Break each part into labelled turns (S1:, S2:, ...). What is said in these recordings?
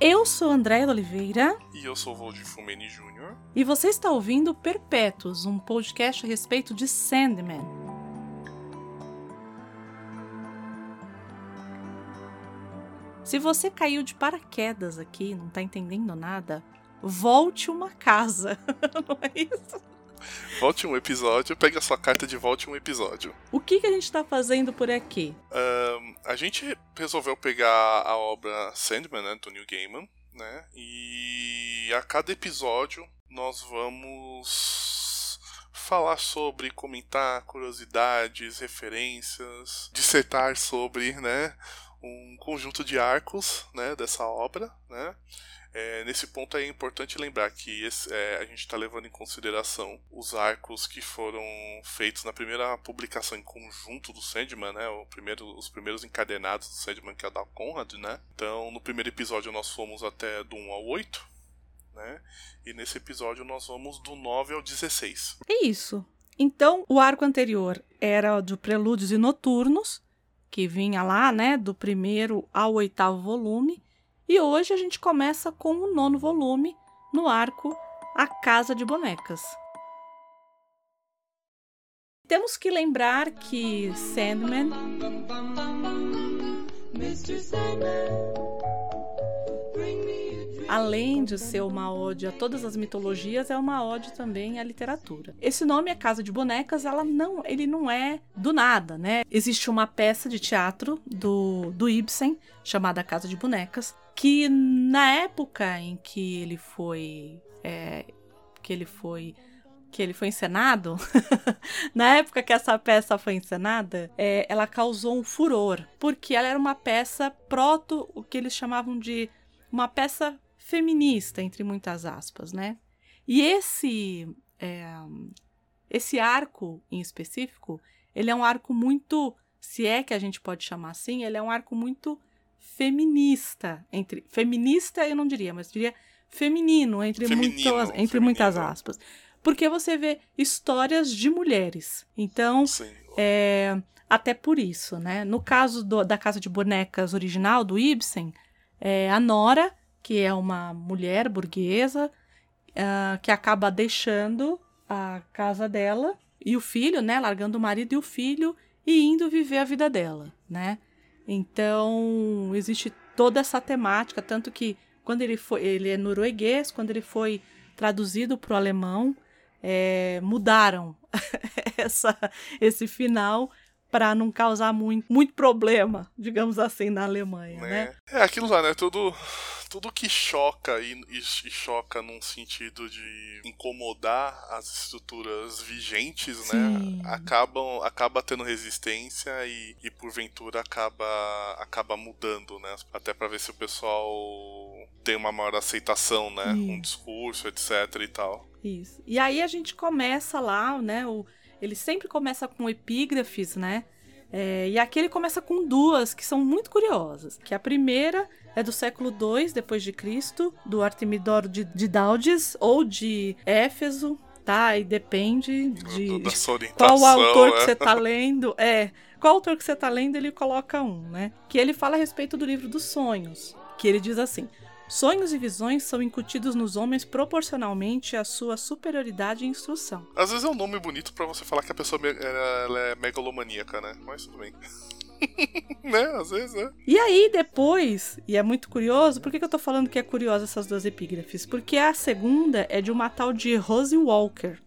S1: Eu sou Andréa Oliveira.
S2: E eu sou o Valdir Fumeni Jr.
S1: E você está ouvindo Perpétuos, um podcast a respeito de Sandman. Se você caiu de paraquedas aqui, não está entendendo nada, volte uma casa. não é isso?
S2: Volte um episódio, pegue a sua carta de volte um episódio.
S1: O que, que a gente está fazendo por aqui?
S2: Um, a gente resolveu pegar a obra Sandman, né, do Neil Gaiman, né? E a cada episódio nós vamos falar sobre, comentar curiosidades, referências, dissertar sobre, né, um conjunto de arcos, né, dessa obra, né? É, nesse ponto é importante lembrar que esse, é, a gente está levando em consideração os arcos que foram feitos na primeira publicação em conjunto do Sandman, né? Primeiro, os primeiros encadenados do Sandman, que é da Conrad, né? Então, no primeiro episódio nós fomos até do 1 ao 8, né? E nesse episódio nós vamos do 9 ao 16.
S1: É isso. Então, o arco anterior era de Prelúdios e Noturnos, que vinha lá, né, do primeiro ao oitavo volume. E hoje a gente começa com o nono volume no arco A Casa de Bonecas. Temos que lembrar que Sandman. Além de ser uma ode a todas as mitologias, é uma ode também à literatura. Esse nome, A Casa de Bonecas, ela não, ele não é do nada, né? Existe uma peça de teatro do, do Ibsen chamada Casa de Bonecas, que na época em que ele foi é, que ele foi que ele foi encenado, na época que essa peça foi encenada, é, ela causou um furor, porque ela era uma peça proto, o que eles chamavam de uma peça feminista, entre muitas aspas, né? E esse é, esse arco em específico, ele é um arco muito, se é que a gente pode chamar assim, ele é um arco muito feminista, entre feminista eu não diria, mas diria feminino entre,
S2: Feminino,
S1: muitas, entre
S2: feminino.
S1: muitas aspas, porque você vê histórias de mulheres. Então, é, até por isso, né? No caso do- da Casa de Bonecas original do Ibsen, é a Nora, que é uma mulher burguesa, ah, que acaba deixando a casa dela e o filho, né? Largando o marido e o filho e indo viver a vida dela, né? Então, existe toda essa temática, tanto que quando ele foi, ele é norueguês, quando ele foi traduzido para o alemão, é, mudaram essa, esse final para não causar muito, muito problema, digamos assim, na Alemanha, né?
S2: né? É aquilo lá, né? Tudo, tudo que choca e, e- e choca num sentido de incomodar as estruturas vigentes,
S1: Sim.
S2: né? Acabam, acaba tendo resistência e, e porventura acaba, acaba mudando, né? Até pra ver se o pessoal tem uma maior aceitação, né? Um
S1: Isso.
S2: discurso, etc e tal.
S1: Isso. E aí a gente começa lá, né? O, ele sempre começa com epígrafes, né? É, e aqui ele começa com duas que são muito curiosas. Que a primeira é do século II depois de Cristo, do Artemidoro de, de Daudes ou de Éfeso, tá? E depende de qual autor que
S2: né?
S1: você tá lendo. É, qual autor que você tá lendo, ele coloca um, né? Que ele fala a respeito do livro dos sonhos. Que ele diz assim: Sonhos e visões são incutidos nos homens proporcionalmente à sua superioridade e instrução.
S2: Às vezes é um nome bonito pra você falar que a pessoa é megalomaníaca, né? Mas tudo bem. né? Às vezes, né?
S1: E aí, depois, e é muito curioso, por que, que eu tô falando que é curiosa essas duas epígrafes? Porque a segunda é de uma tal de Rose Walker.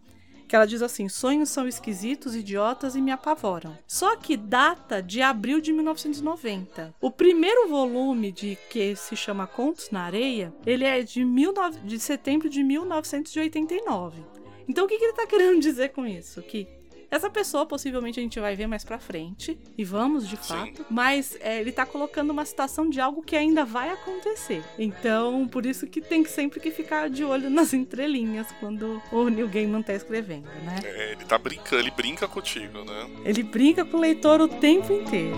S1: Que ela diz assim: sonhos são esquisitos, idiotas e me apavoram. Só que data de abril de 1990. O primeiro volume de que se chama Contos na Areia, ele é de, 19 de setembro de 1989. Então o que, que ele tá querendo dizer com isso? Que essa pessoa possivelmente a gente vai ver mais pra frente, e vamos de
S2: Sim.
S1: fato, mas é, ele tá colocando uma citação de algo que ainda vai acontecer. Então, por isso que tem que sempre que ficar de olho nas entrelinhas quando o Neil Gaiman tá escrevendo, né?
S2: É, ele tá brincando, ele brinca contigo, né?
S1: Ele brinca com o leitor o tempo inteiro.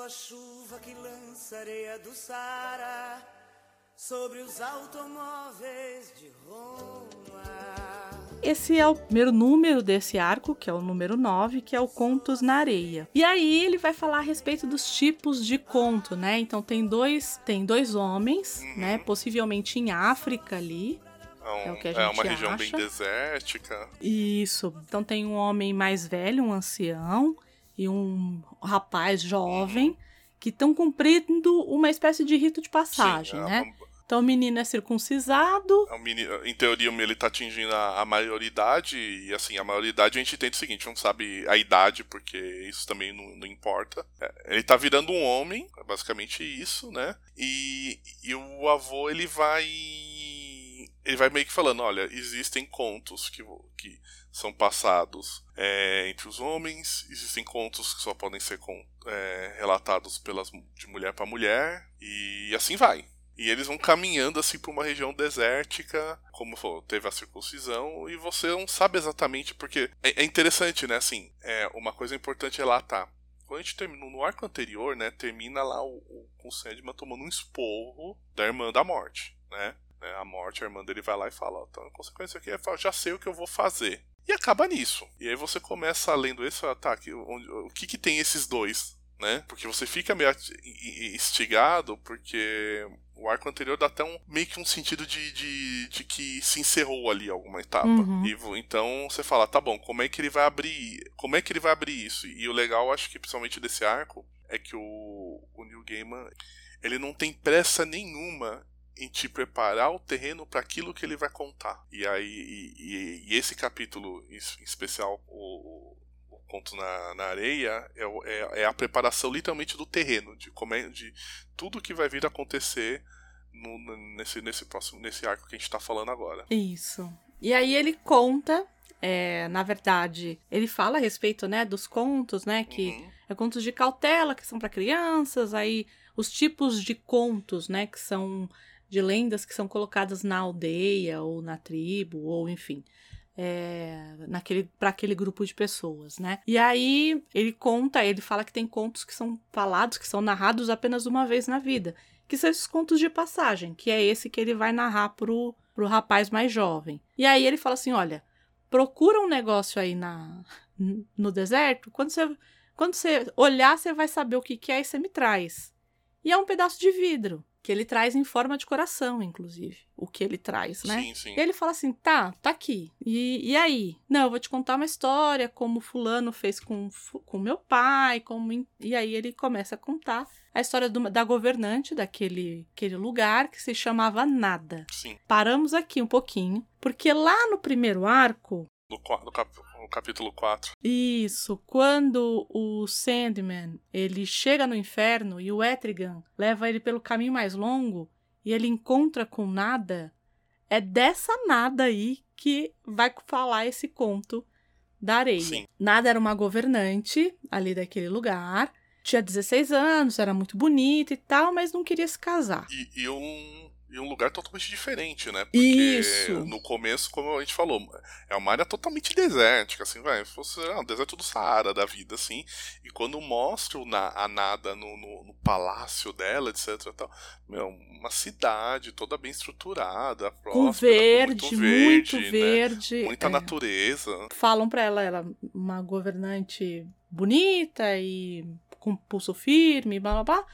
S3: Sou a chuva que lança areia do Sara sobre os automóveis de Roma.
S1: esse é o primeiro número desse arco, que é o número 9, que é o Contos na Areia. E aí ele vai falar a respeito dos tipos de conto, né? Então tem dois, tem dois homens,
S2: Uhum.
S1: né? Possivelmente em África ali.
S2: É,
S1: É
S2: um-
S1: o que a
S2: é uma região bem
S1: acha.
S2: desértica.
S1: Isso. Então tem um homem mais velho, um ancião, e um rapaz jovem que estão cumprindo uma espécie de rito de passagem,
S2: Sim, é
S1: né?
S2: uma-
S1: Então o menino é circuncisado.
S2: é menino- em teoria, ele tá atingindo a, a maioridade, e assim, a maioridade a gente entende o seguinte, não sabe a idade, porque isso também não, não importa. É, ele tá virando um homem, é basicamente isso, né? E, e o avô, ele vai. Ele vai meio que falando, olha, existem contos que, que são passados é, entre os homens, existem contos que só podem ser con- é, relatados pelas, de mulher para mulher, e assim vai. E eles vão caminhando assim por uma região desértica, como falou, teve a circuncisão, e você não sabe exatamente porque. É, é interessante, né? Assim, é, uma coisa importante relatar. Quando a gente terminou no arco anterior, né? Termina lá o, o, com o Sandman tomando um esporro da irmã da morte, né? né, A morte, a irmã dele vai lá e fala: ó, então a consequência aqui é já sei o que eu vou fazer. E acaba nisso. E aí você começa lendo isso, ah, tá, o que que tem esses dois? Né? Porque você fica meio instigado, porque o arco anterior dá até um, meio que um sentido de, de, de que se encerrou ali alguma etapa.
S1: Uhum.
S2: E então você fala, tá bom, como é que ele vai abrir. Como é que ele vai abrir isso? E o legal, acho que principalmente desse arco, é que o, o Neil Gaiman ele não tem pressa nenhuma em te preparar o terreno para aquilo que ele vai contar. E aí e, e- e esse capítulo em especial o, o conto na, na areia é, é- é a preparação literalmente do terreno de como é, de tudo que vai vir a acontecer no- nesse nesse próximo nesse arco que a gente está falando agora.
S1: Isso. E aí ele conta, é, na verdade, ele fala a respeito, né, dos contos, né, que
S2: Uhum.
S1: é contos de cautela que são para crianças, aí os tipos de contos, né, que são de lendas que são colocadas na aldeia ou na tribo ou enfim, é, naquele para aquele grupo de pessoas, né? E aí ele conta, ele fala que tem contos que são falados, que são narrados apenas uma vez na vida, que são esses contos de passagem, que é esse que ele vai narrar pro pro rapaz mais jovem. E aí ele fala assim, olha, procura um negócio aí na no deserto, quando você quando você olhar, você vai saber o que, que é e você me traz. E é um pedaço de vidro, que ele traz em forma de coração, inclusive. O que ele traz, né?
S2: Sim, sim.
S1: E ele fala assim: tá, tá aqui. E, e aí? Não, eu vou te contar uma história, como Fulano fez com, com meu pai, como. E aí ele começa a contar a história do- da governante daquele aquele lugar que se chamava Nada.
S2: Sim.
S1: Paramos aqui um pouquinho, porque lá no primeiro arco,
S2: No, no cap- no capítulo 4.
S1: isso, quando o Sandman ele chega no inferno e o Etrigan leva ele pelo caminho mais longo e ele encontra com nada, é dessa nada aí que vai falar esse conto da areia.
S2: Sim.
S1: Nada era uma governante ali daquele lugar, tinha 16 anos, era muito bonita e tal, mas não queria se casar.
S2: E, e um, e um lugar totalmente diferente, né? Porque
S1: Isso.
S2: no começo, como a gente falou, é uma área totalmente desértica, assim, vai. Se fosse ah, um deserto do Saara da vida, assim. E quando mostra o a nada no, no, no palácio dela, etc. Tal, meu, uma cidade toda bem estruturada, próspera,
S1: Com verde,
S2: muito
S1: muito
S2: verde, né?
S1: verde.
S2: muita
S1: é.
S2: natureza.
S1: falam pra ela, ela é uma governante bonita e com pulso firme, blá blá blá.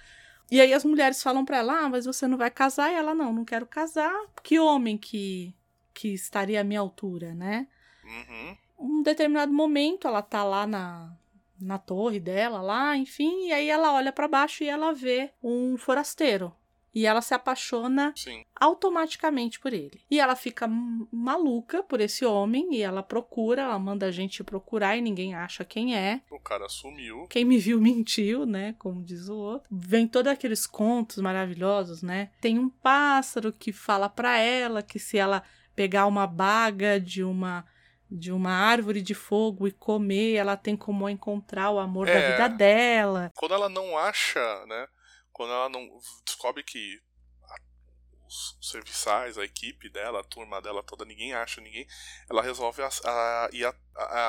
S1: E aí as mulheres falam pra ela, ah, mas você não vai casar? E ela, não, não quero casar. Que homem que, que estaria à minha altura, né?
S2: Uhum.
S1: Um determinado momento ela tá lá na, na torre dela, lá, enfim, e aí ela olha pra baixo e ela vê um forasteiro. E ela se apaixona
S2: Sim.
S1: automaticamente por ele. E ela fica maluca por esse homem e ela procura, ela manda a gente procurar e ninguém acha quem é.
S2: O cara sumiu.
S1: Quem me viu mentiu, né? Como diz o outro. Vem todos aqueles contos maravilhosos, né? Tem um pássaro que fala pra ela que se ela pegar uma baga de uma de uma árvore de fogo e comer, ela tem como encontrar o amor da
S2: É.
S1: vida dela.
S2: Quando ela não acha, né? Quando ela não descobre que a- os serviçais, a equipe dela, a turma dela toda, ninguém acha ninguém, ela resolve a, a, ir a,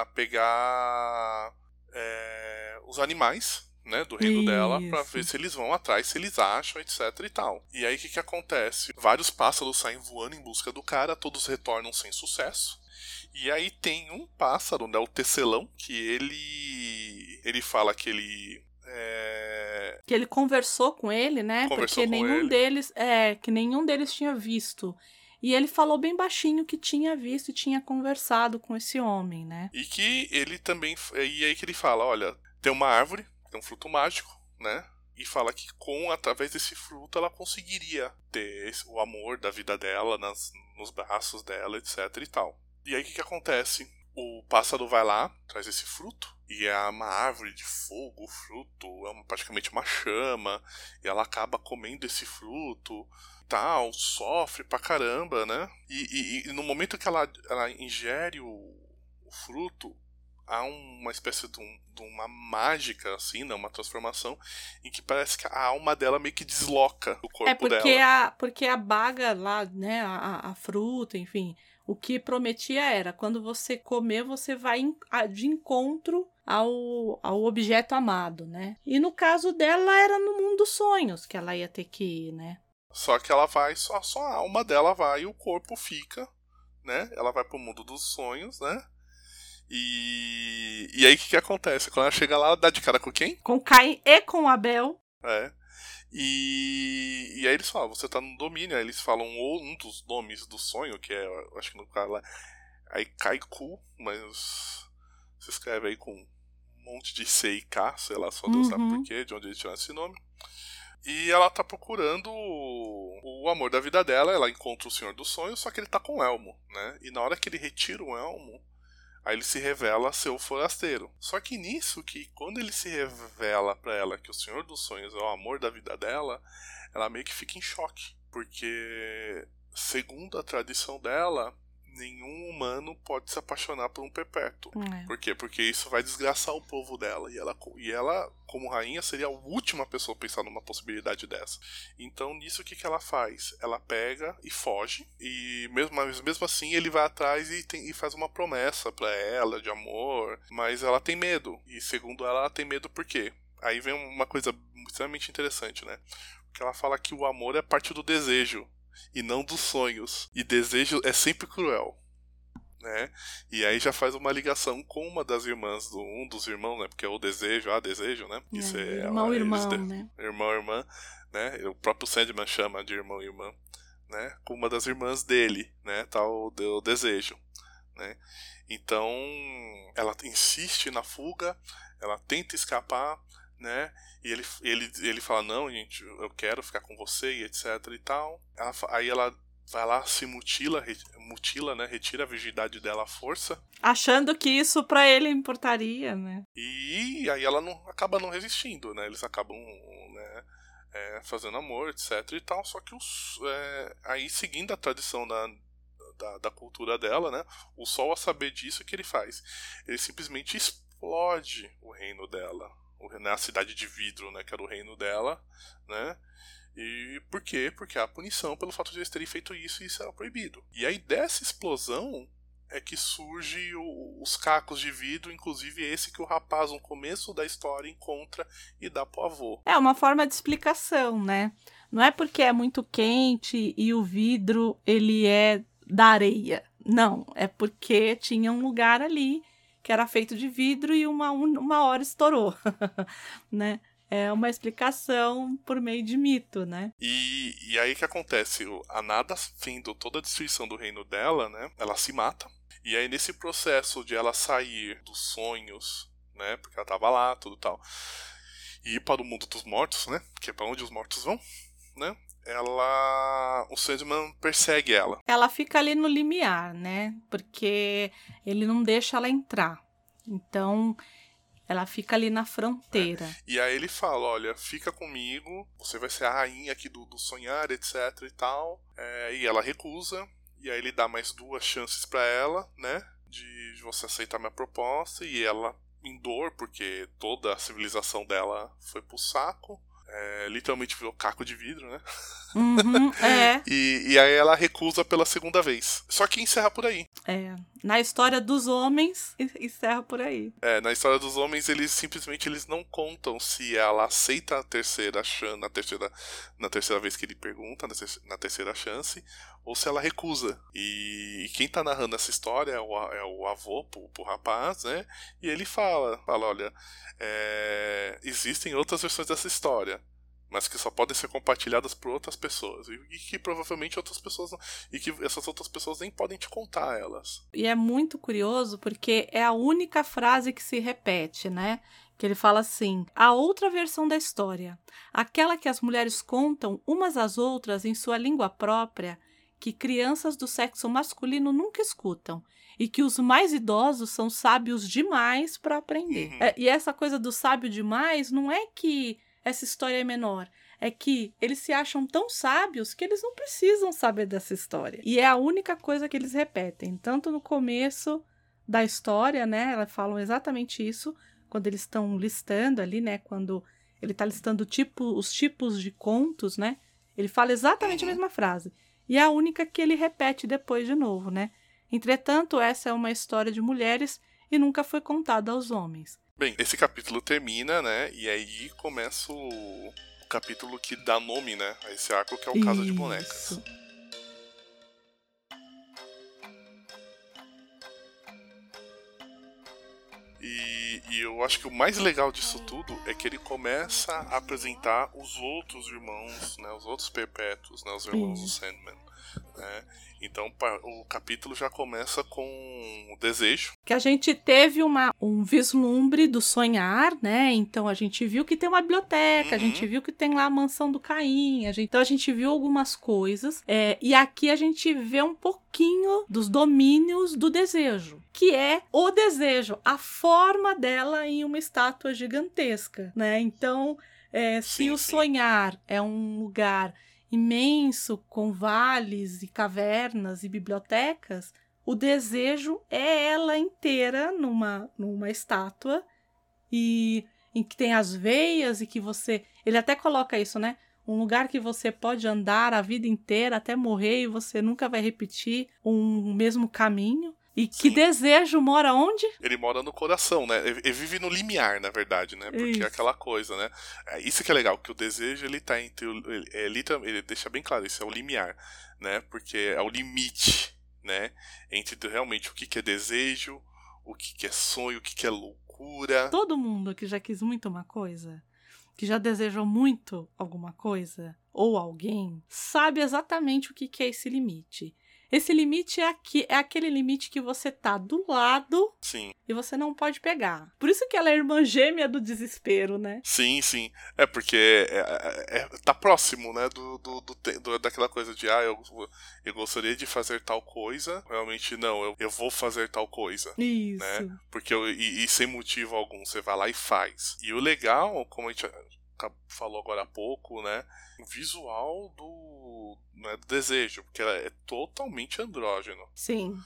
S2: a- pegar é, os animais. Né, do reino dela, pra
S1: Isso.
S2: ver se eles vão atrás, se eles acham, etc e tal. E aí o que, que acontece? Vários pássaros saem voando em busca do cara, todos retornam sem sucesso. E aí tem um pássaro, né, o tecelão, que ele ele fala que ele é...
S1: que ele conversou com ele, né?
S2: Conversou
S1: Porque nenhum
S2: ele.
S1: deles é que nenhum deles tinha visto. E ele falou bem baixinho que tinha visto e tinha conversado com esse homem, né?
S2: E que ele também. E aí que ele fala: olha, tem uma árvore, tem um fruto mágico, né? E fala que com através desse fruto ela conseguiria ter o amor da vida dela nas, nos braços dela, etc e tal. E aí o que, que acontece? O pássaro vai lá, traz esse fruto, e é uma árvore de fogo, o fruto, é uma- praticamente uma chama, e ela acaba comendo esse fruto, tal, sofre pra caramba, né? E, e- e no momento que ela, ela ingere o, o fruto, há uma espécie de, um- de uma mágica, assim, né? Uma transformação, em que parece que a alma dela meio que desloca do corpo
S1: É porque
S2: dela.
S1: a, porque a baga lá, né, a, a fruta, enfim, o que prometia era quando você comer, você vai de encontro ao, ao objeto amado, né? E no caso dela era no mundo dos sonhos que ela ia ter que ir, né?
S2: Só que ela vai, só, só a alma dela vai e o corpo fica, né? Ela vai pro mundo dos sonhos, né? E, e aí o que, que acontece? Quando ela chega lá, ela dá de cara com quem?
S1: Com Caim e com Abel.
S2: É. E, e aí eles falam, você tá no domínio, aí eles falam um dos nomes do sonho, que é, acho que no caso lá, aí Kaiku, mas se escreve aí com monte de C e K, sei lá, só Deus sabe
S1: Uhum.
S2: por quê, de onde eles tiraram esse nome. E ela tá procurando o, o amor da vida dela, ela encontra o Senhor dos Sonhos, só que ele tá com o elmo, né? E na hora que ele retira o elmo, Aí ele se revela ser o forasteiro. Só que nisso, que quando ele se revela pra ela que o Senhor dos Sonhos é o amor da vida dela, ela meio que fica em choque. Porque, segundo a tradição dela, nenhum humano pode se apaixonar por um perpétuo.
S1: É.
S2: Por quê? Porque isso vai desgraçar o povo dela. E ela, e ela, como rainha, seria a última pessoa a pensar numa possibilidade dessa. Então, nisso, o que, que ela faz? Ela pega e foge. E mesmo, mas mesmo assim, ele vai atrás e, tem- e faz uma promessa pra ela de amor. Mas ela tem medo. E segundo ela, ela tem medo por quê? Aí vem uma coisa extremamente interessante, né? Porque ela fala que o amor é parte do desejo e não dos sonhos. E desejo é sempre cruel. Né? E aí já faz uma ligação com uma das irmãs, do, um dos irmãos, né? Porque é o desejo, ah, desejo, né?
S1: É,
S2: Isso é,
S1: irmão,
S2: eles
S1: irmão,
S2: de-
S1: né?
S2: irmão, irmã, né? O próprio Sandman chama de irmão, irmã, né? Com uma das irmãs dele, né? Tá o, o desejo, né? Então, ela insiste na fuga, ela tenta escapar, né? E ele, ele, ele fala, não, gente, eu quero ficar com você e etc e tal. Ela aí ela vai lá, se mutila, mutila, né? Retira a virgindade dela à força.
S1: Achando que isso pra ele importaria, né?
S2: E aí ela não acaba não resistindo, né? Eles acabam né, é, fazendo amor, etc e tal. Só que os, é, aí, seguindo a tradição da, da, da cultura dela, né? O Sol, a saber disso, o que ele faz? Ele simplesmente explode o reino dela. O, né, cidade de vidro, né? Que era o reino dela, né? E por quê? Porque há punição pelo fato de eles terem feito isso e isso era proibido. E aí dessa explosão é que surge o- os cacos de vidro, inclusive esse que o rapaz no começo da história encontra e dá pro avô.
S1: É uma forma de explicação, né? Não é porque é muito quente e o vidro ele é da areia. Não, é porque tinha um lugar ali que era feito de vidro e uma, uma hora estourou, né? É uma explicação por meio de mito, né?
S2: E, e aí que acontece? A Nada, vendo toda a destruição do reino dela, né? Ela se mata. E aí nesse processo de ela sair dos sonhos, né? Porque ela tava lá, tudo tal. E ir para o mundo dos mortos, né? Que é para onde os mortos vão, né? Ela. O Sandman persegue ela.
S1: Ela fica ali no limiar, né? Porque ele não deixa ela entrar. Então, ela fica ali na fronteira.
S2: E aí ele fala, olha, fica comigo, você vai ser a rainha aqui do, do sonhar, etc e tal. É, e ela recusa, e aí ele dá mais duas chances pra ela, né? De você aceitar minha proposta, e ela, em dor, porque toda a civilização dela foi pro saco, É, literalmente virou caco de vidro, né?
S1: Uhum, é.
S2: e, e aí ela recusa pela segunda vez. Só que encerra por aí.
S1: É. Na história dos homens, encerra por aí.
S2: É, na história dos homens, eles simplesmente eles não contam se ela aceita a terceira chance, na terceira, na terceira vez que ele pergunta, na terceira chance, ou se ela recusa. E, quem tá narrando essa história é o, é o avô pro, pro rapaz, né? E ele fala, fala, olha, é, existem outras versões dessa história mas que só podem ser compartilhadas por outras pessoas e, que provavelmente outras pessoas não, e que essas outras pessoas nem podem te contar elas.
S1: E é muito curioso porque é a única frase que se repete, né? Que ele fala assim: a outra versão da história, aquela que as mulheres contam umas às outras em sua língua própria, que crianças do sexo masculino nunca escutam e que os mais idosos são sábios demais para aprender. Uhum. É, e essa coisa do sábio demais não é que essa história é menor. É que eles se acham tão sábios que eles não precisam saber dessa história. E é a única coisa que eles repetem, tanto no começo da história, né? Elas falam exatamente isso quando eles estão listando ali, né? Quando ele está listando tipo, os tipos de contos, né? Ele fala exatamente a mesma frase. E é a única que ele repete depois de novo, né? Entretanto, essa é uma história de mulheres e nunca foi contada aos homens.
S2: Bem, esse capítulo termina, né? E aí começa o, capítulo que dá nome, né? A esse arco que é o Casa de Bonecas. E, e, eu acho que o mais legal disso tudo é que ele começa a apresentar os outros irmãos, né, os outros perpétuos, né, os irmãos do Sandman. Né? Então o capítulo já começa com o desejo.
S1: Que a gente teve uma, um vislumbre do sonhar, né? Então a gente viu que tem uma biblioteca, uhum. a gente viu que tem lá a mansão do Caim, a gente, então a gente viu algumas coisas. É, e aqui a gente vê um pouquinho dos domínios do desejo, que é o desejo, a forma dela em uma estátua gigantesca, né? Então, é, se sim, o sonhar é um lugar imenso com vales e cavernas e bibliotecas, o desejo é ela inteira numa, numa estátua e em que tem as veias e que você. Ele até coloca isso, né? Um lugar que você pode andar a vida inteira até morrer e você nunca vai repetir um mesmo caminho. E que Sim. desejo mora onde?
S2: Ele mora no coração, né? Ele vive no limiar, na verdade, né? Porque isso. é aquela coisa, né? É isso que é legal, que o desejo ele tá entre o, ele, ele, ele deixa bem claro, isso é o limiar, né? Porque é o limite, né? Entre realmente o que, que é desejo, o que, que é sonho, o que, que é loucura.
S1: Todo mundo que já quis muito uma coisa, que já desejou muito alguma coisa ou alguém, sabe exatamente o que, que é esse limite. Esse limite é aqui, é aquele limite que você tá do lado
S2: sim.
S1: e você não pode pegar. Por isso que ela é irmã gêmea do desespero, né?
S2: Sim, sim. É porque é, é, é tá próximo, né, do, do, do, do, daquela coisa de ah, eu, eu gostaria de fazer tal coisa, realmente não, eu, eu vou fazer tal coisa.
S1: Isso.
S2: Né? Porque eu, e, e sem motivo algum, você vai lá e faz. E o legal, como a gente falou agora há pouco, né? O visual do, né, do desejo, porque ela é totalmente andrógeno.
S1: Sim.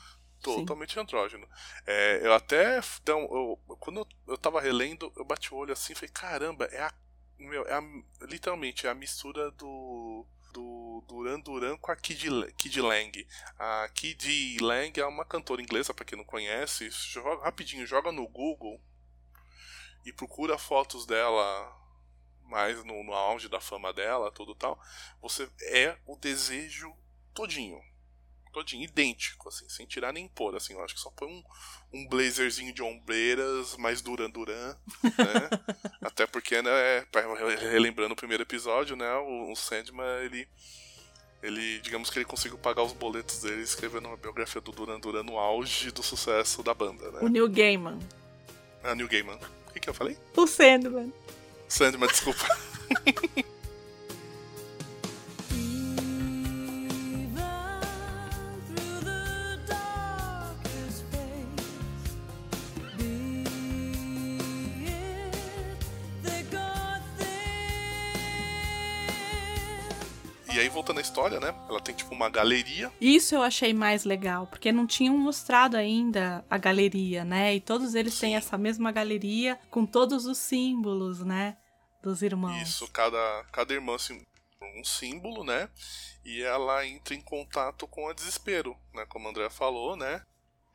S2: Totalmente Sim. andrógeno. É, eu até. Então, eu, quando eu, eu tava relendo, eu bati o olho assim e falei: caramba, é a. Meu, é a, literalmente é a mistura do. Do Duran Duran com a Kid, Kid Lang. A Kid Lang é uma cantora inglesa, para quem não conhece. Joga, rapidinho, joga no Google e procura fotos dela mais no, no auge da fama dela, tudo tal, você é o desejo todinho. Todinho, idêntico, assim, sem tirar nem pôr, assim, eu acho que só põe um, um blazerzinho de ombreiras, mais Duran Duran, né? Até porque, né, é, relembrando o primeiro episódio, né, o, o Sandman, ele ele, digamos que ele conseguiu pagar os boletos dele escrevendo uma biografia do Duran Duran no auge do sucesso da banda, né?
S1: O Neil Gaiman.
S2: Ah, Neil Gaiman. O que, que eu falei?
S1: O Sandman.
S2: Sandman, desculpa. E aí, voltando à história, né? Ela tem tipo uma galeria.
S1: Isso eu achei mais legal, porque não tinham mostrado ainda a galeria, né? E todos eles Sim. têm essa mesma galeria com todos os símbolos, né? Dos irmãos.
S2: Isso, cada, cada irmã assim, um símbolo, né? E ela entra em contato com o desespero, né? Como a Andrea falou, né?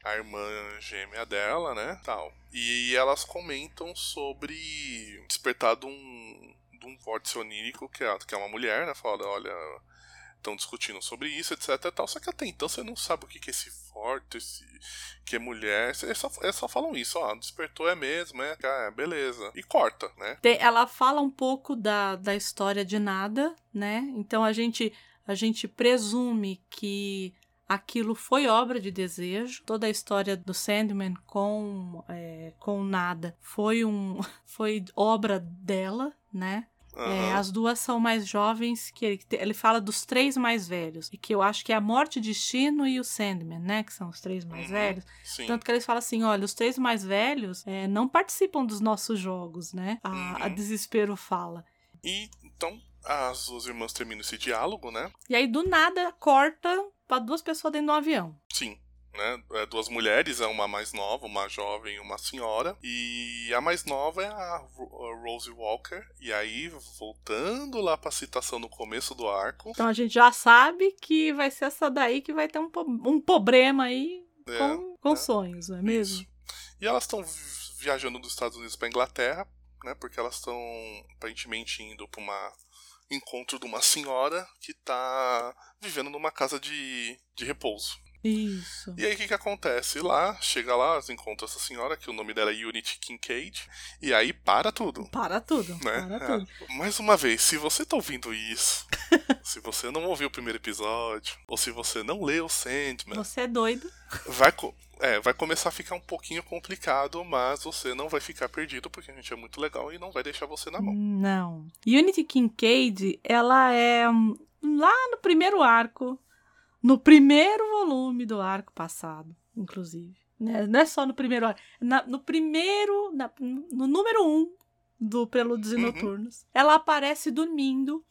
S2: A irmã gêmea dela, né? Tal. E elas comentam sobre despertar de um, de um vórtice onírico, que é, que é uma mulher, né? Fala, olha, estão discutindo sobre isso, etc. Tal. Só que até então você não sabe o que, que é esse vórtice, que é mulher. Eles só, eles só falam isso, ó, despertou é mesmo, é, é beleza. E corta, né?
S1: Ela fala um pouco da, da história de nada, né? Então a gente, a gente presume que aquilo foi obra de desejo. Toda a história do Sandman com, é, com nada foi, um, foi obra dela, né? É,
S2: Aham.
S1: as duas são mais jovens, que ele, ele fala dos três mais velhos, e que eu acho que é a Morte, Destino e o Sandman, né? Que são os três mais
S2: Uhum.
S1: velhos.
S2: Sim.
S1: Tanto que eles falam assim: olha, os três mais velhos é, não participam dos nossos jogos, né? A, a
S2: Uhum.
S1: Desespero fala.
S2: E então as duas irmãs terminam esse diálogo, né?
S1: E aí, do nada, corta pra duas pessoas dentro do avião.
S2: Sim. Né? É, duas mulheres, é uma mais nova, uma jovem e uma senhora. E a mais nova é a, Ro- a Rose Walker. E aí, voltando lá pra citação no começo do arco.
S1: Então a gente já sabe que vai ser essa daí que vai ter um, um problema aí
S2: é,
S1: com, com
S2: é,
S1: sonhos, não é mesmo?
S2: Isso. E elas estão viajando dos Estados Unidos pra Inglaterra, né? Porque elas estão aparentemente indo pra uma encontro de uma senhora que tá vivendo numa casa de, de repouso.
S1: Isso.
S2: E aí o que, que acontece? Lá, chega lá, elas encontram essa senhora, que o nome dela é Unity Kincaid, e aí para tudo.
S1: Para tudo,
S2: Né?
S1: para tudo.
S2: É. Mais uma vez, se você tá ouvindo isso, se você não ouviu o primeiro episódio, ou se você não leu Sandman,
S1: Você é doido.
S2: vai, é, vai começar a ficar um pouquinho complicado, mas você não vai ficar perdido, porque a gente é muito legal e não vai deixar você na mão.
S1: Não. Unity Kincaid, ela é hum, lá no primeiro arco, no primeiro volume do arco passado, inclusive. Né? Não é só no primeiro arco, na- no primeiro, na- no número um do Prelúdios e
S2: Uhum.
S1: Noturnos. Ela aparece dormindo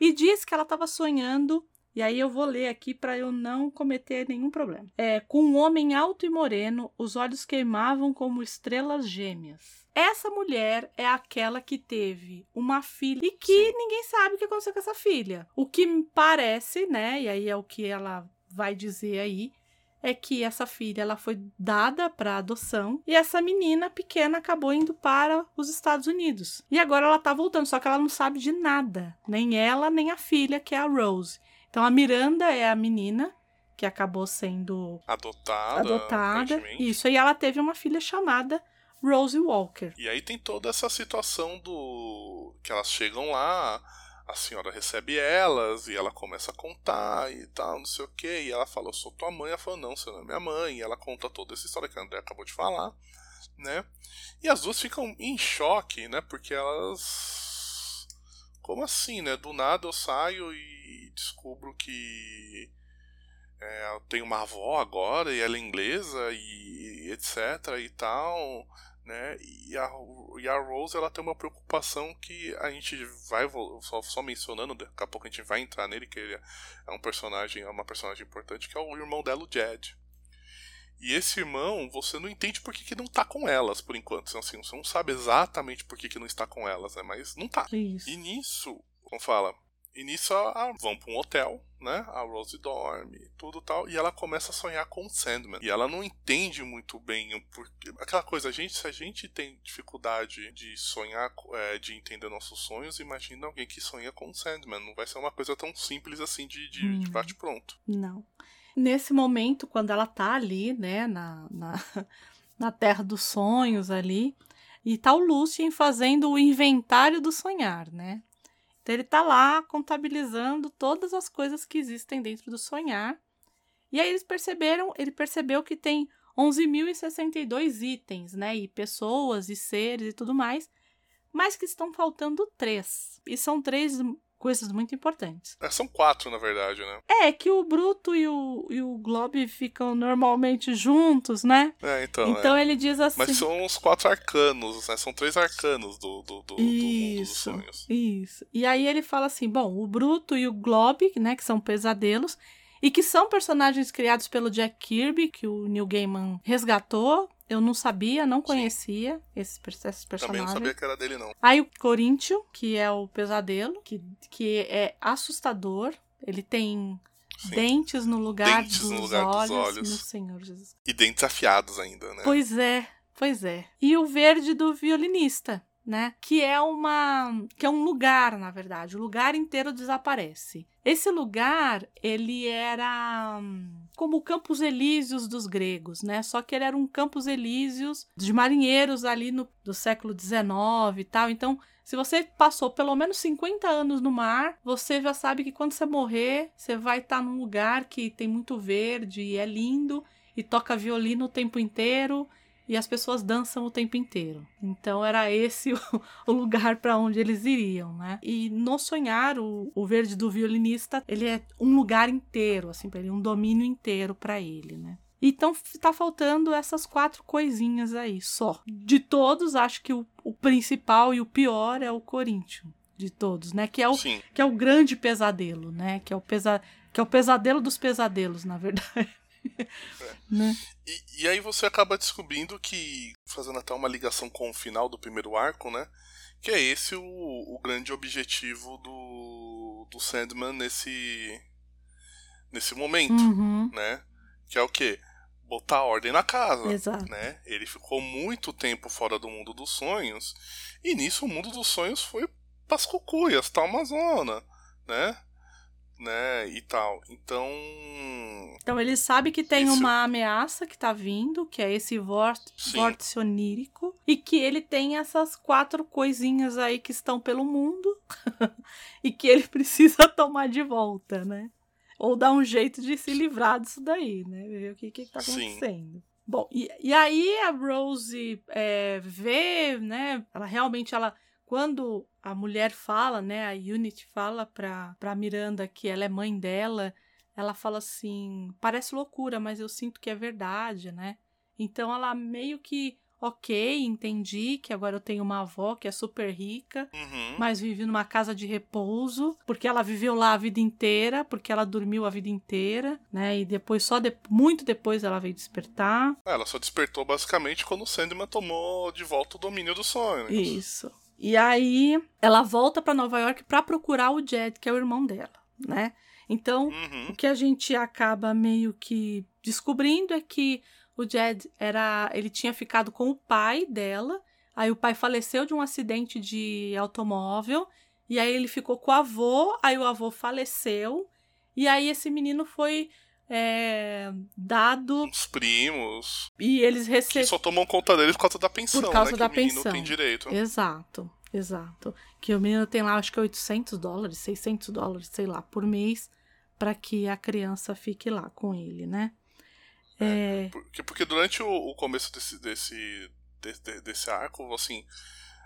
S1: e diz que ela estava sonhando. E aí eu vou ler aqui para eu não cometer nenhum problema. É, com um homem alto e moreno, os olhos queimavam como estrelas gêmeas. Essa mulher é aquela que teve uma filha e que
S2: Sim.
S1: ninguém sabe o que aconteceu com essa filha. O que me parece, né, e aí é o que ela vai dizer aí, é que essa filha ela foi dada para adoção e essa menina pequena acabou indo para os Estados Unidos. E agora ela tá voltando, só que ela não sabe de nada, nem ela nem a filha, que é a Rose. Então a Miranda é a menina que acabou sendo
S2: Adotada.
S1: adotada. Isso, e ela teve uma filha chamada Rose Walker.
S2: E aí tem toda essa situação do. que elas chegam lá, a senhora recebe elas e ela começa a contar e tal, não sei o que. E ela fala, eu sou tua mãe. Ela fala, não, você não é minha mãe. E ela conta toda essa história que a André acabou de falar, né? E as duas ficam em choque, né? Porque elas. Como assim, né? Do nada eu saio e descubro que. é, eu tenho uma avó agora e ela é inglesa e etc e tal né? E a, e a Rose ela tem uma preocupação que a gente vai só, só mencionando, daqui a pouco a gente vai entrar nele, que ele é um personagem, é uma personagem importante, que é o irmão dela, o Jed. E esse irmão, você não entende por que, que não tá com elas, por enquanto. Assim, você não sabe exatamente por que, que não está com elas, né? Mas não tá.
S1: Isso.
S2: E nisso, como fala, e nisso a, a- vão pra um hotel, né? A Rose dorme, tudo tal, e ela começa a sonhar com o Sandman. E ela não entende muito bem o porquê. Aquela coisa, a gente, se a gente tem dificuldade de sonhar, é, de entender nossos sonhos, imagina alguém que sonha com o Sandman. Não vai ser uma coisa tão simples assim de, de, de
S1: Hum.
S2: bate-pronto.
S1: Não. Nesse momento, quando ela tá ali, né, na, na, na Terra dos Sonhos ali, e tá o Lucien fazendo o inventário do sonhar, né? Então ele tá lá contabilizando todas as coisas que existem dentro do sonhar. E aí eles perceberam, ele percebeu que tem 11.062 itens, né? E pessoas e seres e tudo mais, mas que estão faltando três. E são três coisas muito importantes.
S2: É, são quatro, na verdade, né?
S1: É que o Bruto e o, e o Glob ficam normalmente juntos, né?
S2: É, então.
S1: Então,
S2: é.
S1: ele diz assim.
S2: Mas são os quatro arcanos, né? São três arcanos do, do, do, do mundo dos
S1: Isso,
S2: sonhos.
S1: isso. E aí ele fala assim: bom, o Bruto e o Glob, né, que são pesadelos, e que são personagens criados pelo Jack Kirby, que o Neil Gaiman resgatou Eu não sabia, não conhecia esses, esses personagens.
S2: Também não sabia que era dele, não.
S1: Aí o Coríntio, que é o pesadelo, que, que é assustador. Ele tem
S2: Sim.
S1: dentes no lugar,
S2: Dentes
S1: dos,
S2: no lugar dos
S1: olhos.
S2: olhos.
S1: Meu Senhor Jesus.
S2: E dentes afiados ainda, né?
S1: Pois é, pois é. E o verde do violinista, né? Que é uma, que é um lugar, na verdade. O lugar inteiro desaparece. Esse lugar, ele era hum, como o Campos Elíseos dos gregos, né? Só que ele era um Campos Elíseos de marinheiros ali no, do século XIX e tal. Então, se você passou pelo menos 50 anos no mar, você já sabe que quando você morrer, você vai estar num lugar que tem muito verde e é lindo e toca violino o tempo inteiro e as pessoas dançam o tempo inteiro. Então era esse o, o lugar para onde eles iriam, né? E no sonhar o, o verde do violinista, ele é um lugar inteiro, assim, para ele, um domínio inteiro para ele, né? Então tá faltando essas quatro coisinhas aí só. De todos, acho que o, o principal e o pior é o Corinthians. De todos, né? Que é o,
S2: Sim.
S1: que é o grande pesadelo, né? Que é o, pesa, que é o pesadelo dos pesadelos, na verdade. Né?
S2: E, e aí você acaba descobrindo que, fazendo até uma ligação com o final do primeiro arco, né? Que é esse o, o grande objetivo do, do Sandman nesse, nesse momento,
S1: Uhum,
S2: né? Que é o quê? Botar ordem na casa.
S1: exato.
S2: né? Ele ficou muito tempo fora do mundo dos sonhos, e nisso o mundo dos sonhos foi pras cucuias, tá uma zona, né? Né? E tal. Então.
S1: Então ele sabe que tem
S2: Isso.
S1: uma ameaça que tá vindo, que é esse vórtice,
S2: Sim.
S1: onírico, e que ele tem essas quatro coisinhas aí que estão pelo mundo e que ele precisa tomar de volta, né? Ou dar um jeito de se livrar disso daí, né? Ver o que, que tá
S2: Sim.
S1: acontecendo. Bom, e, e aí a Rose é, vê, né? Ela realmente, ela quando a mulher fala, né, a Unity fala pra, pra Miranda que ela é mãe dela, ela fala assim: parece loucura, mas eu sinto que é verdade, né? Então ela meio que, ok, entendi que agora eu tenho uma avó que é super rica,
S2: Uhum.
S1: mas vive numa casa de repouso, porque ela viveu lá a vida inteira, porque ela dormiu a vida inteira, né? E depois, só de- muito depois, ela veio despertar.
S2: Ela só despertou basicamente quando o Sandman tomou de volta o domínio do sonho.
S1: Isso. E aí ela volta pra Nova York pra procurar o Jed, que é o irmão dela, né? Então,
S2: Uhum.
S1: o que a gente acaba meio que descobrindo é que o Jed era, ele tinha ficado com o pai dela, aí o pai faleceu de um acidente de automóvel, e aí ele ficou com o avô, aí o avô faleceu, e aí esse menino foi é, dado
S2: Os primos.
S1: e eles
S2: Que
S1: receberam
S2: só tomam conta dele por causa da pensão,
S1: Por causa
S2: né?
S1: da
S2: que o menino
S1: pensão.
S2: tem direito.
S1: Exato, exato. Que o menino tem lá, acho que 800 dólares, 600 dólares, sei lá, por mês, para que a criança fique lá com ele, né? É,
S2: Porque, porque durante o, o começo desse, desse, desse, desse arco, assim,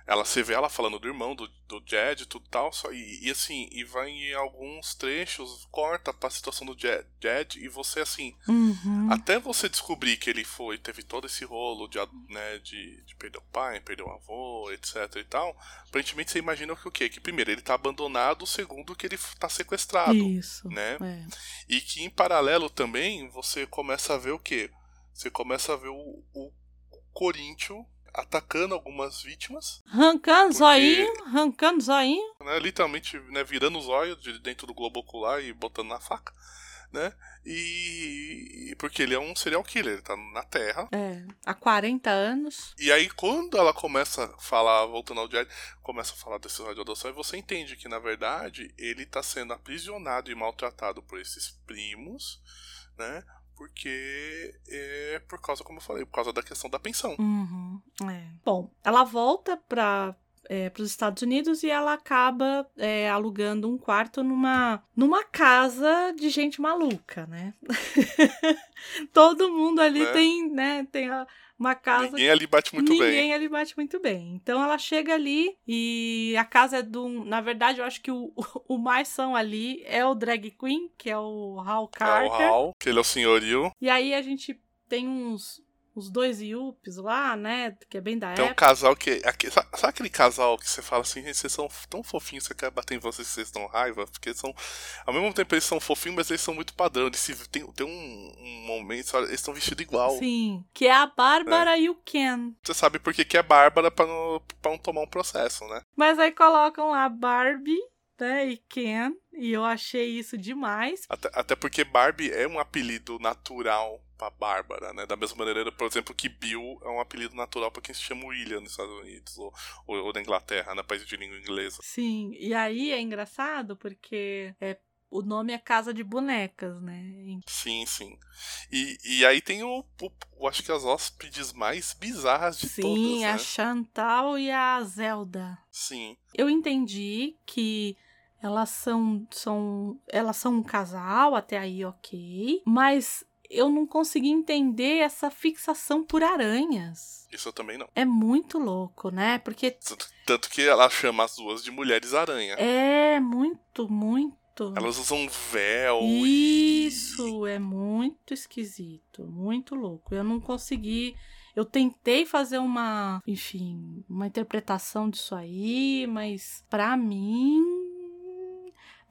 S2: ela se vê ela falando do irmão, do, do Jed e tudo tal, só, e, e assim, e vai em alguns trechos, corta pra situação do Jed, Jed e você assim,
S1: uhum,
S2: até você descobrir que ele foi, teve todo esse rolo de, né, de, de perder o pai, perder o avô, etc e tal, aparentemente você imagina que o quê? Que primeiro ele tá abandonado, segundo que ele tá sequestrado.
S1: isso.
S2: né?
S1: é.
S2: E que em paralelo também você começa a ver o quê? Você começa a ver o, o Corinthians atacando algumas vítimas,
S1: Arrancando zoinho, arrancando zoinho.
S2: né? Literalmente né, virando os olhos de dentro do globo ocular e botando na faca, né? E e porque ele é um serial killer, ele tá na Terra.
S1: É, há 40 anos.
S2: E aí quando ela começa a falar, voltando ao Jared, começa a falar desse radioadoção, e você entende que na verdade ele tá sendo aprisionado e maltratado por esses primos, né? Porque é por causa, como eu falei, por causa da questão da pensão.
S1: Uhum, é. Bom, ela volta para os Estados Unidos e ela acaba é, alugando um quarto numa, numa casa de gente maluca, né? Todo mundo ali
S2: Né?
S1: tem, né, tem a- uma casa
S2: Ninguém ali bate muito
S1: Ninguém
S2: bem.
S1: ali bate muito bem. Então ela chega ali e a casa é do. Na verdade, eu acho que o, o mais são ali é o drag queen, que é o Hal
S2: É o
S1: Carter.
S2: Hal, que ele é o senhorio.
S1: E aí a gente tem uns os dois Yuppies lá, né? Que é bem da
S2: Tem um
S1: época.
S2: casal que. aqui- sabe aquele casal que você fala assim, "Gente, vocês são tão fofinhos, você quer bater em vocês vocês dão raiva? Porque são. Ao mesmo tempo eles são fofinhos, mas eles são muito padrão. Eles se, tem, tem um, um momento, eles estão vestidos igual.
S1: Sim, que é a Bárbara e o Ken.
S2: Você sabe por que que é Bárbara pra não, pra não tomar um processo, né?
S1: Mas aí colocam lá Barbie, né, e Ken, e eu achei isso demais.
S2: Até, até porque Barbie é um apelido natural pra Bárbara, né? Da mesma maneira, por exemplo, que Bill é um apelido natural pra quem se chama William nos Estados Unidos, ou, ou, ou na Inglaterra, né? País de língua inglesa.
S1: Sim, e aí é engraçado porque é, o nome é Casa de Bonecas, né?
S2: Sim, sim. E, e aí tem o, o- eu acho que as hóspedes mais bizarras de
S1: Sim,
S2: todas,
S1: a
S2: né?
S1: Chantal e a Zelda.
S2: Sim.
S1: Eu entendi que elas são, são, elas são um casal, até aí ok, mas eu não consegui entender essa fixação por aranhas.
S2: Isso eu também não.
S1: É muito louco, né? Porque
S2: Tanto, que ela chama as duas de mulheres aranha.
S1: é muito, muito.
S2: Elas usam véu e-
S1: Isso é muito esquisito, muito louco. Eu não consegui. Eu tentei fazer uma, enfim, uma interpretação disso aí, mas pra mim.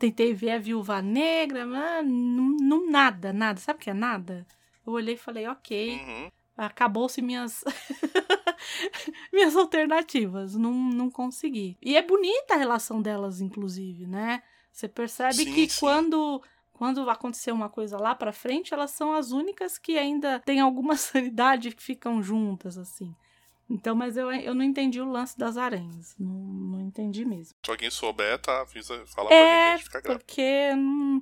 S1: Tentei ver a viúva negra, mas não, não nada, nada. Sabe o que é nada? Eu olhei e falei, ok,
S2: Uhum.
S1: acabou-se minhas minhas alternativas, não, não consegui. E é bonita a relação delas, inclusive, né? Você percebe
S2: Sim,
S1: que
S2: sim.
S1: quando quando acontecer uma coisa lá pra frente, elas são as únicas que ainda têm alguma sanidade que ficam juntas assim. Então, mas eu, eu não entendi o lance das aranhas. Não, não entendi mesmo.
S2: Se alguém souber, tá? Avisa, fala pra
S1: É,
S2: gente fica grave.
S1: porque não,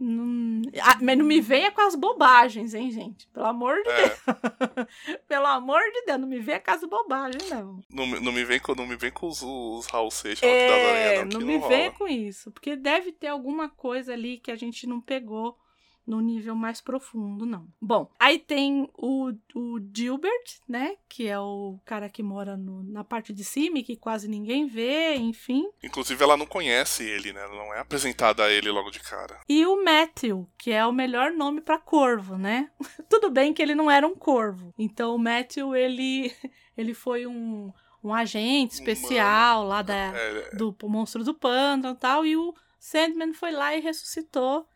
S1: não... Ah, mas não me venha com as bobagens, hein, gente? Pelo amor de
S2: É,
S1: Pelo amor de Deus, não me vê a casa bobagem, não.
S2: não, me- não me vem com, não me vem com os, os Raul Seixas que das
S1: É,
S2: aranhas, não,
S1: não me
S2: não
S1: venha com isso. Porque deve ter alguma coisa ali que a gente não pegou no nível mais profundo, não. Bom, aí tem o, o Gilbert, né? Que é o cara que mora no- na parte de cima e que quase ninguém vê, enfim.
S2: Inclusive, ela não conhece ele, né? Ela não é apresentada a ele logo de cara.
S1: E o Matthew, que é o melhor nome pra corvo, né? Tudo bem que ele não era um corvo. Então o Matthew, ele, ele foi um, um agente especial lá da,
S2: É,
S1: do monstro do pântano e tal. E o Sandman foi lá e ressuscitou.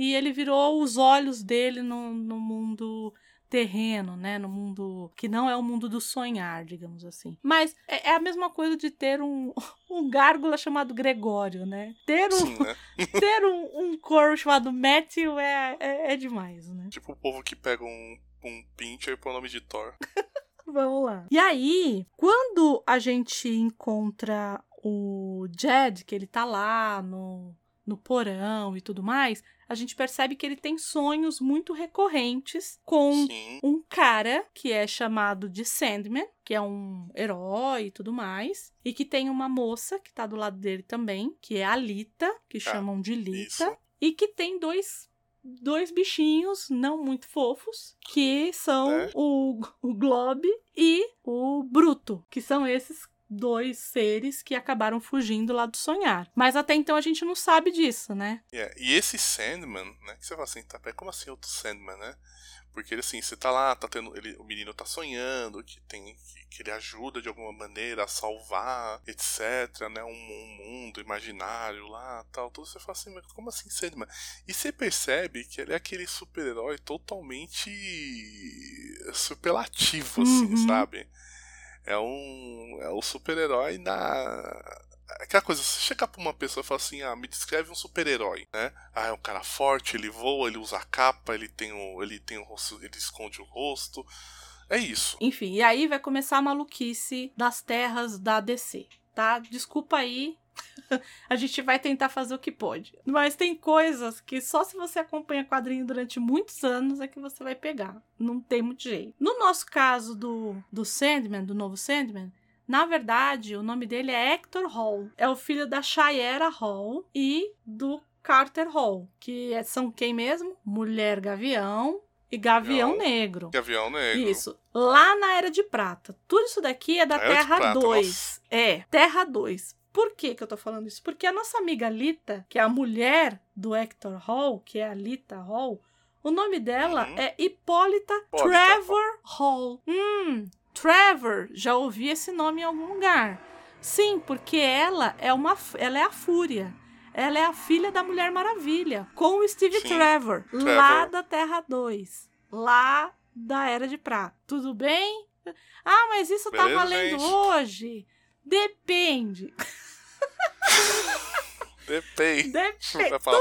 S1: E ele virou os olhos dele no, no mundo terreno, né? No mundo que não é o mundo do sonhar, digamos assim. Mas é, é a mesma coisa de ter um, um gárgula chamado Gregório, né? Ter um,
S2: sim, né?
S1: ter um, um corvo chamado Matthew é, é, é demais, né?
S2: Tipo o povo que pega um, um pincher e põe o nome de Thor.
S1: Vamos lá. E aí, quando a gente encontra o Jed, que ele tá lá no, no porão e tudo mais, a gente percebe que ele tem sonhos muito recorrentes com
S2: Sim.
S1: um cara que é chamado de Sandman, que é um herói e tudo mais, e que tem uma moça que tá do lado dele também, que é a Lita, que chamam de Lita,
S2: isso.
S1: e que tem dois dois bichinhos não muito fofos, que são
S2: É.
S1: o, o Glob e o Bruto, que são esses dois seres que acabaram fugindo lá do sonhar. Mas até então a gente não sabe disso, né?
S2: Yeah. E esse Sandman, né? Que você fala assim, tá, pera, como assim outro Sandman, né? Porque ele assim, você tá lá, tá tendo. Ele, o menino tá sonhando que tem. Que, que ele ajuda de alguma maneira a salvar, etc. Né? Um, um mundo imaginário lá tal. Tudo você fala assim, mas como assim Sandman? E você percebe que ele é aquele super-herói totalmente superlativo, assim,
S1: Uhum.
S2: sabe? É um. É o super-herói na. Aquela coisa, você chegar pra uma pessoa e falar assim, ah, me descreve um super-herói, né? Ah, é um cara forte, ele voa, ele usa capa, ele tem o. ele tem o rosto, ele esconde o rosto. É isso.
S1: Enfim, e aí vai começar a maluquice das terras da DC, tá? Desculpa aí. a gente vai tentar fazer o que pode. Mas tem coisas que só se você acompanha quadrinho durante muitos anos é que você vai pegar. Não tem muito jeito. No nosso caso do, do Sandman, do novo Sandman, na verdade, o nome dele é Hector Hall. É o filho da Shayera Hall e do Carter Hall, que é- são quem mesmo? Mulher Gavião e Gavião
S2: Gavião.
S1: Negro.
S2: Gavião Negro.
S1: Isso. Lá na Era de Prata. Tudo isso daqui é da Terra
S2: Prata,
S1: 2.
S2: nossa.
S1: É, Terra 2. Por que, que eu tô falando isso? Porque a nossa amiga Lita, que é a mulher do Hector Hall, que é a Lita Hall, O nome dela
S2: Uhum.
S1: é Hipólita
S2: Hipólita.
S1: Trevor Hall. Hum, Trevor, já ouvi esse nome em algum lugar. Sim, porque ela é uma ela é a Fúria. Ela é a filha da Mulher Maravilha, com o Steve
S2: Sim,
S1: Trevor,
S2: Trevor.
S1: lá da Terra 2, lá da Era de Prata. Tudo bem? Ah, mas isso tá
S2: Beleza,
S1: valendo
S2: gente?
S1: hoje? Depende.
S2: Depende.
S1: Depende.
S2: Falar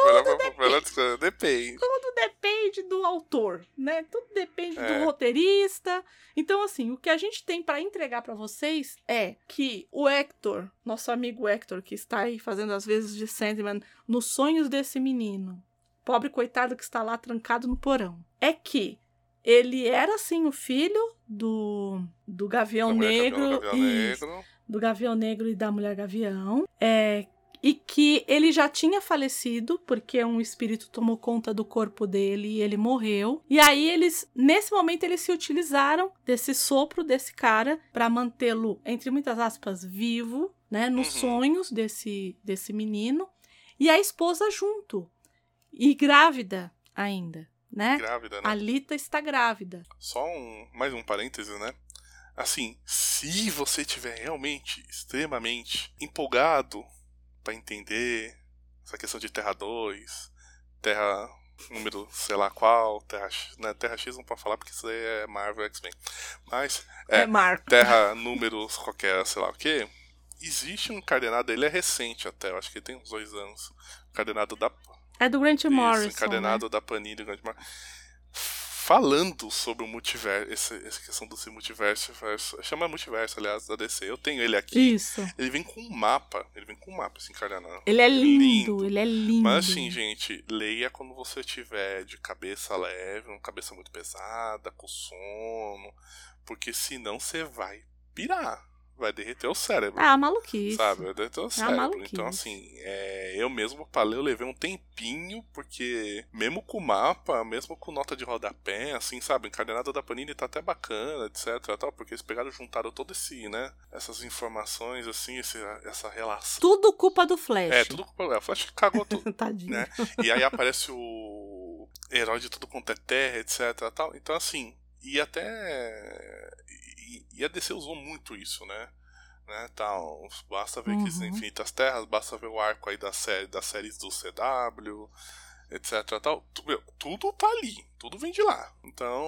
S2: melhor, descrever. Depende.
S1: tudo depende do autor, né? Tudo depende
S2: É.
S1: do roteirista. Então, assim, o que a gente tem pra entregar pra vocês é que o Hector, nosso amigo Hector, que está aí fazendo as vezes de Sandman nos sonhos desse menino, pobre coitado que está lá trancado no porão, é que ele era sim o filho do do Gavião Negro,
S2: Gavião
S1: isso,
S2: Negro.
S1: Do Gavião Negro e da Mulher Gavião. É, e que ele já tinha falecido porque um espírito tomou conta do corpo dele e ele morreu. E aí eles, nesse momento, eles se utilizaram desse sopro desse cara para mantê-lo, entre muitas aspas, vivo, né, nos
S2: Uhum.
S1: sonhos desse desse menino e a esposa junto e grávida ainda, né?
S2: Grávida, né?
S1: A Lita está grávida.
S2: Só um, mais um parêntese, né? Assim, se você tiver realmente extremamente empolgado pra entender essa questão de Terra 2, Terra número sei lá qual, Terra X, né? Terra X não pode falar porque isso aí é Marvel X-Men. Mas
S1: É,
S2: É. Terra números qualquer, sei lá o que, existe um cardenado, ele é recente até, eu acho que ele tem uns dois anos. Cardenado da
S1: É do Grant Morrison.
S2: isso, encadenado da Panini do Grande Mar... Falando sobre o multiverso, essa, essa questão do multiverso, verso- chama multiverso, aliás, da DC. Eu tenho ele aqui.
S1: Isso.
S2: Ele vem com um mapa. Ele vem com um mapa, esse encadenado.
S1: Ele é lindo,
S2: Lindo.
S1: ele é lindo.
S2: Mas assim, gente, leia quando você tiver de cabeça leve, uma cabeça muito pesada, com sono. Porque senão você vai pirar. Vai derreter o cérebro.
S1: Ah, maluquice.
S2: Sabe, vai derreter o cérebro.
S1: maluquice.
S2: Então, assim, é, eu mesmo pra ler, eu levei um tempinho, porque mesmo com mapa, mesmo com nota de rodapé, assim, sabe, encadenado da Panini tá até bacana, etc. Tal, porque eles pegaram e juntaram todo esse, né? Essas informações, assim, esse, essa relação.
S1: Tudo culpa do Flash.
S2: É, tudo com o Flash cagou tudo.
S1: Tadinho.
S2: né? E aí aparece o herói de tudo quanto é terra, etc. Tal. Então, assim, e até. E, e a DC usou muito isso, né? né tal. Basta ver que
S1: Uhum.
S2: infinitas terras, basta ver o arco aí da série, das séries do CW, etc. Tal. Tu- meu, tudo tá ali, tudo vem de lá. Então,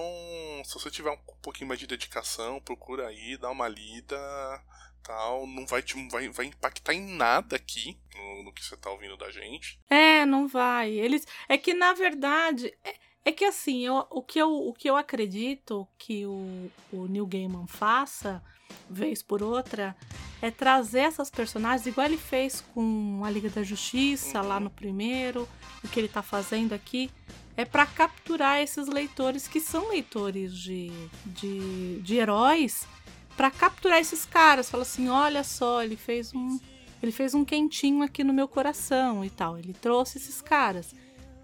S2: se você tiver um pouquinho mais de dedicação, procura aí, dá uma lida. Tal, não vai, te, vai, vai impactar em nada aqui no, no que você tá ouvindo da gente.
S1: É, não vai. Eles é que na verdade é, é que assim, eu, o que eu o que eu acredito que o, o Neil Gaiman faça vez por outra é trazer essas personagens igual ele fez com a Liga da Justiça lá no primeiro, o que ele tá fazendo aqui é para capturar esses leitores que são leitores de, de, de heróis, para capturar esses caras, fala assim, olha só, ele fez um ele fez um quentinho aqui no meu coração e tal. Ele trouxe esses caras.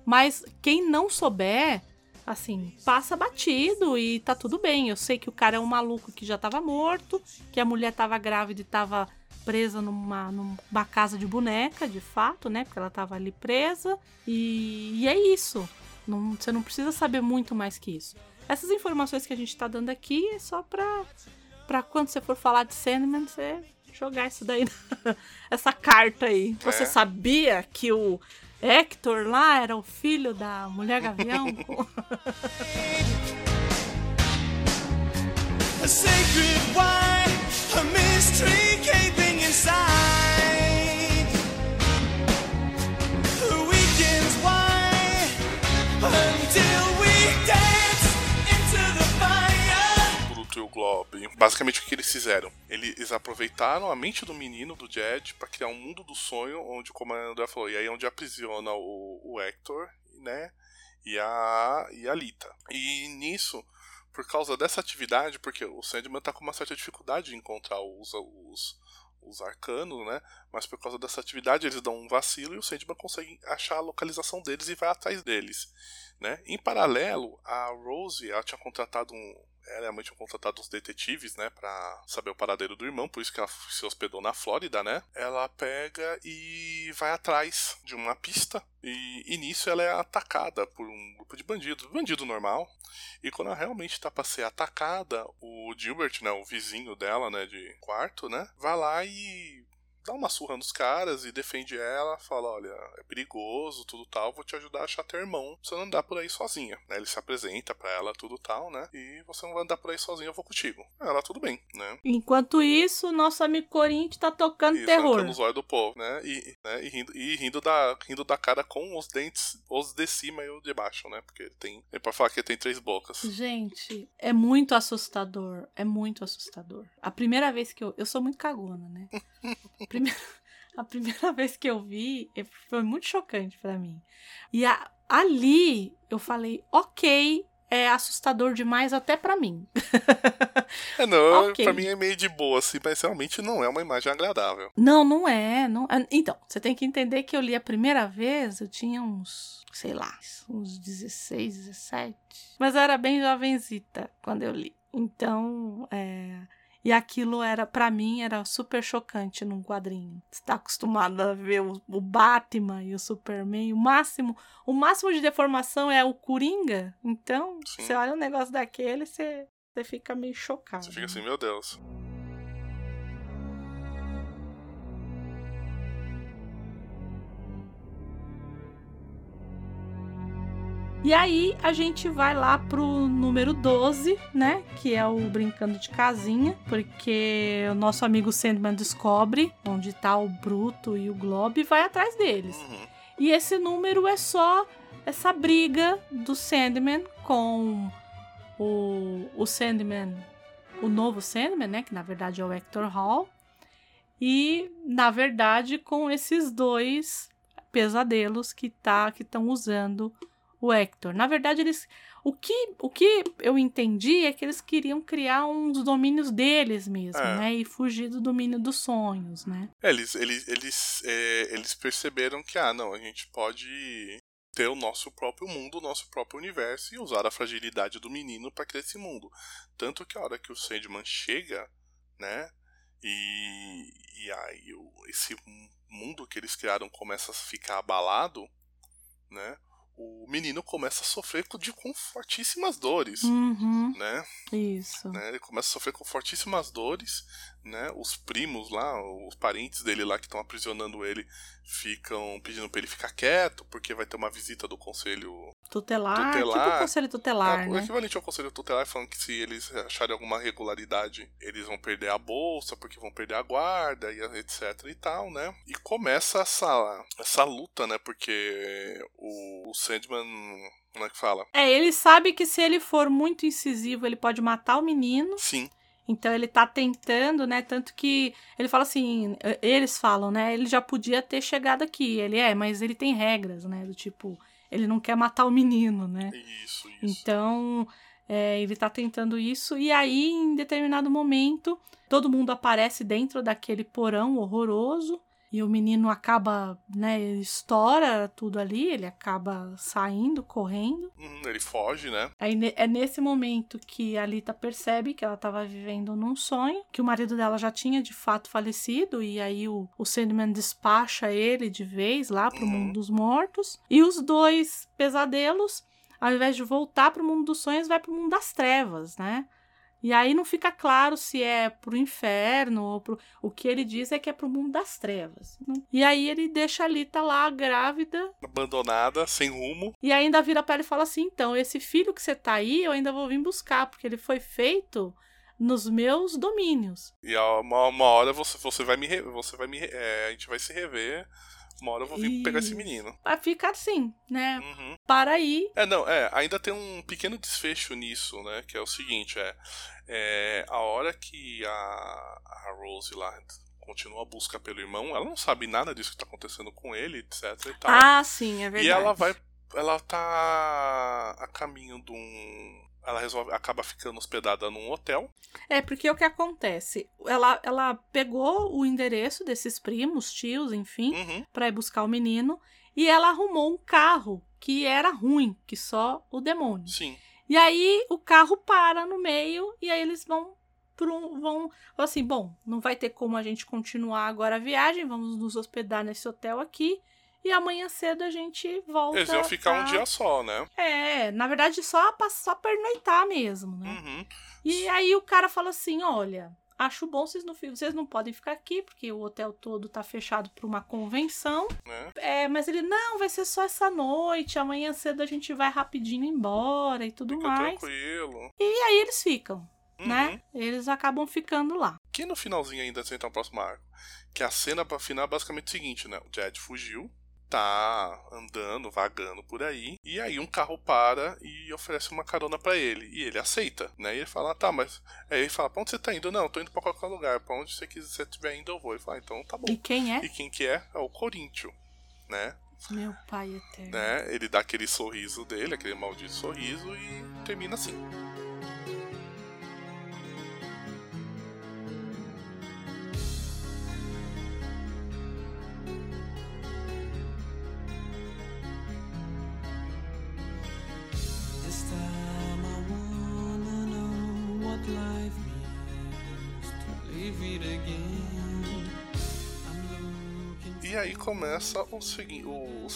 S1: Mas quem não souber, assim, passa batido e tá tudo bem. Eu sei que o cara é um maluco que já tava morto, que a mulher tava grávida e tava presa numa, numa casa de boneca, de fato, né? Porque ela tava ali presa. E, e é isso. Não, você não precisa saber muito mais que isso. Essas informações que a gente tá dando aqui é só pra, pra quando você for falar de Sandman, você jogar isso daí, essa carta aí. Você
S2: É.
S1: sabia que o Hector lá era o filho da Mulher Gavião?
S3: A sacred wine, a mystery gaping inside.
S2: O Globe. Basicamente o que eles fizeram? Eles aproveitaram a mente do menino, do Jed, pra criar um mundo do sonho, onde, como a André falou, e aí é onde aprisiona o, o Hector, né? E a, e a Lita. E nisso, por causa dessa atividade, porque o Sandman tá com uma certa dificuldade de encontrar os, os, os arcanos, né? Mas por causa dessa atividade eles dão um vacilo e o Sandman consegue achar a localização deles e vai atrás deles, né? Em paralelo, a Rose, ela tinha contratado um ela realmente tinha contratado os detetives, né, pra saber o paradeiro do irmão, por isso que ela se hospedou na Flórida, né? Ela pega e vai atrás de uma pista e, e nisso ela é atacada por um grupo de bandidos, bandido normal. E quando ela realmente tá pra ser atacada, o Gilbert, né, o vizinho dela, né, de quarto, né, vai lá e dá uma surra nos caras e defende ela, fala, olha, é perigoso, tudo tal, vou te ajudar a achar teu irmão, você não andar por aí sozinha, né? Ele se apresenta para ela, tudo tal, né? E você não vai andar por aí sozinha, eu vou contigo. Ela, tudo bem, né?
S1: Enquanto isso, nosso amigo Corinthians tá tocando isso, terror.
S2: nos olhos do povo, né? E, né? e, rindo, e rindo, da, rindo da cara com os dentes, os de cima e os de baixo, né? Porque tem, é pra falar que tem três bocas.
S1: Gente, é muito assustador, é muito assustador. A primeira vez que eu, eu sou muito cagona, né? primeira, a primeira vez que eu vi, foi muito chocante para mim. E a, ali eu falei, ok, é assustador demais até para mim.
S2: é, não, okay. pra mim é meio de boa, assim, mas realmente não é uma imagem agradável.
S1: Não, não é. Não, é, então, você tem que entender que eu li a primeira vez, eu tinha uns, sei lá, uns 16, 17. Mas eu era bem jovenzita quando eu li. Então, é, e aquilo era, para mim, era super chocante num quadrinho. Você tá acostumado a ver o, o, Batman e o Superman, o máximo, o máximo de deformação é o Coringa. Então, Sim. você olha um negócio daquele, você, você fica meio chocado.
S2: Você fica assim, meu Deus.
S1: E aí a gente vai lá pro número 12, né? Que é o Brincando de Casinha, porque o nosso amigo Sandman descobre onde tá o Bruto e o Globe e vai atrás deles. Uhum. E esse número é só essa briga do Sandman com o, o Sandman, o novo Sandman, né? Que na verdade é o Hector Hall. E, na verdade, com esses dois pesadelos que tá que estão usando o Hector. Na verdade, eles. O que, o que eu entendi é que eles queriam criar uns domínios deles mesmo, é. né? E fugir do domínio dos sonhos, né?
S2: É, eles, eles, eles, é, eles perceberam que, ah, não, a gente pode ter o nosso próprio mundo, o nosso próprio universo e usar a fragilidade do menino para criar esse mundo. Tanto que a hora que o Sandman chega, né? E, e aí esse mundo que eles criaram começa a ficar abalado, né? O menino começa a sofrer de com fortíssimas dores,
S1: uhum.
S2: né?
S1: Isso.
S2: Né? Ele começa a sofrer com fortíssimas dores, né? Os primos lá, os parentes dele lá que estão aprisionando ele, ficam pedindo para ele ficar quieto, porque vai ter uma visita do conselho
S1: tutelar, tutelar. tipo o conselho tutelar, é,
S2: né? O equivalente ao conselho tutelar falando que se eles acharem alguma regularidade, eles vão perder a bolsa, porque vão perder a guarda e etc e tal, né? E começa essa essa luta, né? Porque o, o Sandman como é que fala?
S1: É, ele sabe que se ele for muito incisivo, ele pode matar o menino.
S2: Sim.
S1: Então ele tá tentando, né? Tanto que ele fala assim, eles falam, né? Ele já podia ter chegado aqui. Ele é, mas ele tem regras, né? Do tipo, ele não quer matar o menino, né?
S2: Isso, isso.
S1: Então, é, ele tá tentando isso. E aí, em determinado momento, todo mundo aparece dentro daquele porão horroroso. E o menino acaba, né, estoura tudo ali, ele acaba saindo, correndo.
S2: Hum, ele foge, né?
S1: Aí é nesse momento que a Lita percebe que ela estava vivendo num sonho, que o marido dela já tinha de fato falecido, e aí o, o Sandman despacha ele de vez lá pro uhum. mundo dos mortos. E os dois pesadelos, ao invés de voltar pro mundo dos sonhos, vai pro mundo das trevas, né? E aí não fica claro se é pro inferno ou pro. O que ele diz é que é pro mundo das trevas. E aí ele deixa a Lita lá, grávida.
S2: Abandonada, sem rumo.
S1: E ainda vira pra ela e fala assim: então, esse filho que você tá aí, eu ainda vou vir buscar, porque ele foi feito nos meus domínios.
S2: E uma, uma hora você, você vai me. Você vai me é, a gente vai se rever uma hora eu vou vir Isso. pegar esse menino.
S1: Vai ficar assim, né?
S2: Uhum.
S1: Para aí.
S2: É, não, é, ainda tem um pequeno desfecho nisso, né? Que é o seguinte, é, é a hora que a, a Rose lá continua a busca pelo irmão, ela não sabe nada disso que tá acontecendo com ele, etc e tal.
S1: Ah, sim, é verdade.
S2: E ela vai ela tá a caminho de um ela resolve acaba ficando hospedada num hotel.
S1: É, porque o que acontece? Ela, ela pegou o endereço desses primos, tios, enfim,
S2: uhum.
S1: para ir buscar o menino e ela arrumou um carro que era ruim, que só o demônio.
S2: Sim.
S1: E aí o carro para no meio e aí eles vão pro, vão assim, bom, não vai ter como a gente continuar agora a viagem, vamos nos hospedar nesse hotel aqui. E amanhã cedo a gente volta.
S2: Eles iam ficar
S1: pra...
S2: um dia só, né?
S1: É, na verdade só só pernoitar mesmo, né?
S2: Uhum.
S1: E aí o cara fala assim: olha, acho bom vocês não, vocês não podem ficar aqui, porque o hotel todo tá fechado para uma convenção.
S2: É.
S1: É, mas ele, não, vai ser só essa noite, amanhã cedo a gente vai rapidinho embora e tudo
S2: Fica
S1: mais.
S2: tranquilo.
S1: E aí eles ficam,
S2: Uhum.
S1: né? Eles acabam ficando lá.
S2: Que no finalzinho ainda, sem entrar no próximo arco, que a cena pra final é basicamente o seguinte, né? O Jed fugiu, tá andando, vagando por aí, e aí um carro para e oferece uma carona pra ele, e ele aceita, né? E ele fala, ah, tá, mas... Aí ele fala, pra onde você tá indo? Não, eu tô indo pra qualquer lugar, pra onde você quiser estiver indo eu vou. Ele fala, ah, então tá bom.
S1: E quem é?
S2: E quem que é? É o Coríntio, né?
S1: Meu pai eterno.
S2: né? Ele dá aquele sorriso dele, aquele maldito sorriso, e termina assim. Aí começa o, segui- o, o,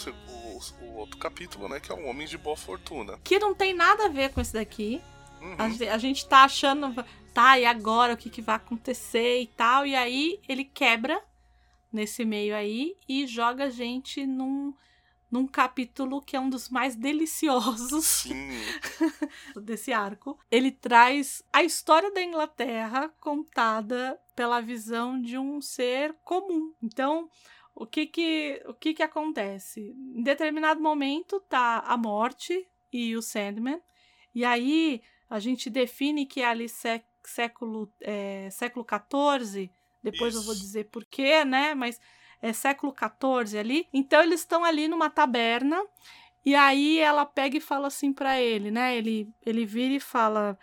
S2: o- outro capítulo, né? Que é o Homem de Boa Fortuna.
S1: Que não tem nada a ver com esse daqui.
S2: Uhum.
S1: A, a gente tá achando, tá, e agora o que, que vai acontecer e tal. E aí ele quebra nesse meio aí e joga a gente num, num capítulo que é um dos mais deliciosos desse arco. Ele traz a história da Inglaterra contada pela visão de um ser comum. Então, o que que, o que, que acontece? Em determinado momento tá a morte e o Sandman. E aí a gente define que é ali sé- século, é, século XIV. Depois eu vou
S2: Isso.
S1: dizer porquê, né? Mas é século XIV ali. Então eles estão ali numa taberna. E aí ela pega e fala assim pra ele, né? Ele, ele vira e fala: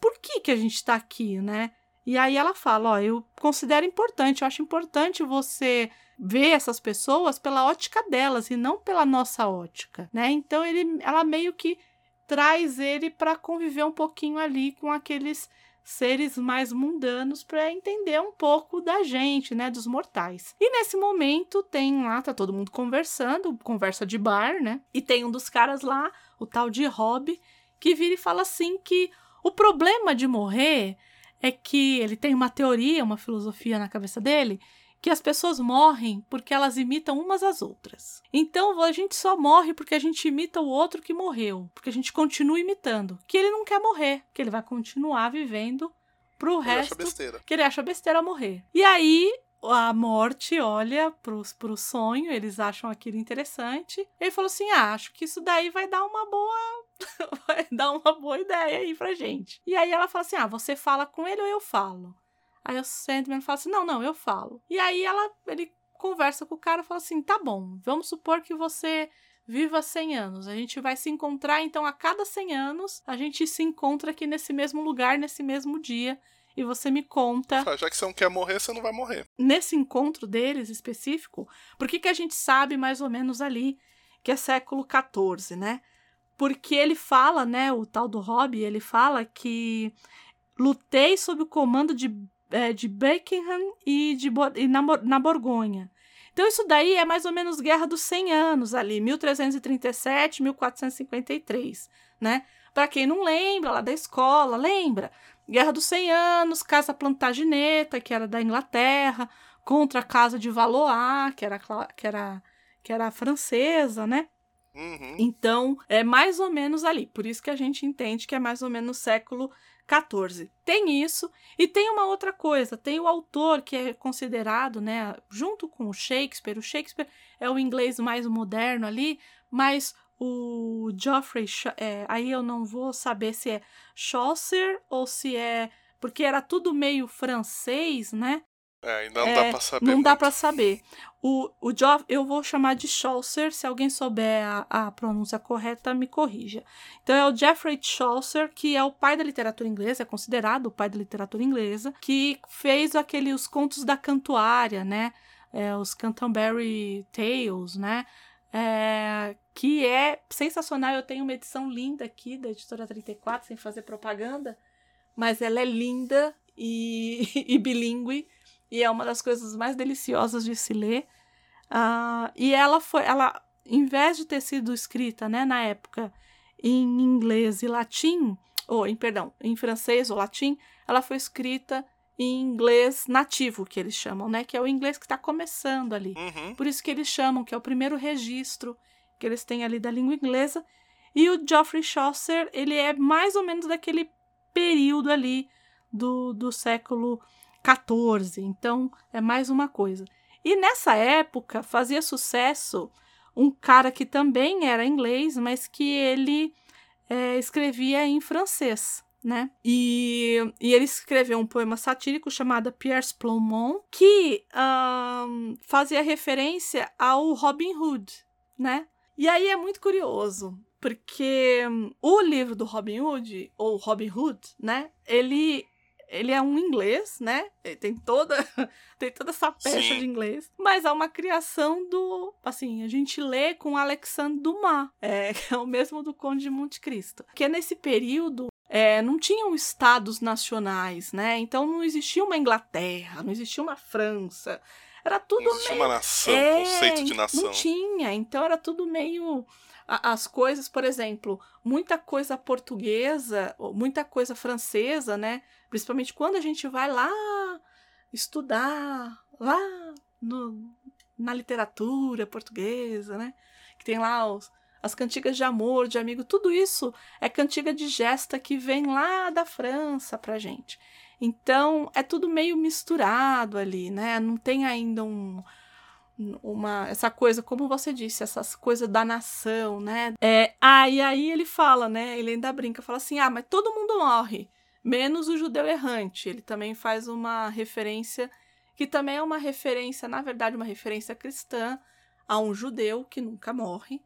S1: Por que que a gente tá aqui, né? E aí ela fala: Ó, eu considero importante, eu acho importante você ver essas pessoas pela ótica delas e não pela nossa ótica, né? Então ele, ela meio que traz ele para conviver um pouquinho ali com aqueles seres mais mundanos para entender um pouco da gente, né, dos mortais. E nesse momento tem lá, tá todo mundo conversando, conversa de bar, né? E tem um dos caras lá, o tal de Rob, que vira e fala assim que o problema de morrer é que ele tem uma teoria, uma filosofia na cabeça dele, que as pessoas morrem porque elas imitam umas às outras. Então a gente só morre porque a gente imita o outro que morreu, porque a gente continua imitando, que ele não quer morrer, que ele vai continuar vivendo pro
S2: ele acha
S1: resto
S2: besteira.
S1: que ele acha besteira morrer. E aí a morte olha pro, pro sonho, eles acham aquilo interessante. Ele falou assim: ah, acho que isso daí vai dar uma boa. vai dar uma boa ideia aí pra gente. E aí ela fala assim: ah, você fala com ele ou eu falo? Aí o Sandman fala assim: não, não, eu falo. E aí ela, ele conversa com o cara e fala assim: tá bom, vamos supor que você viva 100 anos. A gente vai se encontrar, então, a cada 100 anos, a gente se encontra aqui nesse mesmo lugar, nesse mesmo dia. E você me conta
S2: Já que você não quer morrer, você não vai morrer.
S1: nesse encontro deles específico, por que, que a gente sabe mais ou menos ali que é século XIV, né? Porque ele fala, né, o tal do Hobby, ele fala que lutei sob o comando de, é, de Buckingham e, de, e na, na Borgonha. Então isso daí é mais ou menos Guerra dos 100 Anos ali, 1337, 1453, né? Para quem não lembra, lá da escola, lembra? Guerra dos 100 Anos, Casa Plantageneta, que era da Inglaterra, contra a Casa de Valois, que era, que era, que era francesa, né?
S2: Uhum.
S1: Então, é mais ou menos ali. Por isso que a gente entende que é mais ou menos século XIV. Tem isso. E tem uma outra coisa. Tem o autor que é considerado, né, junto com o Shakespeare. O Shakespeare é o inglês mais moderno ali, mas o Geoffrey, é, aí eu não vou saber se é Chaucer ou se é... Porque era tudo meio francês, né?
S2: É, ainda não
S1: É,
S2: dá pra saber.
S1: Não dá
S2: muito.
S1: pra saber. O, o Geoff, eu vou chamar de Chaucer, se alguém souber a, a pronúncia correta, me corrija. Então é o Geoffrey Chaucer, que é o pai da literatura inglesa, é considerado o pai da literatura inglesa, que fez aqueles os contos da cantuária, né? É, os Canterbury Tales, né? É, que é sensacional. Eu tenho uma edição linda aqui da editora 34, sem fazer propaganda, mas ela é linda e, e bilíngue, e é uma das coisas mais deliciosas de se ler. Uh, e ela foi, ela, em vez de ter sido escrita, né, na época, em inglês e latim, ou em perdão, em francês ou latim, ela foi escrita em inglês nativo, que eles chamam, né? Que é o inglês que está começando ali.
S2: Uhum.
S1: Por isso que eles chamam, que é o primeiro registro que eles têm ali da língua inglesa. E o Geoffrey Chaucer, ele é mais ou menos daquele período ali do, do século XIV. Então, é mais uma coisa. E nessa época, fazia sucesso um cara que também era inglês, mas que ele é, escrevia em francês né? E, e ele escreveu um poema satírico chamado Pierre Ploumon, que um, fazia referência ao Robin Hood, né? E aí é muito curioso, porque o livro do Robin Hood, ou Robin Hood, né? Ele ele é um inglês, né? Ele tem toda tem toda essa pecha Sim. de inglês, mas é uma criação do, assim, a gente lê com Alexandre Dumas, é, que é o mesmo do Conde de Monte Cristo. Que é nesse período é, não tinham estados nacionais, né? Então não existia uma Inglaterra, não existia uma França. Era tudo
S2: não existia
S1: meio...
S2: uma nação, é, conceito de nação.
S1: Não tinha, então era tudo meio as coisas, por exemplo, muita coisa portuguesa, muita coisa francesa, né? Principalmente quando a gente vai lá estudar, lá no, na literatura portuguesa, né? Que tem lá os, as cantigas de amor, de amigo, tudo isso é cantiga de gesta que vem lá da França pra gente. Então, é tudo meio misturado ali, né? Não tem ainda um, uma essa coisa, como você disse, essas coisas da nação, né? É, ah, e aí ele fala, né? Ele ainda brinca, fala assim: "Ah, mas todo mundo morre, menos o judeu errante". Ele também faz uma referência que também é uma referência, na verdade, uma referência cristã a um judeu que nunca morre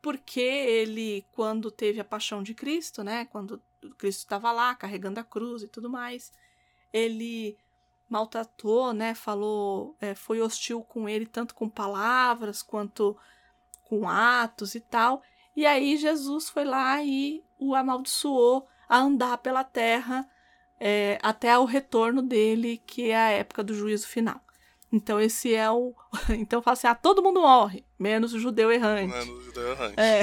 S1: porque ele, quando teve a paixão de Cristo, né, quando Cristo estava lá carregando a cruz e tudo mais, ele maltratou, né, falou, é, foi hostil com ele tanto com palavras quanto com atos e tal. E aí Jesus foi lá e o amaldiçoou a andar pela terra é, até o retorno dele, que é a época do juízo final. Então esse é o. Então fala assim: ah, todo mundo morre, menos o judeu errante.
S2: Menos o judeu errante.
S1: É.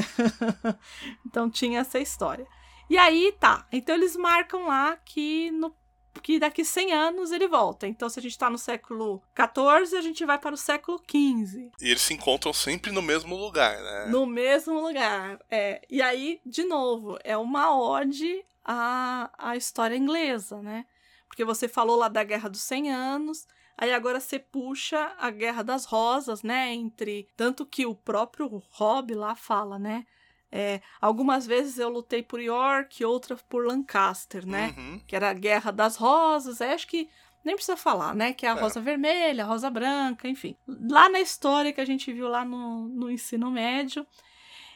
S1: então tinha essa história. E aí tá. Então eles marcam lá que no que daqui 100 anos ele volta. Então, se a gente está no século XIV, a gente vai para o século XV.
S2: E eles se encontram sempre no mesmo lugar, né?
S1: No mesmo lugar, é. E aí, de novo, é uma ode à, à história inglesa, né? Porque você falou lá da Guerra dos 100 Anos, Aí agora você puxa a Guerra das Rosas, né? Entre. Tanto que o próprio Rob lá fala, né? É, algumas vezes eu lutei por York, outras por Lancaster, né?
S2: Uhum.
S1: Que era a Guerra das Rosas. Aí acho que nem precisa falar, né? Que é a é. rosa vermelha, a rosa branca, enfim. Lá na história que a gente viu lá no, no ensino médio.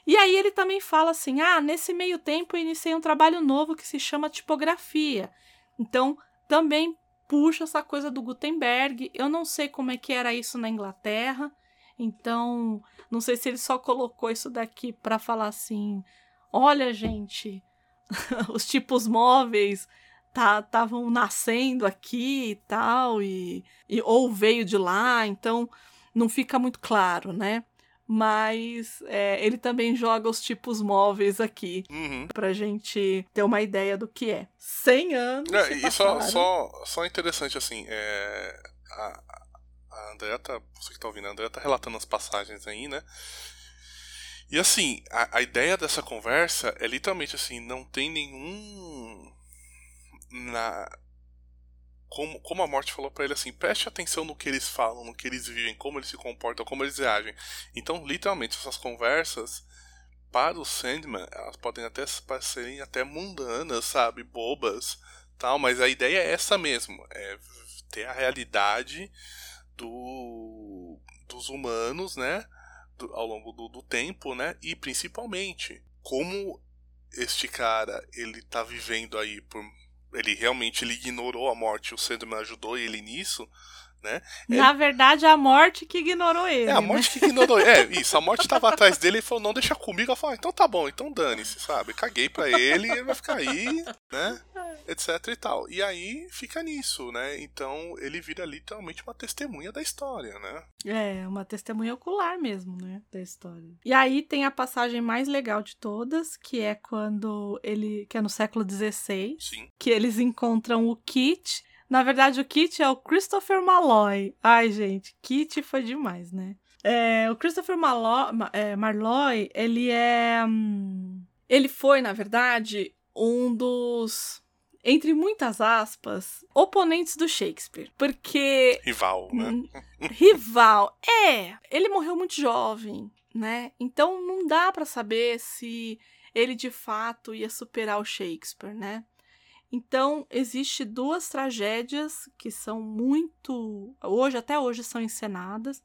S1: E aí ele também fala assim: ah, nesse meio tempo eu iniciei um trabalho novo que se chama tipografia. Então, também puxa essa coisa do Gutenberg. Eu não sei como é que era isso na Inglaterra, então não sei se ele só colocou isso daqui para falar assim: olha, gente, os tipos móveis estavam tá, nascendo aqui e tal, e, e ou veio de lá, então não fica muito claro, né? Mas é, ele também joga os tipos móveis aqui
S2: uhum.
S1: pra gente ter uma ideia do que é. 100 anos. É,
S2: e só, só, só interessante assim, é, a, a Andrea tá, você que tá ouvindo, a Andrea tá relatando as passagens aí, né? E assim, a, a ideia dessa conversa é literalmente assim, não tem nenhum. Na, como, como a morte falou para ele assim, preste atenção no que eles falam, no que eles vivem, como eles se comportam, como eles reagem. Então, literalmente, essas conversas para o Sandman, elas podem até parecerem até mundanas, sabe, bobas, tal, mas a ideia é essa mesmo, é ter a realidade do, dos humanos, né, do, ao longo do, do tempo, né, e principalmente como este cara ele tá vivendo aí por ele realmente ele ignorou a morte, o Sandman ajudou ele nisso, né?
S1: Na verdade, a morte que ignorou ele.
S2: É, a
S1: né?
S2: morte que ignorou. É, isso, a morte tava atrás dele e falou, não, deixa comigo. Ela falou, ah, então tá bom, então dane-se, sabe? Caguei pra ele, ele vai ficar aí, né? Etc e tal. E aí fica nisso, né? Então ele vira literalmente uma testemunha da história, né?
S1: É, uma testemunha ocular mesmo, né? Da história. E aí tem a passagem mais legal de todas, que é quando ele. que é no século XVI,
S2: Sim.
S1: que eles encontram o Kit. Na verdade, o Kit é o Christopher Malloy. Ai, gente, Kit foi demais, né? É, o Christopher Malloy, Ma- é, Marloy, ele é. hum, ele foi, na verdade, um dos. Entre muitas aspas, oponentes do Shakespeare. Porque
S2: Rival, né?
S1: Hum, Rival. É, ele morreu muito jovem, né? Então não dá pra saber se ele de fato ia superar o Shakespeare, né? Então existe duas tragédias que são muito, hoje até hoje são encenadas,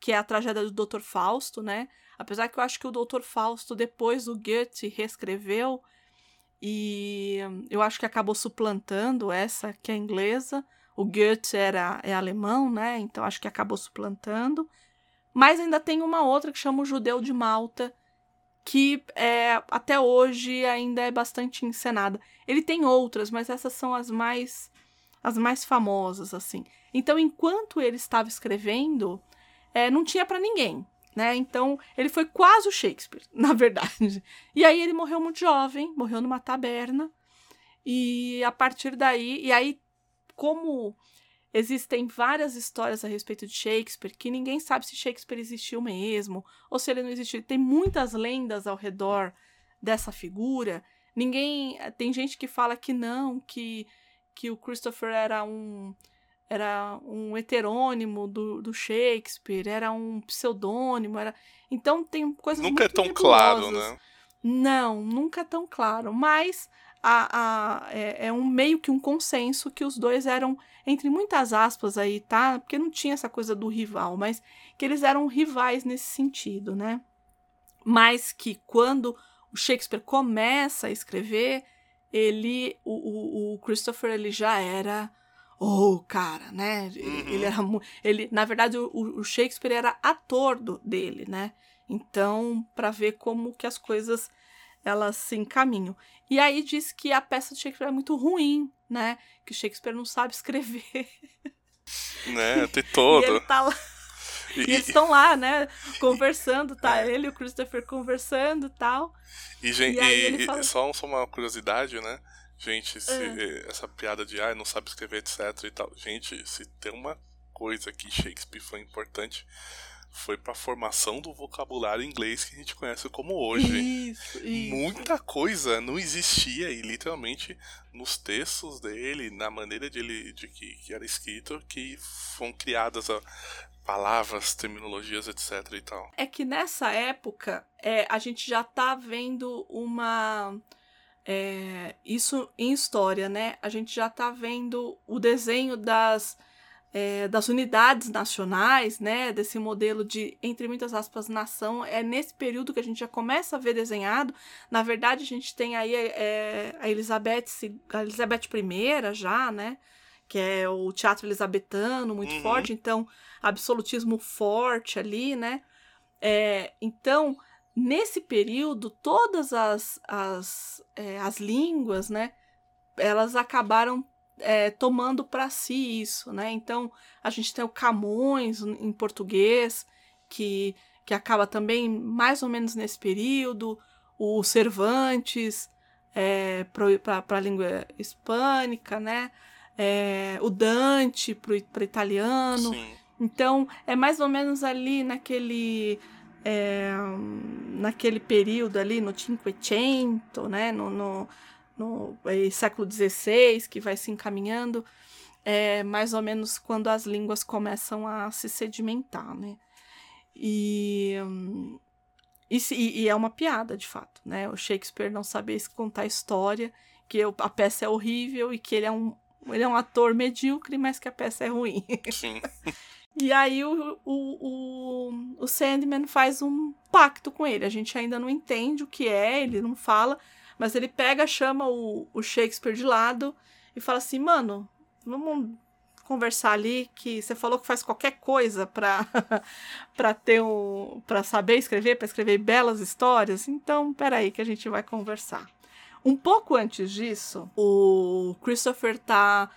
S1: que é a tragédia do Dr. Fausto, né? Apesar que eu acho que o Dr. Fausto depois o Goethe reescreveu e eu acho que acabou suplantando essa que é inglesa. O Goethe era é alemão, né? Então acho que acabou suplantando. Mas ainda tem uma outra que chama o Judeu de Malta, que é, até hoje ainda é bastante encenada. Ele tem outras, mas essas são as mais as mais famosas assim. Então, enquanto ele estava escrevendo, é, não tinha para ninguém, né? Então, ele foi quase o Shakespeare, na verdade. E aí ele morreu muito jovem, morreu numa taberna. E a partir daí, e aí como existem várias histórias a respeito de Shakespeare que ninguém sabe se Shakespeare existiu mesmo ou se ele não existiu. Tem muitas lendas ao redor dessa figura. Ninguém, tem gente que fala que não, que que o Christopher era um era um heterônimo do, do Shakespeare, era um pseudônimo, era então tem coisas
S2: Nunca é
S1: muito
S2: tão claro,
S1: nebulosas.
S2: né?
S1: Não, nunca é tão claro. Mas a, a, é, é um meio que um consenso que os dois eram, entre muitas aspas aí, tá? Porque não tinha essa coisa do rival, mas que eles eram rivais nesse sentido, né? Mas que quando o Shakespeare começa a escrever, ele, o, o, o Christopher, ele já era o cara, né?
S2: Uhum.
S1: Ele era, ele, na verdade, o, o Shakespeare era ator do, dele, né? Então, para ver como que as coisas elas se encaminham. E aí diz que a peça de Shakespeare é muito ruim, né? Que Shakespeare não sabe escrever.
S2: Né? Tem
S1: E
S2: todo.
S1: ele tá lá,
S2: E,
S1: e eles estão lá, né? Conversando, tá? Ele e o Christopher conversando e tal.
S2: e, gente,
S1: e
S2: e- e
S1: fala-
S2: só, só uma curiosidade, né? Gente, se, eh, essa piada de ah, não sabe escrever, etc e tal. Gente, se tem uma coisa que Shakespeare foi importante, foi pra formação do vocabulário inglês que a gente conhece como hoje.
S1: Isso, isso.
S2: Muita coisa não existia e literalmente nos textos dele, na maneira de ele de que, que era escrito, que foram criadas a, palavras, terminologias, etc e tal.
S1: É que nessa época é, a gente já tá vendo uma. é, isso em história, né? A gente já tá vendo o desenho das, é, das unidades nacionais, né? Desse modelo de, entre muitas aspas, nação. É nesse período que a gente já começa a ver desenhado. Na verdade, a gente tem aí é, a Elizabeth, a Elizabeth I já, né? Que é o teatro elisabetano muito
S2: Uhum.
S1: forte, então absolutismo forte ali, né? É, então, nesse período, todas as, as, é, as línguas, né? Elas acabaram é, tomando para si isso, né? Então, a gente tem o Camões em português, que, que acaba também mais ou menos nesse período, o Cervantes é, para a língua hispânica, né? É, o Dante para italiano.
S2: Sim.
S1: Então, é mais ou menos ali naquele. é, naquele período ali, no Cinquecento, né? No, no, no século XVI, que vai se encaminhando. É mais ou menos quando as línguas começam a se sedimentar, né? E, e, e- é uma piada, de fato, né? O Shakespeare não saber es- contar história, que a peça é horrível e que ele é um, ele é um ator medíocre, mas que a peça é ruim.
S2: Sim.
S1: E aí o, o, o, o Sandman faz um pacto com ele. A gente ainda não entende o que é, ele não fala, mas ele pega, chama o, o Shakespeare de lado e fala assim, mano, vamos conversar ali que você falou que faz qualquer coisa para para ter um para saber escrever, para escrever belas histórias. Então, peraí que a gente vai conversar. Um pouco antes disso, o Christopher tá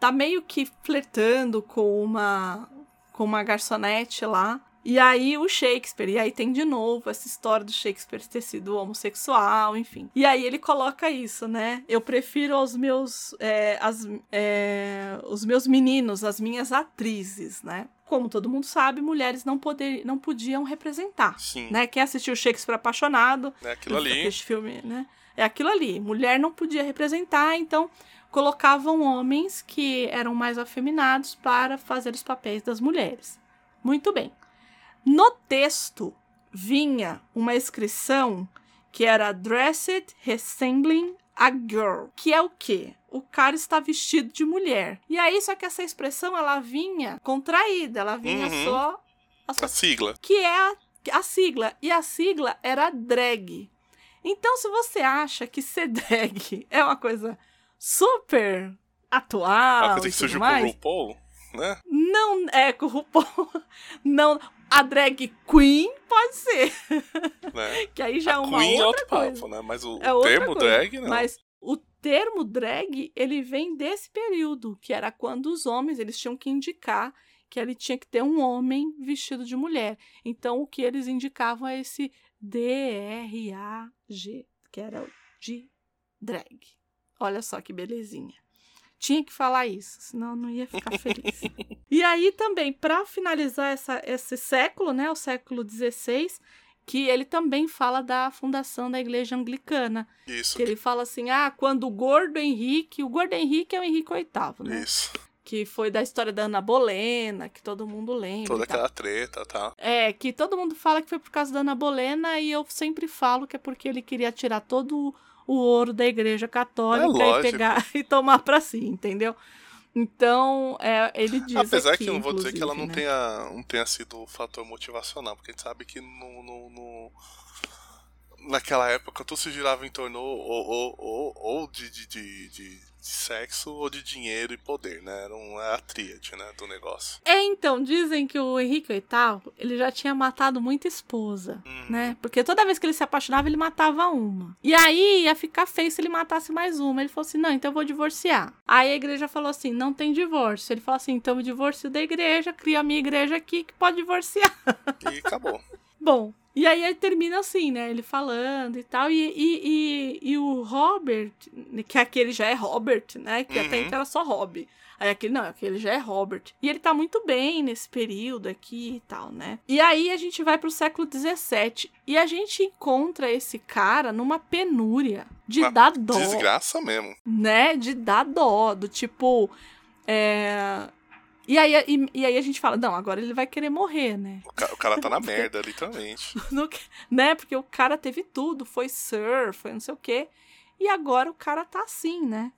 S1: tá meio que flertando com uma com uma garçonete lá. E aí o Shakespeare, e aí tem de novo essa história do Shakespeare ter sido homossexual, enfim. E aí ele coloca isso, né? Eu prefiro aos meus, é, as, é, os meus meninos, as minhas atrizes, né? Como todo mundo sabe, mulheres não, poder, não podiam representar.
S2: Sim.
S1: Né? Quem assistiu Shakespeare Apaixonado,
S2: É aquilo ali.
S1: filme, né? É aquilo ali. Mulher não podia representar, então colocavam homens que eram mais afeminados para fazer os papéis das mulheres. Muito bem. No texto vinha uma inscrição que era Dressed Resembling a Girl, que é o quê? O cara está vestido de mulher. E aí, só que essa expressão ela vinha contraída, ela vinha
S2: Uhum.
S1: só
S2: A sigla.
S1: que é a, a sigla. E a sigla era drag. Então, se você acha que ser drag é uma coisa super atual,
S2: a coisa
S1: e
S2: que surgiu com o
S1: mais,
S2: RuPaul, né?
S1: não é com o RuPaul. Não, a drag queen pode ser,
S2: né?
S1: que aí já é
S2: a
S1: uma
S2: Queen é
S1: outra
S2: outro
S1: coisa.
S2: papo, né? Mas o
S1: É outra
S2: termo
S1: coisa.
S2: drag, não.
S1: Mas o termo drag, ele vem desse período, que era quando os homens, eles tinham que indicar que ele tinha que ter um homem vestido de mulher. Então, o que eles indicavam é esse D-R-A-G, que era o de drag. Olha só que belezinha. Tinha que falar isso, senão eu não ia ficar feliz. e aí também, para finalizar essa, esse século, né, o século XVI, que ele também fala da fundação da igreja anglicana.
S2: Isso.
S1: Que ele fala assim: ah, quando o gordo Henrique, o gordo Henrique é o Henrique VIII, né?
S2: Isso.
S1: Que foi da história da Ana Bolena, que todo mundo lembra.
S2: Toda aquela treta, tá?
S1: É, que todo mundo fala que foi por causa da Ana Bolena, e eu sempre falo que é porque ele queria tirar todo o ouro da igreja católica
S2: É
S1: e pegar e tomar pra si, entendeu? Então, é, ele diz.
S2: Apesar
S1: aqui,
S2: que eu não vou dizer que ela não
S1: né?
S2: tenha, não tenha sido um fator motivacional, porque a gente sabe que no, no- no- naquela época tudo se girava em torno ou, ou, ou, ou de, de, de, de- de sexo ou de dinheiro e poder, né? Era um, a tríade né, do negócio.
S1: É, então, dizem que o Henrique VIII, ele já tinha matado muita esposa,
S2: Hum.
S1: né? Porque toda vez que ele se apaixonava, ele matava uma. E aí ia ficar feio se ele matasse mais uma. Ele falou assim: não, então eu vou divorciar. Aí a igreja falou assim: não tem divórcio. Ele falou assim: então eu divorcio da igreja, crio a minha igreja aqui que pode divorciar.
S2: E acabou.
S1: Bom, e aí ele termina assim, né? Ele falando e tal. E, e, e, e o Robert, que aquele já é Robert, né? Que até
S2: Uhum.
S1: então era só Rob. Aí aquele não, aquele já é Robert. E ele tá muito bem nesse período aqui e tal, né? E aí a gente vai pro século XVII e a gente encontra esse cara numa penúria de
S2: Uma
S1: dar dó
S2: Desgraça mesmo.
S1: né? De dar dó, do tipo. É... E, aí, e, e aí a gente fala, não, agora ele vai querer morrer, né?
S2: O, ca- o cara tá na merda, literalmente.
S1: No né? Porque o cara teve tudo, foi Sir, foi não sei o quê. E agora o cara tá assim, né?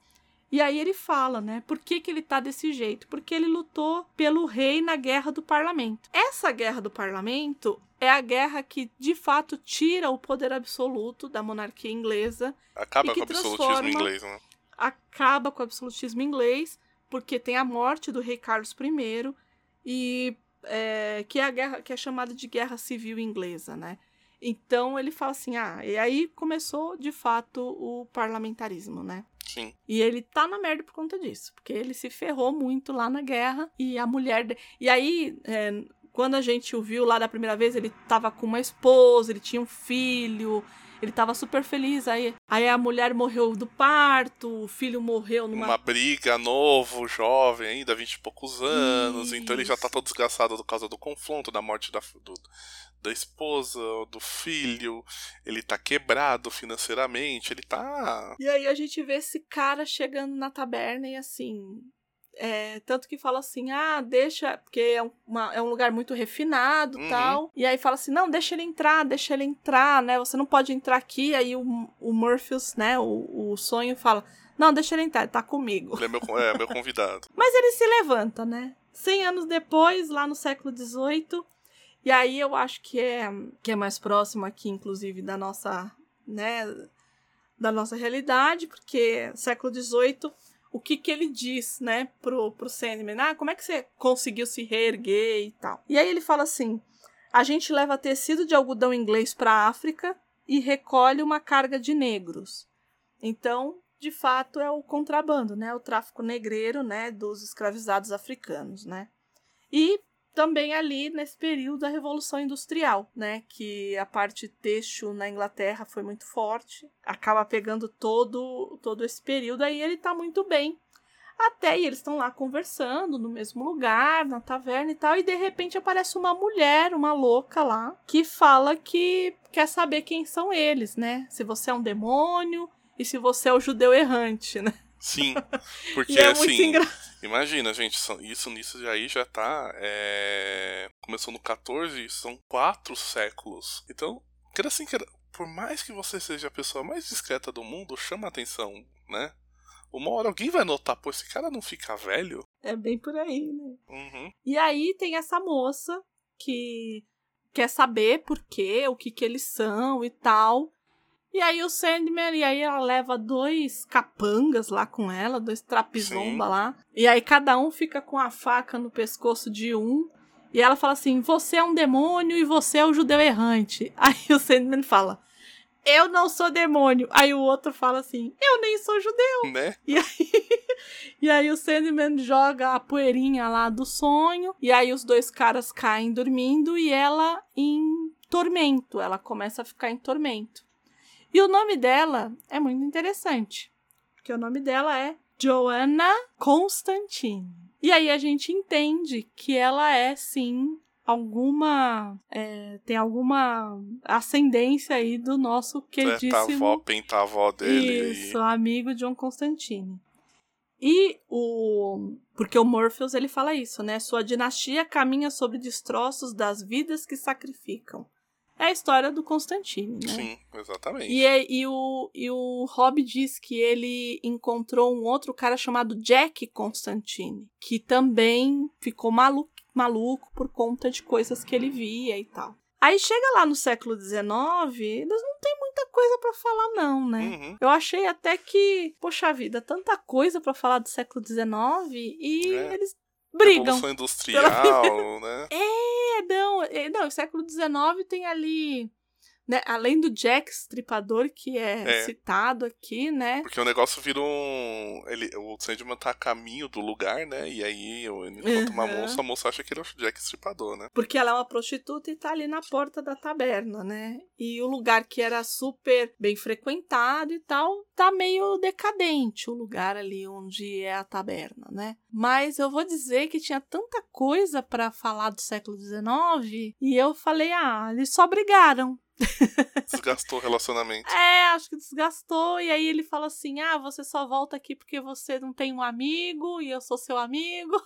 S1: E aí ele fala, né? Por que, que ele tá desse jeito? Porque ele lutou pelo rei na guerra do parlamento. Essa guerra do parlamento é a guerra que, de fato, tira o poder absoluto da monarquia inglesa
S2: Acaba com o absolutismo inglês, né?
S1: acaba com o absolutismo inglês, porque tem a morte do rei Carlos I, e é, que é a guerra que é chamada de guerra civil inglesa, né? Então ele fala assim, ah, e aí começou de fato o parlamentarismo, né?
S2: Sim.
S1: E ele tá na merda por conta disso, porque ele se ferrou muito lá na guerra e a mulher. de- E aí, é, quando a gente o viu lá da primeira vez, ele tava com uma esposa, ele tinha um filho, ele tava super feliz. Aí, aí a mulher morreu do parto, o filho morreu numa.
S2: Uma briga novo, jovem ainda, 20 e poucos anos. Então ele já tá
S1: Isso.
S2: todo desgraçado por causa do confronto, da morte da, do- da esposa, do filho. Ele tá quebrado financeiramente. Ele tá.
S1: E aí a gente vê esse cara chegando na taberna e assim. É, tanto que fala assim, ah, deixa, porque é um, uma- é um lugar muito refinado
S2: Uhum.
S1: tal. E aí fala assim, não, deixa ele entrar, deixa ele entrar, né? Você não pode entrar aqui. Aí o, o Murphy's, né, o, o sonho fala, não, deixa ele entrar, ele tá comigo.
S2: Ele é meu, é, meu convidado.
S1: Mas ele se levanta, né? Cem anos depois, lá no século XVIII. E aí eu acho que é, que é mais próximo aqui, inclusive, da nossa, né, da nossa realidade, porque século XVIII, o que que ele diz, né, pro, pro Sandman. Ah, como é que você conseguiu se reerguer e tal. E aí ele fala assim, a gente leva tecido de algodão inglês para a África e recolhe uma carga de negros. Então, de fato, é o contrabando, né, o tráfico negreiro, né, dos escravizados africanos, né. E também ali nesse período da Revolução Industrial, né, que a parte têxtil na Inglaterra foi muito forte, acaba pegando todo todo esse período aí ele tá muito bem. Até e eles estão lá conversando no mesmo lugar, na taverna e tal, e de repente aparece uma mulher, uma louca lá, que fala que quer saber quem são eles, né? Se você é um demônio e se você é o judeu errante, né?
S2: Sim, porque
S1: é
S2: assim,
S1: engra...
S2: imagina, gente, isso nisso aí já tá. é, Começou no 14, são quatro séculos. Então, quer assim, quer... por mais que você seja a pessoa mais discreta do mundo, chama atenção, né? Uma hora alguém vai notar, pô, esse cara não fica velho?
S1: É bem por aí, né?
S2: Uhum.
S1: E aí tem essa moça que quer saber por quê, o que que eles são e tal. E aí o Sandman, e aí ela leva dois capangas lá com ela, dois trapizomba
S2: Sim.
S1: lá. E aí cada um fica com a faca no pescoço de um. E ela fala assim: Você é um demônio e você é o judeu errante. Aí o Sandman fala: Eu não sou demônio. Aí o outro fala assim: Eu nem sou judeu.
S2: Né?
S1: E aí, e aí o Sandman joga a poeirinha lá do sonho. E aí os dois caras caem dormindo e ela em tormento. Ela começa a ficar em tormento. E o nome dela é muito interessante. Porque o nome dela é Joanna Constantine. E aí a gente entende que ela é sim alguma. é, tem alguma ascendência aí do nosso queridíssimo.
S2: Tetavó, pentavó dele.
S1: Isso, amigo John Constantine. E o. Porque o Morpheus ele fala isso, né? Sua dinastia caminha sobre destroços das vidas que sacrificam. É a história do Constantine, né?
S2: Sim, exatamente.
S1: E, é- e, o, e o Rob diz que ele encontrou um outro cara chamado Jack Constantine, que também ficou maluco, maluco por conta de coisas que ele via e tal. Aí chega lá no século XIX, eles não tem muita coisa pra falar, não, né?
S2: Uhum.
S1: Eu achei até que, poxa vida, tanta coisa pra falar do século XIX e
S2: É.
S1: eles brigam.
S2: Revolução industrial, né?
S1: É, não, é, não, o século XIX tem ali, né, além do Jack Stripador, que é,
S2: É.
S1: citado aqui, né?
S2: Porque o negócio vira um. Ele, o Sandman tá a caminho do lugar, né? E aí ele encontra uma
S1: Uhum.
S2: moça, a moça acha que ele é o Jack Stripador, né?
S1: Porque ela é uma prostituta e tá ali na porta da taberna, né? E o lugar que era super bem frequentado e tal, tá meio decadente o lugar ali onde é a taberna, né? Mas eu vou dizer que tinha tanta coisa pra falar do século XIX e eu falei, ah, eles só brigaram.
S2: Desgastou o relacionamento.
S1: É, acho que desgastou. E aí ele fala assim: ah, você só volta aqui porque você não tem um amigo e eu sou seu amigo.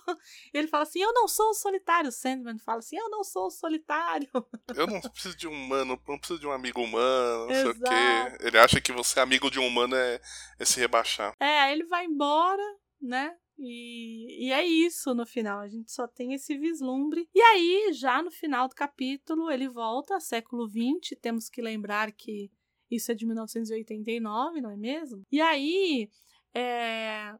S1: E ele fala assim: eu não sou um solitário. O Sandman fala assim: eu não sou um solitário.
S2: Eu não preciso de um humano, não preciso de um amigo humano, não sei o
S1: Exato.
S2: quê. Ele acha que você amigo de um humano é, é se rebaixar.
S1: É, aí ele vai embora, né? E, e é isso no final. A gente só tem esse vislumbre. E aí, já no final do capítulo, ele volta século XX. Temos que lembrar que isso é de 1989, não é mesmo? E aí, é,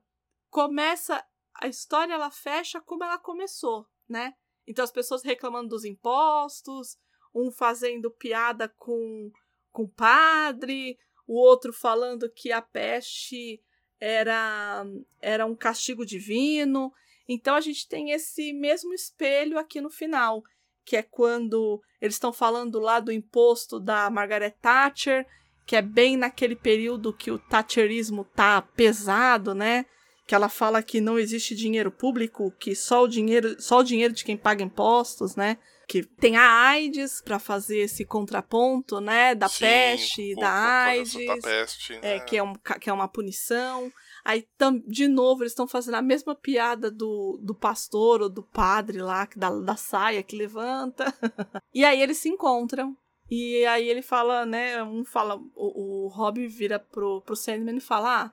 S1: começa. A história ela fecha como ela começou, né? Então as pessoas reclamando dos impostos, um fazendo piada com, com o padre, o outro falando que a peste era, era um castigo divino. Então a gente tem esse mesmo espelho aqui no final, que é quando eles estão falando lá do imposto da Margaret Thatcher, que é bem naquele período que o Thatcherismo tá pesado, né? Que ela fala que não existe dinheiro público, que só o dinheiro, só o dinheiro de quem paga impostos, né? Que tem a AIDS para fazer esse contraponto, né? Da
S2: Sim,
S1: peste
S2: o-
S1: da AIDS
S2: Da peste,
S1: é,
S2: né?
S1: que, é um, que é uma punição. Aí, tam, de novo, eles estão fazendo a mesma piada do, do pastor ou do padre lá, que da, da saia que levanta. e aí eles se encontram. E aí ele fala, né? Um fala, o, o Rob vira pro, pro Sandman e fala: Ah,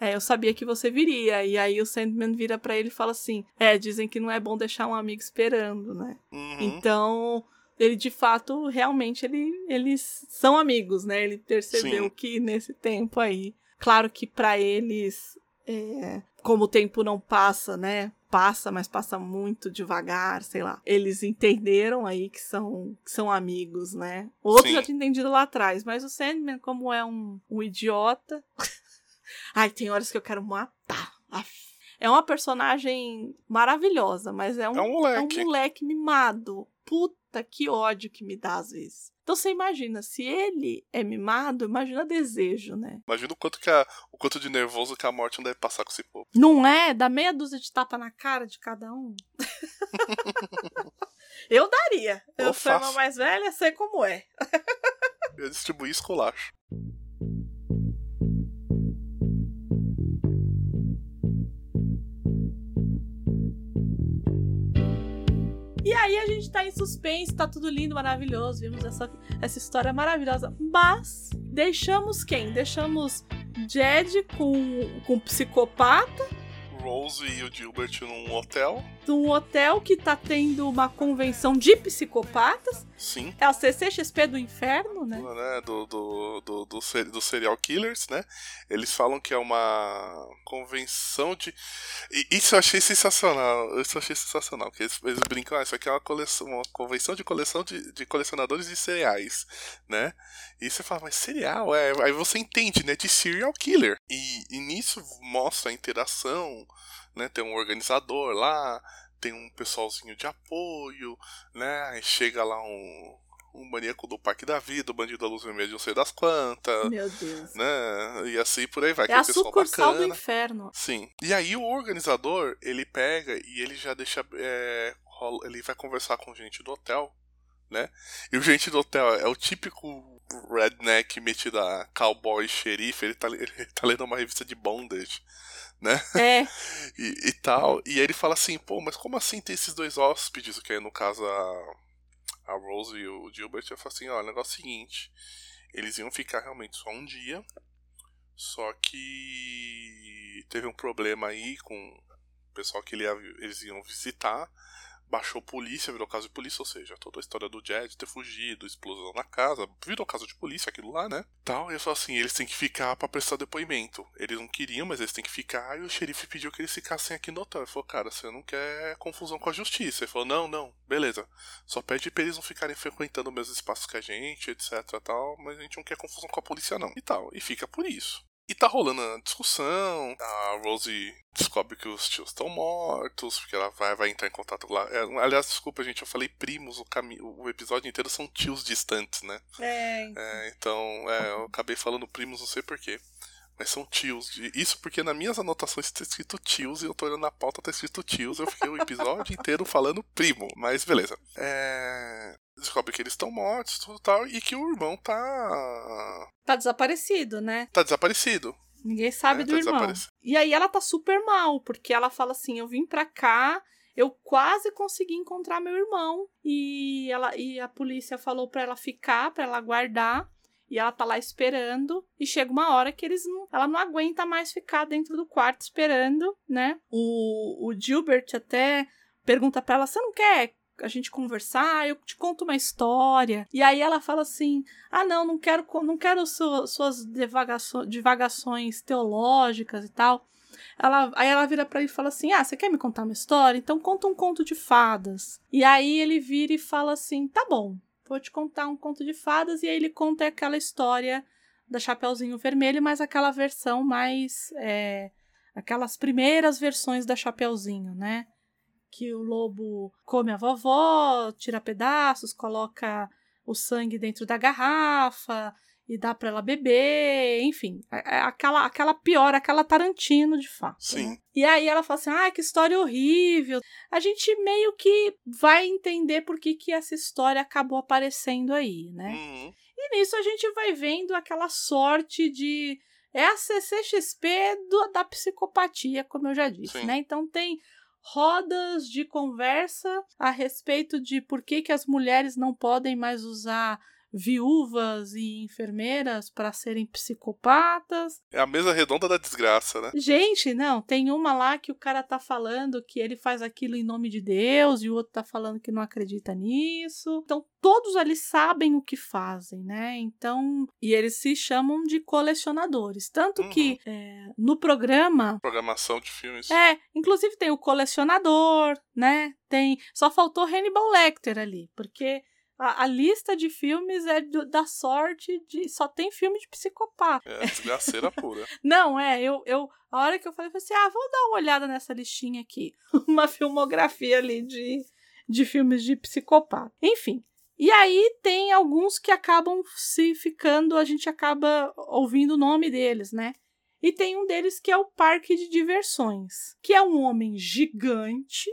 S1: é, eu sabia que você viria. E aí o Sandman vira pra ele e fala assim: É, dizem que não é bom deixar um amigo esperando, né?
S2: Uhum.
S1: Então, ele de fato, realmente, ele, eles são amigos, né? Ele percebeu
S2: Sim.
S1: que nesse tempo aí, claro que pra eles é, como o tempo não passa, né? Passa, mas passa muito devagar, sei lá. Eles entenderam aí que são, que são amigos, né? Outros já tinham entendido lá atrás, mas o Sandman, como é um, um idiota. Ai, tem horas que eu quero matar. É uma personagem maravilhosa, mas é um,
S2: é um moleque.
S1: É um moleque mimado. Puta que ódio que me dá às vezes. Então você imagina, se ele é mimado, imagina desejo, né?
S2: Imagina o quanto, que a, o quanto de nervoso que a morte não deve passar com esse povo.
S1: Não é? Dá meia dúzia de tapa na cara de cada um. eu daria. Eu, eu sou a mais velha, sei como é.
S2: eu distribuí esculacho.
S1: Aí a gente tá em suspense, tá tudo lindo, maravilhoso, vimos essa, essa história maravilhosa. Mas deixamos quem? Deixamos Jed com, com psicopata
S2: Rose e o Gilbert num hotel.
S1: Num hotel que tá tendo uma convenção de psicopatas.
S2: Sim.
S1: É a CCXP do inferno, né?
S2: né? Do, do, do, do, do serial killers, né? Eles falam que é uma convenção de. E isso eu achei sensacional. Isso eu achei sensacional. Que eles, eles brincam, ah, isso aqui é uma, coleção, uma convenção de coleção de, de colecionadores de cereais, né? E você fala, mas cereal? É, aí você entende, né? De serial killer. E, e nisso mostra a interação né? Tem um organizador lá, tem um pessoalzinho de apoio, né? Aí chega lá um, um maníaco do Parque da Vida, o bandido da luz vermelha de não sei das quantas.
S1: Meu Deus.
S2: Né? E assim por aí vai.
S1: É a sucursal do inferno.
S2: Sim. E aí o organizador, ele pega e ele já deixa. É, ele vai conversar com gente do hotel, né? E o gente do hotel é o típico redneck metido a cowboy xerife, ele tá, ele tá lendo uma revista de bondage né?
S1: É.
S2: e, e, tal. E aí ele fala assim, pô, mas como assim tem esses dois hóspedes? Que aí no caso a, a Rose e o Gilbert, eu falo assim, ó, o negócio é o seguinte. Eles iam ficar realmente só um dia. Só que teve um problema aí com o pessoal que ele eles iam visitar baixou polícia, virou caso de polícia, ou seja, toda a história do Jet ter fugido, explosão na casa, virou caso de polícia aquilo lá, né? Tal, e eu falo assim, eles têm que ficar para prestar depoimento. Eles não queriam, mas eles têm que ficar, e o xerife pediu que eles ficassem aqui no hotel. Ele falou, cara, você não quer confusão com a justiça. Ele falou, não, não, beleza. Só pede pra eles não ficarem frequentando os mesmos espaços que a gente, etc, tal, mas a gente não quer confusão com a polícia, não. E tal, e fica por isso. E tá rolando a discussão. A Rosie descobre que os tios estão mortos, porque ela vai, vai entrar em contato lá. É, aliás, desculpa, gente, eu falei primos, o, o episódio inteiro são tios distantes, né?
S1: É.
S2: é então, é, eu acabei falando primos, não sei porquê. Mas são tios. Isso porque nas minhas anotações está escrito tios e eu tô olhando na pauta tá escrito tios. Eu fiquei o episódio inteiro falando primo. Mas beleza. É... Descobre que eles estão mortos tudo tal. E que o irmão tá.
S1: Tá desaparecido, né?
S2: Tá desaparecido.
S1: Ninguém sabe é, do tá irmão. E aí ela tá super mal, porque ela fala assim: eu vim pra cá. Eu quase consegui encontrar meu irmão e ela e a polícia falou para ela ficar, para ela guardar. E ela tá lá esperando. E chega uma hora que eles não, ela não aguenta mais ficar dentro do quarto esperando, né? O, o Gilbert até pergunta para ela: Você não quer a gente conversar, eu te conto uma história. E aí ela fala assim: "Ah, não, não quero não quero su suas divagações, teológicas e tal". Ela, aí ela vira para ele e fala assim: "Ah, você quer me contar uma história? Então conta um conto de fadas". E aí ele vira e fala assim: "Tá bom vou te contar um conto de fadas, e aí ele conta aquela história da Chapeuzinho Vermelho, mas aquela versão mais. É, aquelas primeiras versões da Chapeuzinho, né? Que o lobo come a vovó, tira pedaços, coloca o sangue dentro da garrafa, e dá para ela beber, enfim, é, é aquela aquela pior, aquela Tarantino de fato.
S2: Sim.
S1: Né? E aí ela fala assim: "Ah, que história horrível". A gente meio que vai entender por que que essa história acabou aparecendo aí, né?
S2: Uhum.
S1: E nisso a gente vai vendo aquela sorte de é a CCXP do, da psicopatia, como eu já disse, Sim. né? Então tem rodas de conversa a respeito de por que, que as mulheres não podem mais usar viúvas e enfermeiras para serem psicopatas.
S2: É a mesa redonda da desgraça, né?
S1: Gente, não, tem uma lá que o cara tá falando que ele faz aquilo em nome de Deus e o outro tá falando que não acredita nisso. Então, todos ali sabem o que fazem, né? Então, e eles se chamam de colecionadores. Tanto
S2: Uhum.
S1: que é, no programa
S2: Programação de filmes.
S1: é, inclusive tem o colecionador, né? Tem. Só faltou Hannibal Lecter ali, porque a, a lista de filmes é do- da sorte de. Só tem filme de psicopata.
S2: É, desgraceira pura.
S1: Não, é, eu, eu. A hora que eu falei, eu falei assim: ah, vou dar uma olhada nessa listinha aqui. uma filmografia ali de, de filmes de psicopata. Enfim. E aí tem alguns que acabam se ficando, a gente acaba ouvindo o nome deles, né? E tem um deles que é o Parque de Diversões, que é um homem gigante,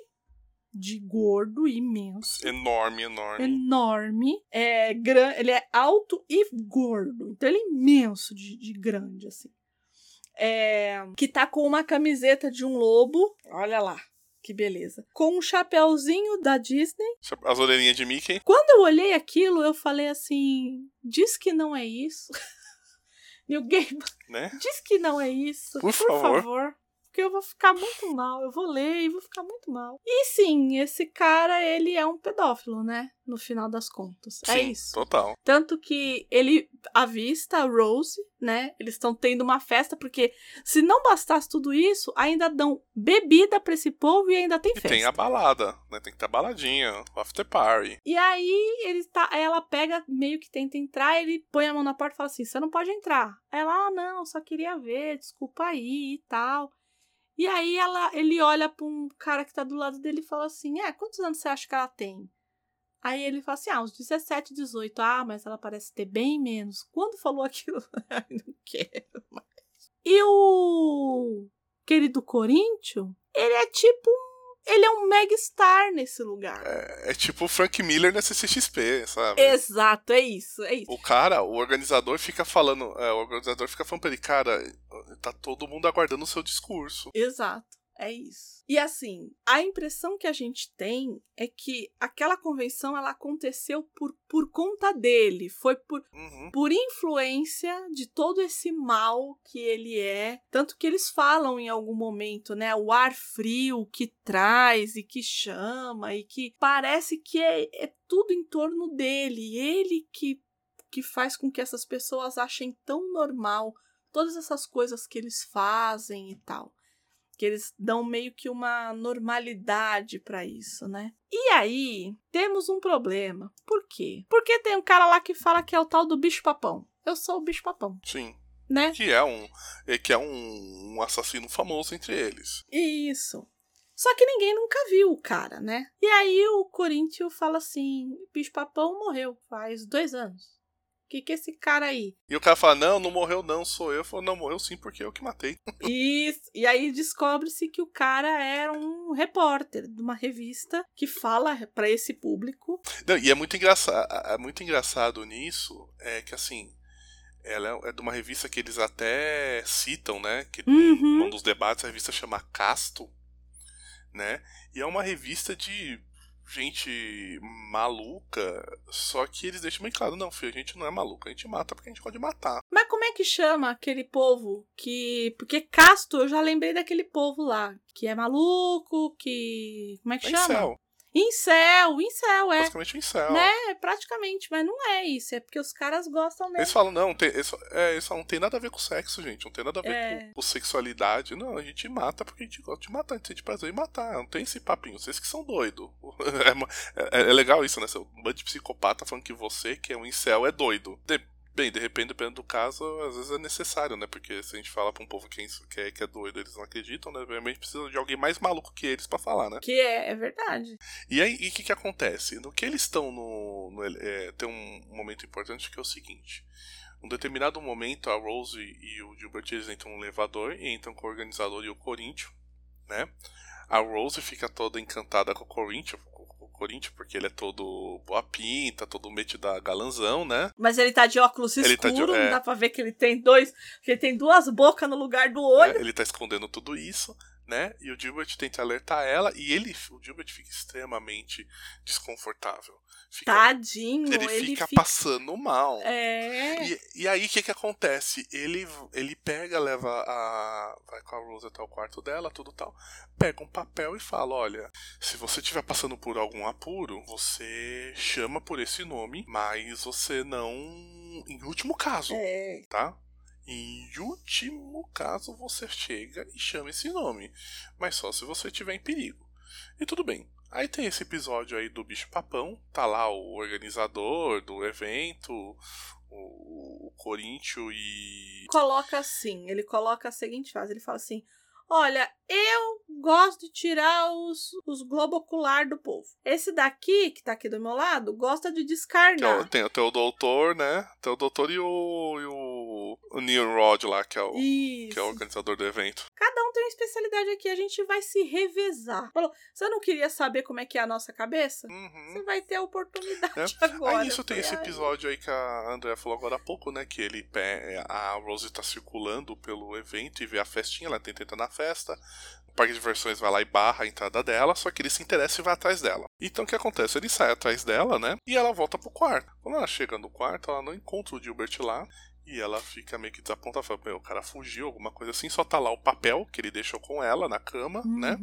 S1: de gordo, imenso,
S2: Enorme, enorme.
S1: enorme, é gran... ele é alto e gordo, então ele é imenso de, de grande, assim. É... Que tá com uma camiseta de um lobo, olha lá, que beleza. Com um chapéuzinho da Disney.
S2: As orelhinhas de Mickey.
S1: Quando eu olhei aquilo, eu falei assim, diz que não é isso. New Game,
S2: Né?
S1: diz que não é isso,
S2: Por favor.
S1: favor. Porque eu vou ficar muito mal, eu vou ler e vou ficar muito mal. E sim, esse cara, ele é um pedófilo, né? No final das contas. é
S2: Sim,
S1: isso.
S2: total.
S1: Tanto que ele avista a Rose, né? Eles estão tendo uma festa, porque se não bastasse tudo isso, ainda dão bebida pra esse povo e ainda tem
S2: E
S1: festa.
S2: tem a balada, né? Tem que ter a baladinha, o after party.
S1: E aí ele tá, ela pega, meio que tenta entrar, ele põe a mão na porta e fala assim: você não pode entrar. Ela, ah, não, só queria ver, desculpa aí e tal. E aí ela, ele olha pra um cara que tá do lado dele e fala assim: É, quantos anos você acha que ela tem? Aí ele fala assim: Ah, uns 17, 18. Ah, mas ela parece ter bem menos. Quando falou aquilo, não quero mais. E o querido Coríntio, ele é tipo um. Ele é um megastar nesse lugar.
S2: É, é tipo o Frank Miller na CCXP, sabe?
S1: Exato, é isso, é isso.
S2: O cara, o organizador fica falando, é, o organizador fica falando pra ele, cara, tá todo mundo aguardando o seu discurso.
S1: Exato, é isso. E assim, a impressão que a gente tem é que aquela convenção ela aconteceu por, por conta dele, foi por,
S2: Uhum.
S1: por influência de todo esse mal que ele é. Tanto que eles falam em algum momento, né? O ar frio que traz e que chama e que parece que é, é tudo em torno dele. Ele que, que faz com que essas pessoas achem tão normal todas essas coisas que eles fazem e tal. Que eles dão meio que uma normalidade pra isso, né? E aí, temos um problema. Por quê? Porque tem um cara lá que fala que é o tal do bicho-papão. Eu sou o bicho-papão,
S2: Sim.
S1: né?
S2: Que é um, é, que é um, um assassino famoso entre eles.
S1: Isso. Só que ninguém nunca viu o cara, né? E aí o Corinthians fala assim: bicho-papão morreu faz dois anos. Que que é esse cara aí?
S2: E o cara fala, não, não morreu não, sou eu. Falo, não, morreu sim porque eu que matei.
S1: Isso. E aí descobre-se que o cara era um repórter de uma revista que fala pra esse público.
S2: Não, e é muito engraçado, é muito engraçado nisso, é que assim, ela é de uma revista que eles até citam, né? Que
S1: Uhum.
S2: um dos debates a revista chama Casto, né? E é uma revista de gente maluca, só que eles deixam bem claro, não, filho, a gente não é maluco, a gente mata porque a gente pode matar.
S1: Mas como é que chama aquele povo que. Porque Casto, eu já lembrei daquele povo lá. Que é maluco, que. Como é que
S2: É
S1: chama?
S2: incel,
S1: Incel, incel, é.
S2: basicamente incel.
S1: Né? Praticamente, mas não é isso. É porque os caras gostam mesmo.
S2: Eles falam, não, tem, eles, é, eles falam, não tem nada a ver com sexo, gente. Não tem nada a ver
S1: É.
S2: com, com sexualidade. Não, a gente mata porque a gente gosta de matar, a gente sente prazer em matar. Não tem esse papinho. Vocês que são doidos. É, é- é legal isso, né? Um bando de psicopata falando que você, que é um incel, é doido. De- bem, de repente, dependendo do caso, às vezes é necessário, né? Porque se a gente fala pra um povo que é, que é, que é doido, eles não acreditam, né? Realmente precisa de alguém mais maluco que eles pra falar, né?
S1: Que é, é verdade.
S2: E aí, o que que acontece? No que eles estão no. no é, tem um momento importante que é o seguinte. Um determinado momento, a Rose e o Gilbert eles entram no elevador e entram com o organizador e o Corinthians, né? A Rose fica toda encantada com o Corinthians, Corinthians, porque ele é todo boa pinta, todo metido a galanzão, né?
S1: Mas ele tá de óculos
S2: Ele
S1: escuros,
S2: tá de- é.
S1: não dá pra ver que ele tem dois. Que ele tem duas bocas no lugar do olho.
S2: É, ele tá escondendo tudo isso, né? E o Gilbert tenta alertar ela e ele, o Gilbert fica extremamente desconfortável. Fica,
S1: Tadinho,
S2: ele,
S1: ele
S2: fica,
S1: fica-
S2: passando mal.
S1: É.
S2: E, e aí o que que acontece? Ele, ele pega, leva a. Vai com a Rose até o quarto dela, tudo tal. Pega um papel e fala: Olha, se você estiver passando por algum apuro, você chama por esse nome, mas você não. Em último caso,
S1: É.
S2: tá? Em último caso, você chega e chama esse nome. Mas só se você estiver em perigo. E tudo bem. Aí tem esse episódio aí do bicho papão. Tá lá o organizador do evento, o, o Corinthians e.
S1: Coloca assim, ele coloca a seguinte frase, ele fala assim, olha, eu gosto de tirar os, os globo ocular do povo. Esse daqui, que tá aqui do meu lado, gosta de
S2: é
S1: descarnar.
S2: tem, tem o doutor, né? Tem o doutor e o. E o, o Neil Rod lá, que é o,
S1: Isso.
S2: que é o organizador do evento.
S1: Cada um tem uma especialidade aqui, a gente vai se revezar. Falou, você não queria saber como é que é a nossa cabeça?
S2: Uhum.
S1: Você vai ter a oportunidade
S2: É.
S1: agora.
S2: Aí nisso tem esse episódio aí que a Andrea falou agora há pouco, né? Que ele pe- a Rose tá circulando pelo evento e vê a festinha, ela tenta entrar na festa. O parque de diversões vai lá e barra a entrada dela, só que ele se interessa e vai atrás dela. Então o que acontece? Ele sai atrás dela, né? E ela volta pro quarto. Quando ela chega no quarto, ela não encontra o Gilbert lá. E ela fica meio que desapontada, fala, meu, o cara fugiu, alguma coisa assim, só tá lá o papel que ele deixou com ela na cama, né?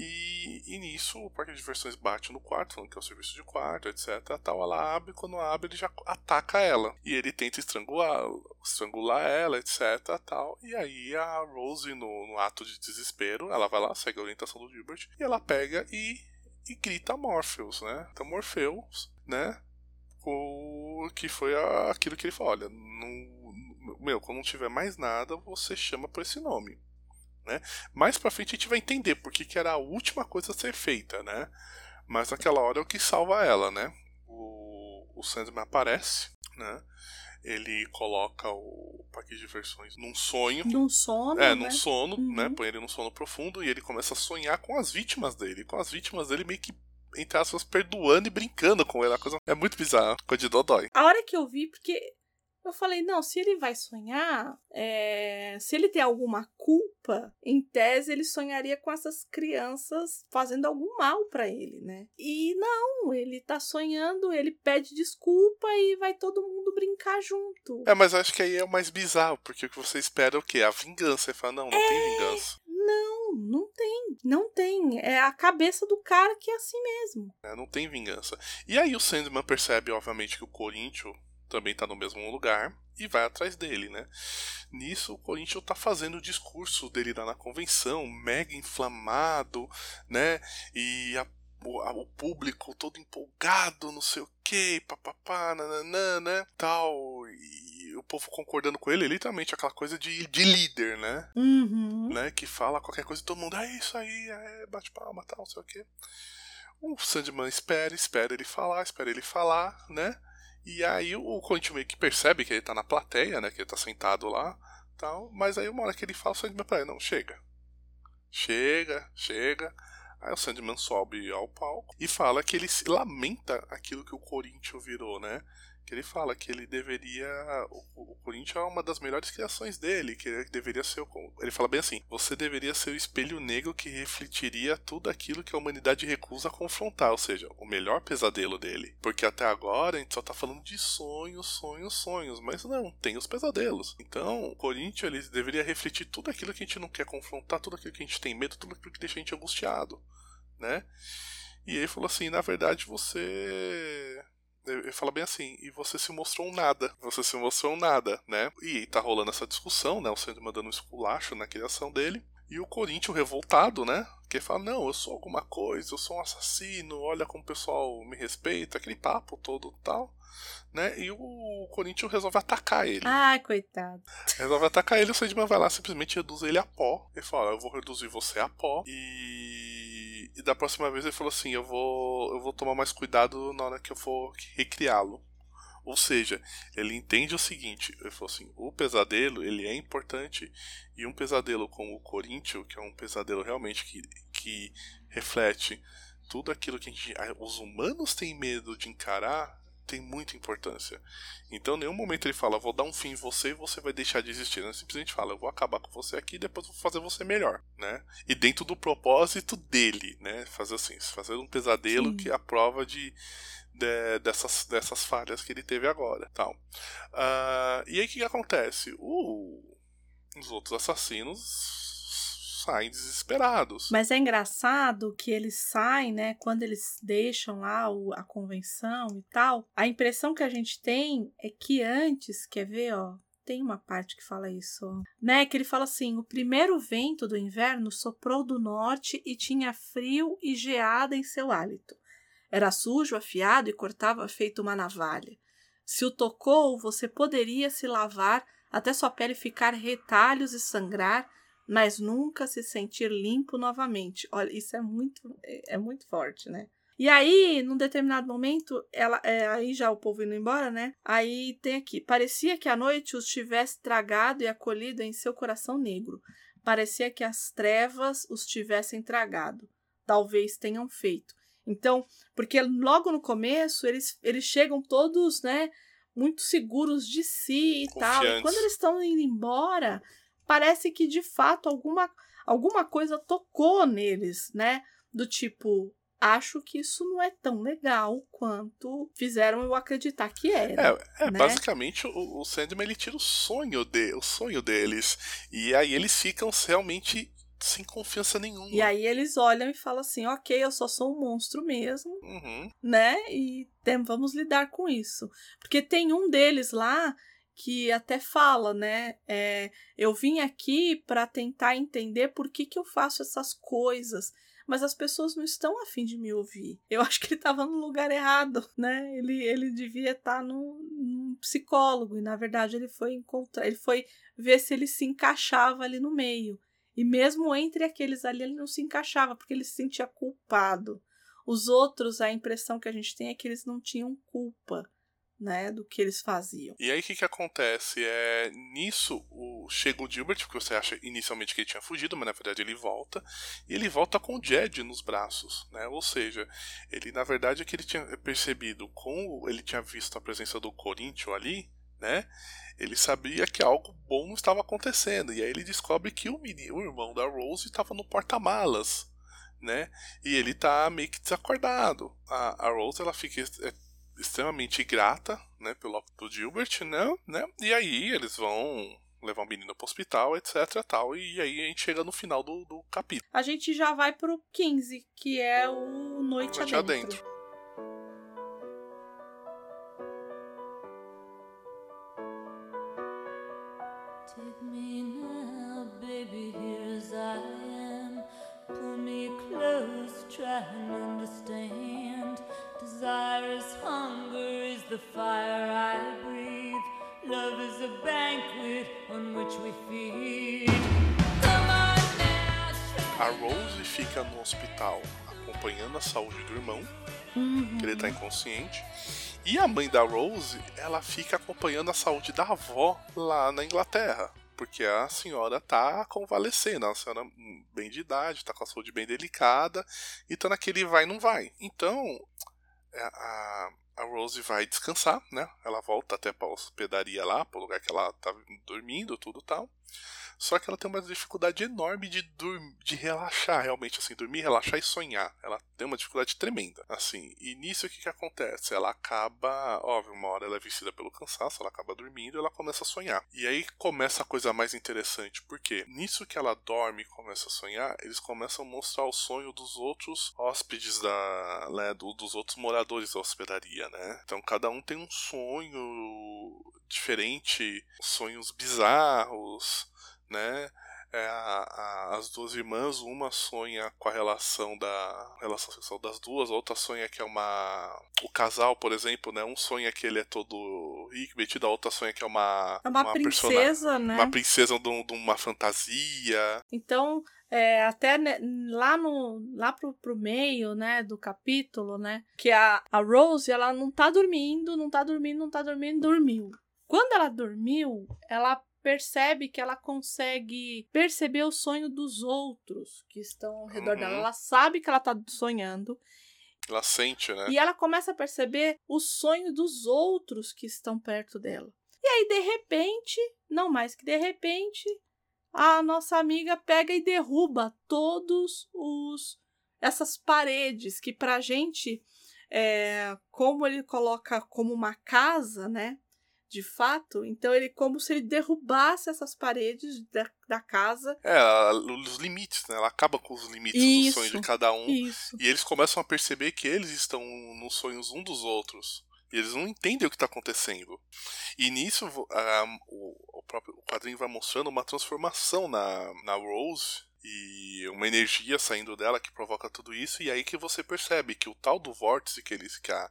S2: E, e nisso o parque de diversões bate no quarto, falando que é o serviço de quarto, etc. Tal. Ela abre, quando abre, ele já ataca ela. E ele tenta estrangular, estrangular ela, etc. Tal. E aí a Rose, no, no ato de desespero, ela vai lá, segue a orientação do Gilbert, e ela pega e, e grita Morpheus, né? Então Morpheus, né? O, que foi aquilo que ele falou: olha, meu, quando não tiver mais nada, você chama por esse nome. Né? Mais pra frente a gente vai entender por que, era a última coisa a ser feita, né? Mas naquela hora é o que salva ela, né? O, o Sandman aparece, né? Ele coloca o parque de diversões num sonho.
S1: Num sono,
S2: É,
S1: né?
S2: num sono,
S1: Uhum.
S2: né? Põe ele num sono profundo e ele começa a sonhar com as vítimas dele. Com as vítimas dele meio que, entre aspas, perdoando e brincando com ele. A coisa é muito bizarra. Coisa de dodói.
S1: A hora que eu vi, porque eu falei, não, se ele vai sonhar, é, se ele tem alguma culpa, em tese ele sonharia com essas crianças fazendo algum mal pra ele, né? E não, ele tá sonhando, ele pede desculpa e vai todo mundo brincar junto.
S2: É, mas acho que aí é o mais bizarro, porque o que você espera é o quê? A vingança. Ele fala, não, não
S1: É.
S2: tem vingança.
S1: Não, não tem, não tem. É a cabeça do cara que é assim mesmo.
S2: né? Não tem vingança. E aí o Sandman percebe, obviamente, que o Corinthians também tá no mesmo lugar e vai atrás dele, né? Nisso, o Corinthians tá fazendo o discurso dele lá na convenção, mega inflamado, né? E a- o, a- o público todo empolgado, não sei o que, papapá, nananã, né? Tal. E o povo concordando com ele, literalmente aquela coisa de, de líder, né?
S1: Uhum.
S2: né, que fala qualquer coisa e todo mundo, é isso aí, é, bate palma, tal, não sei o quê. O Sandman espera, espera ele falar, espera ele falar, né? E aí o Corinthians meio que percebe que ele tá na plateia, né? Que ele tá sentado lá, tal. Mas aí uma hora que ele fala, o Sandman ele, não, chega. Chega, chega. Aí o Sandman sobe ao palco e fala que ele se lamenta aquilo que o Corinthians virou, né? Que ele fala que ele deveria. O, o Corinthians é uma das melhores criações dele, que ele deveria ser. Ele fala bem assim: você deveria ser o espelho negro que refletiria tudo aquilo que a humanidade recusa confrontar, ou seja, o melhor pesadelo dele. Porque até agora a gente só tá falando de sonhos, sonhos, sonhos, mas não, tem os pesadelos. Então, o Corinthians ele deveria refletir tudo aquilo que a gente não quer confrontar, tudo aquilo que a gente tem medo, tudo aquilo que deixa a gente angustiado, né? E ele falou assim: na verdade você ele fala bem assim, e você se mostrou um nada, você se mostrou um nada, né? E tá rolando essa discussão, né? O Sandman dando um esculacho na criação dele. E o Corinthians revoltado, né? Que fala, não, eu sou alguma coisa, eu sou um assassino, olha como o pessoal me respeita, aquele papo todo tal, né? E o Corinthians resolve atacar ele.
S1: Ai, coitado.
S2: Resolve atacar ele, o Sandman vai lá simplesmente reduz ele a pó. Ele fala, eu vou reduzir você a pó. E, e da próxima vez ele falou assim, eu vou, eu vou tomar mais cuidado na hora que eu for recriá-lo. Ou seja, ele entende o seguinte, ele falou assim, o pesadelo, ele é importante, e um pesadelo como o Corinthians, que é um pesadelo realmente que, que reflete tudo aquilo que gente, os humanos têm medo de encarar, tem muita importância. Então, em nenhum momento ele fala, vou dar um fim em você e você vai deixar de existir. Ele simplesmente fala, eu vou acabar com você aqui e depois vou fazer você melhor, né? E dentro do propósito dele, né? Fazer assim, fazer um pesadelo Sim. que é a prova de, de, dessas, dessas falhas que ele teve agora. Tal. Uh, e aí o que, acontece? Uh, os outros assassinos saem desesperados.
S1: Mas é engraçado que eles saem, né? Quando eles deixam lá o, a convenção e tal. A impressão que a gente tem é que antes, quer ver, ó, tem uma parte que fala isso, né? Que ele fala assim: o primeiro vento do inverno soprou do norte e tinha frio e geada em seu hálito. Era sujo, afiado e cortava feito uma navalha. Se o tocou, você poderia se lavar até sua pele ficar retalhos e sangrar, mas nunca se sentir limpo novamente. Olha, isso é muito, é, é muito forte, né? E aí, num determinado momento, ela, é, aí já o povo indo embora, né? Aí tem aqui: parecia que a noite os tivesse tragado e acolhido em seu coração negro. Parecia que as trevas os tivessem tragado. Talvez tenham feito. Então, porque logo no começo eles, eles chegam todos, né? Muito seguros de si e tal. E quando eles estão indo embora, parece que de fato alguma, alguma coisa tocou neles, né? Do tipo, acho que isso não é tão legal quanto fizeram eu acreditar que era.
S2: É, é
S1: né?
S2: basicamente o, o Sandman ele tira o sonho de, o sonho deles e aí eles ficam realmente sem confiança nenhuma.
S1: E aí eles olham e falam assim, ok, eu só sou um monstro mesmo,
S2: uhum.
S1: né? E tem, vamos lidar com isso, porque tem um deles lá que até fala, né? É, eu vim aqui para tentar entender por que, que eu faço essas coisas, mas as pessoas não estão afim de me ouvir. Eu acho que ele estava no lugar errado, né? Ele, ele devia estar tá num, num psicólogo e na verdade ele foi encontrar, ele foi ver se ele se encaixava ali no meio. E mesmo entre aqueles ali ele não se encaixava porque ele se sentia culpado. Os outros, a impressão que a gente tem é que eles não tinham culpa né, do que eles faziam.
S2: E aí o que, que acontece? É, nisso o, chega o Gilbert, porque você acha inicialmente que ele tinha fugido, mas na verdade ele volta, e ele volta com o Jed nos braços, né? Ou seja, ele na verdade é que ele tinha percebido, como ele tinha visto a presença do Corinthians ali, né? Ele sabia que algo bom estava acontecendo, e aí ele descobre que o, menino, o irmão da Rose estava no porta-malas, né? E ele tá meio que desacordado. A, a Rose ela fica é, extremamente grata, né, pelo do Gilbert, né, né? E aí eles vão levar o menino pro hospital, etc, tal, e aí a gente chega no final do, do capítulo.
S1: A gente já vai pro 15, que é o Noite, Noite Adentro. adentro. Take me now, baby, here's I am. Pull me close, try and understand. Desire is the fire I breathe. Love is a banquet on which we feed.
S2: A Rose fica no hospital acompanhando a saúde do irmão,
S1: uhum.
S2: que ele tá inconsciente. E a mãe da Rose, ela fica acompanhando a saúde da avó lá na Inglaterra. Porque a senhora tá convalescendo, a senhora bem de idade, tá com a saúde bem delicada, e tá naquele vai não vai. Então, é, a, a Rose vai descansar, né? Ela volta até pra hospedaria lá, pro lugar que ela tá dormindo, tudo tal. Só que ela tem uma dificuldade enorme de, de relaxar, realmente, assim, dormir, relaxar e sonhar. Ela tem uma dificuldade tremenda, assim. E nisso o que, que acontece? Ela acaba, óbvio, uma hora ela é vencida pelo cansaço, ela acaba dormindo ela começa a sonhar. E aí começa a coisa mais interessante, porque nisso que ela dorme e começa a sonhar, eles começam a mostrar o sonho dos outros hóspedes da, né, do, dos outros moradores da hospedaria, né? Então cada um tem um sonho diferente, sonhos bizarros, né? É, a, a, as duas irmãs, uma sonha com a relação da relação sexual das duas, a outra sonha que é uma o casal, por exemplo, né? Um sonha que ele é todo rico, metido, a outra sonha que é uma
S1: é uma, uma princesa, persona, né?
S2: Uma princesa de, de uma fantasia.
S1: Então, é, até lá no lá pro, pro meio, né, do capítulo, né, que a, a Rose, ela não tá dormindo, não tá dormindo, não tá dormindo, dormiu. Quando ela dormiu, ela percebe que ela consegue perceber o sonho dos outros que estão ao redor uhum. dela. Ela sabe que ela tá sonhando
S2: Ela sente, né?
S1: E ela começa a perceber o sonho dos outros que estão perto dela. E aí, de repente, não mais que de repente, a nossa amiga pega e derruba todos os essas paredes que pra gente é, como ele coloca como uma casa, né? De fato, então ele como se ele derrubasse essas paredes da, da casa.
S2: É, os limites, né? Ela acaba com os limites
S1: Isso,
S2: do sonho de cada um.
S1: Isso.
S2: E eles começam a perceber que eles estão nos sonhos um dos outros. E eles não entendem o que está acontecendo. E nisso a, o, o, próprio o quadrinho vai mostrando uma transformação na, na Rose e uma energia saindo dela que provoca tudo isso. E aí que você percebe que o tal do vórtice que eles que a,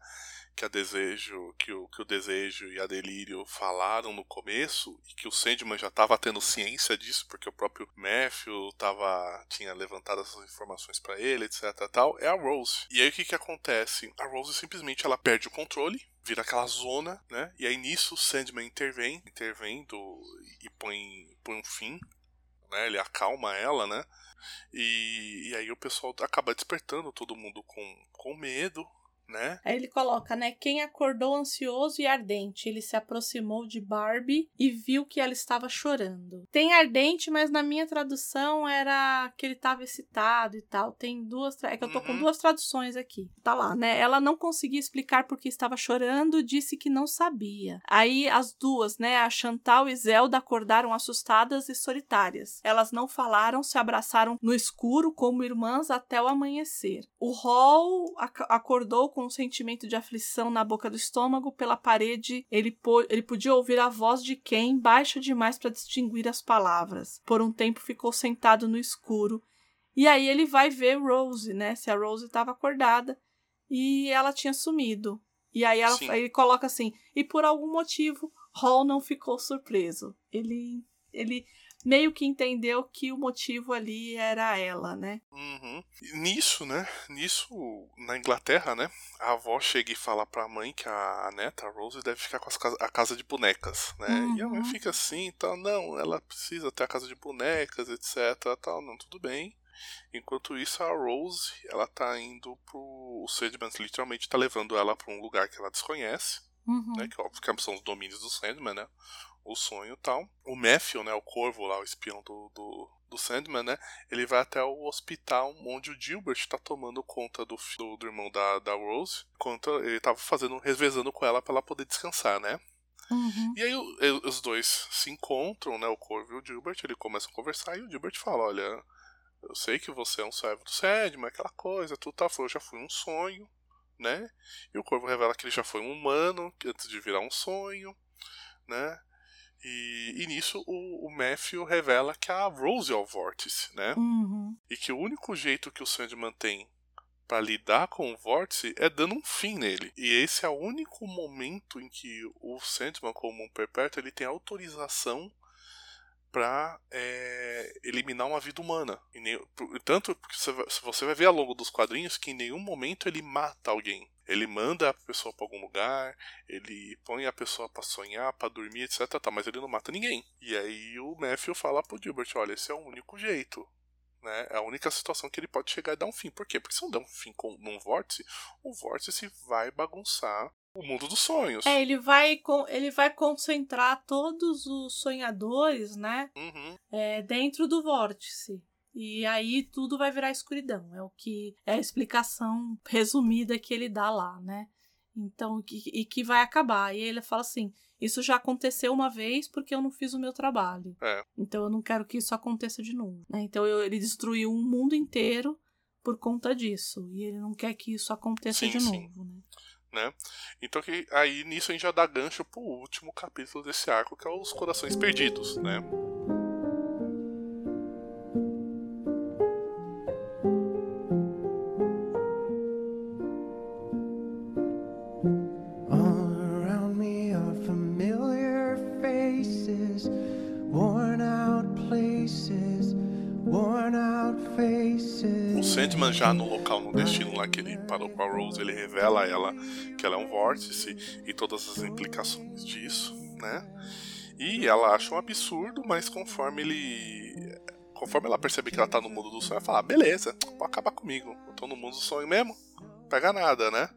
S2: que a desejo, que o, que o desejo e a delírio falaram no começo e que o Sandman já estava tendo ciência disso porque o próprio Matthew tava, tinha levantado essas informações para ele, etc. Tal, é a Rose. E aí o que que acontece? A Rose simplesmente ela perde o controle, vira aquela zona, né? E aí nisso o Sandman intervém, intervém do, e põe, põe um fim, né? Ele acalma ela, né? E, e aí o pessoal acaba despertando todo mundo com, com medo, né?
S1: Aí ele coloca, né? Quem acordou ansioso e ardente, ele se aproximou de Barbie e viu que ela estava chorando. Tem ardente, mas na minha tradução era que ele estava excitado e tal. Tem duas. É que eu tô com
S2: Uhum.
S1: duas traduções aqui. Tá lá, né? Ela não conseguia explicar por que estava chorando, disse que não sabia. Aí as duas, né? A Chantal e Zelda acordaram assustadas e solitárias. Elas não falaram, se abraçaram no escuro como irmãs até o amanhecer. O Hall ac- acordou com um sentimento de aflição na boca do estômago. Pela parede, ele, po- ele podia ouvir a voz de quem, baixa demais para distinguir as palavras. Por um tempo ficou sentado no escuro. E aí ele vai ver Rose, né? Se a Rose estava acordada e ela tinha sumido. E aí ela, ele coloca assim: e por algum motivo, Hall não ficou surpreso. Ele, ele meio que entendeu que o motivo ali era ela, né?
S2: Uhum. E Nisso, né? Nisso, na Inglaterra, né? A avó chega e fala pra mãe que a, a neta, a Rose, deve ficar com casa, a casa de bonecas, né? E a mãe
S1: Uhum.
S2: fica assim, tal, não, ela precisa ter a casa de bonecas, etc, tal, não, tudo bem. Enquanto isso, a Rose, ela tá indo pro... O Sandman literalmente tá levando ela pra um lugar que ela desconhece,
S1: Uhum.
S2: né? Que óbvio que são os domínios do Sandman, né? O sonho e tal. O Matthew, né? O corvo lá, o espião do, do, do Sandman, né? Ele vai até o hospital onde o Gilbert tá tomando conta do, do, do irmão da, da Rose. Enquanto ele tava fazendo, revezando com ela pra ela poder descansar, né?
S1: Uhum.
S2: E aí o- os dois se encontram, né? O Corvo e o Gilbert, eles começam a conversar e o Gilbert fala, olha, eu sei que você é um servo do Sandman, aquela coisa, tudo tá, eu já fui um sonho, né? E o Corvo revela que ele já foi um humano antes de virar um sonho, né? E, e nisso o, o Matthew revela que a Rose é o Vórtice, né?
S1: Uhum.
S2: E que o único jeito que o Sandman tem para lidar com o vórtice é dando um fim nele. E esse é o único momento em que o Sandman, como um perpétuo, ele tem autorização para eliminar uma vida humana. E nem- tanto vai, você vai ver ao longo dos quadrinhos que em nenhum momento ele mata alguém. Ele manda a pessoa para algum lugar, ele põe a pessoa para sonhar, para dormir, etc. Tá, mas ele não mata ninguém. E aí o Matthew fala pro Gilbert: olha, esse é o único jeito né? É a única situação que ele pode chegar e dar um fim. Por quê? Porque se não der um fim com, num vórtice, o vórtice vai bagunçar o mundo dos sonhos.
S1: É, ele vai, ele vai concentrar todos os sonhadores, né?
S2: Uhum.
S1: é, dentro do vórtice. E aí tudo vai virar escuridão. É o que é a explicação resumida que ele dá lá, né? Então, e que vai acabar. E ele fala assim: Isso já aconteceu uma vez porque eu não fiz o meu trabalho.
S2: É.
S1: Então eu não quero que isso aconteça de novo. né? Então eu- ele destruiu um mundo inteiro por conta disso. E ele não quer que isso aconteça
S2: Sim,
S1: de
S2: sim.
S1: novo, né?
S2: Né? Então que aí nisso a gente já dá gancho pro último capítulo desse arco, que é os corações perdidos, né? Sandman já no local, no destino lá que ele parou com a Rose, ele revela a ela que ela é um vórtice e todas as implicações disso, né? E ela acha um absurdo, mas conforme ele. Conforme ela percebe que ela tá no mundo do sonho, ela fala: ah, beleza, pode acabar comigo. Eu tô no mundo do sonho mesmo, pega nada, né?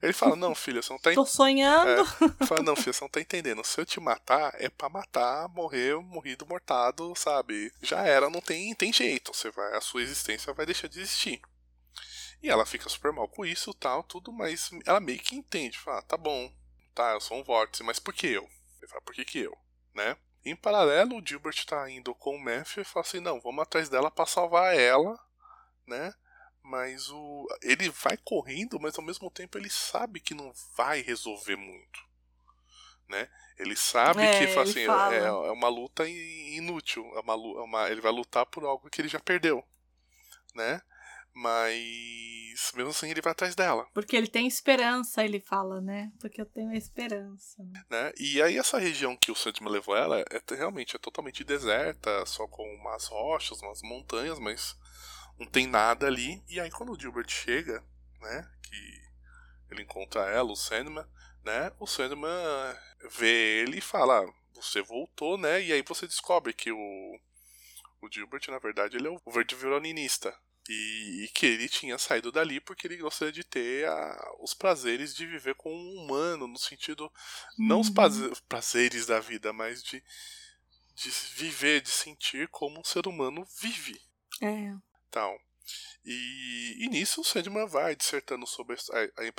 S2: Ele fala, não, filha, você não tá
S1: Tô sonhando.
S2: É, fala, não, filha, você não tá entendendo. Se eu te matar, é pra matar, morrer, morrido, mortado, sabe? Já era, não tem, tem jeito. Você vai, a sua existência vai deixar de existir. E ela fica super mal com isso, tal, tudo, mas ela meio que entende. Fala, ah, tá bom, tá, eu sou um vórtice, mas por que eu? Ele fala, por que que eu? Né? Em paralelo, o Gilbert tá indo com o Matthew e fala assim, não, vamos atrás dela para salvar ela, né? Mas o ele vai correndo, mas ao mesmo tempo ele sabe que não vai resolver muito. Né? Ele sabe
S1: É,
S2: que assim,
S1: fala.
S2: é, é uma luta in- inútil. É uma, é uma- ele vai lutar por algo que ele já perdeu. Né? Mas mesmo assim ele vai atrás dela.
S1: Porque ele tem esperança, ele fala, né? Porque eu tenho esperança. né?
S2: né? E aí essa região que o Sandman levou ela é t- realmente é totalmente deserta, só com umas rochas, umas montanhas, mas não tem nada ali. E aí quando o Gilbert chega, né, que ele encontra ela, o Sandman, né, o Sandman vê ele e fala, ah, você voltou, né, e aí você descobre que o, o Gilbert, na verdade, ele é o verde violinista. E, e que ele tinha saído dali porque ele gostaria de ter a- os prazeres de viver com um humano, no sentido não os
S1: Uhum.
S2: praze- prazeres da vida, mas de, de viver, de sentir como um ser humano vive.
S1: É.
S2: Tal. E, e nisso o Sandman vai dissertando sobre as,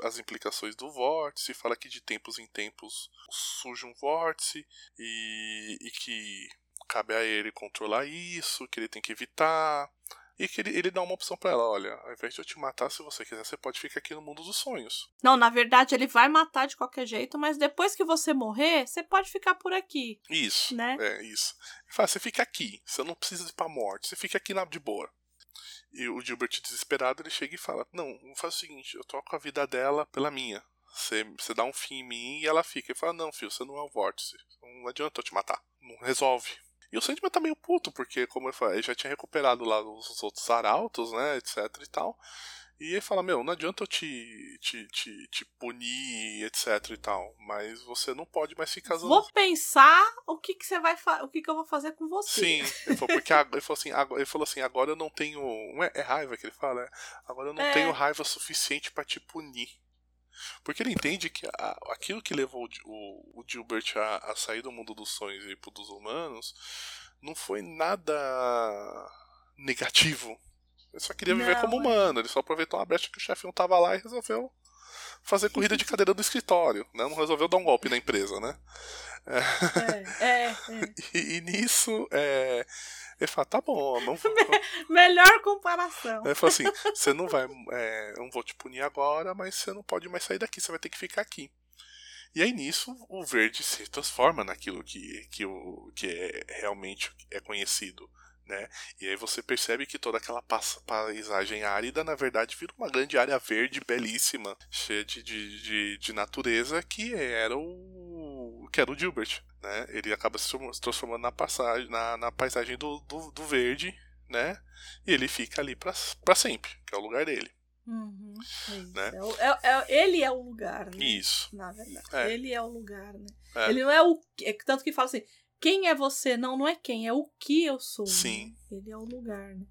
S2: as implicações do vórtice, fala que de tempos em tempos surge um vórtice e, e que cabe a ele controlar isso, que ele tem que evitar. E que ele, ele dá uma opção pra ela: olha, ao invés de eu te matar, se você quiser, você pode ficar aqui no mundo dos sonhos.
S1: Não, na verdade ele vai matar de qualquer jeito, mas depois que você morrer, você pode ficar por aqui.
S2: Isso.
S1: Né?
S2: É, isso. Ele fala, você fica aqui, você não precisa ir pra morte, você fica aqui na de boa. E o Gilbert, desesperado, ele chega e fala: Não, faz o seguinte, eu troco a vida dela pela minha. Você, você dá um fim em mim e ela fica. Ele fala: Não, filho, você não é o vórtice. Não adianta eu te matar. Não resolve. E o Sandman tá meio puto, porque, como eu falei, ele já tinha recuperado lá os outros arautos, né, etc e tal. E ele fala, meu, não adianta eu te, te, te, te punir, etc e tal, mas você não pode mais ficar
S1: Vou pensar o que, que você vai o que, que eu vou fazer com você.
S2: Sim, ele falou, porque ele falou assim, agora, ele falou assim, agora eu não tenho. É, é raiva que ele fala, é, agora eu não
S1: É.
S2: tenho raiva suficiente pra te punir. Porque ele entende que aquilo que levou o, Gi- o- o Gilbert a, a sair do mundo dos sonhos e ir pro dos humanos não foi nada negativo. Ele só queria viver
S1: Não,
S2: como
S1: é.
S2: humano, ele só aproveitou uma brecha que o chefe não tava lá e resolveu fazer corrida de cadeira do escritório, né? Não resolveu dar um golpe na empresa, né?
S1: É, é, é.
S2: E, e nisso, é, ele fala, tá bom, não vou.
S1: Melhor comparação.
S2: Ele fala assim, você não vai. é, eu não vou te punir agora, mas você não pode mais sair daqui, você vai ter que ficar aqui. E aí nisso o verde se transforma naquilo que, que, o, que é realmente é conhecido. Né? E aí você percebe que toda aquela paisagem árida, na verdade, vira uma grande área verde belíssima, cheia de, de, de, de natureza, que era o. que era o Gilbert. Né? Ele acaba se transform- se transformando na, passagem, na, na paisagem do, do, do verde, né? E ele fica ali pra, pra sempre, que é o lugar dele.
S1: Uhum.
S2: Né?
S1: É o- é- é- ele é o lugar, né?
S2: Isso.
S1: Na verdade.
S2: É.
S1: Ele é o lugar, né?
S2: É.
S1: Ele não é o. É, tanto que fala assim: quem é você? Não, não é quem, é o que eu sou. né?
S2: Sim.
S1: Ele é o lugar, né?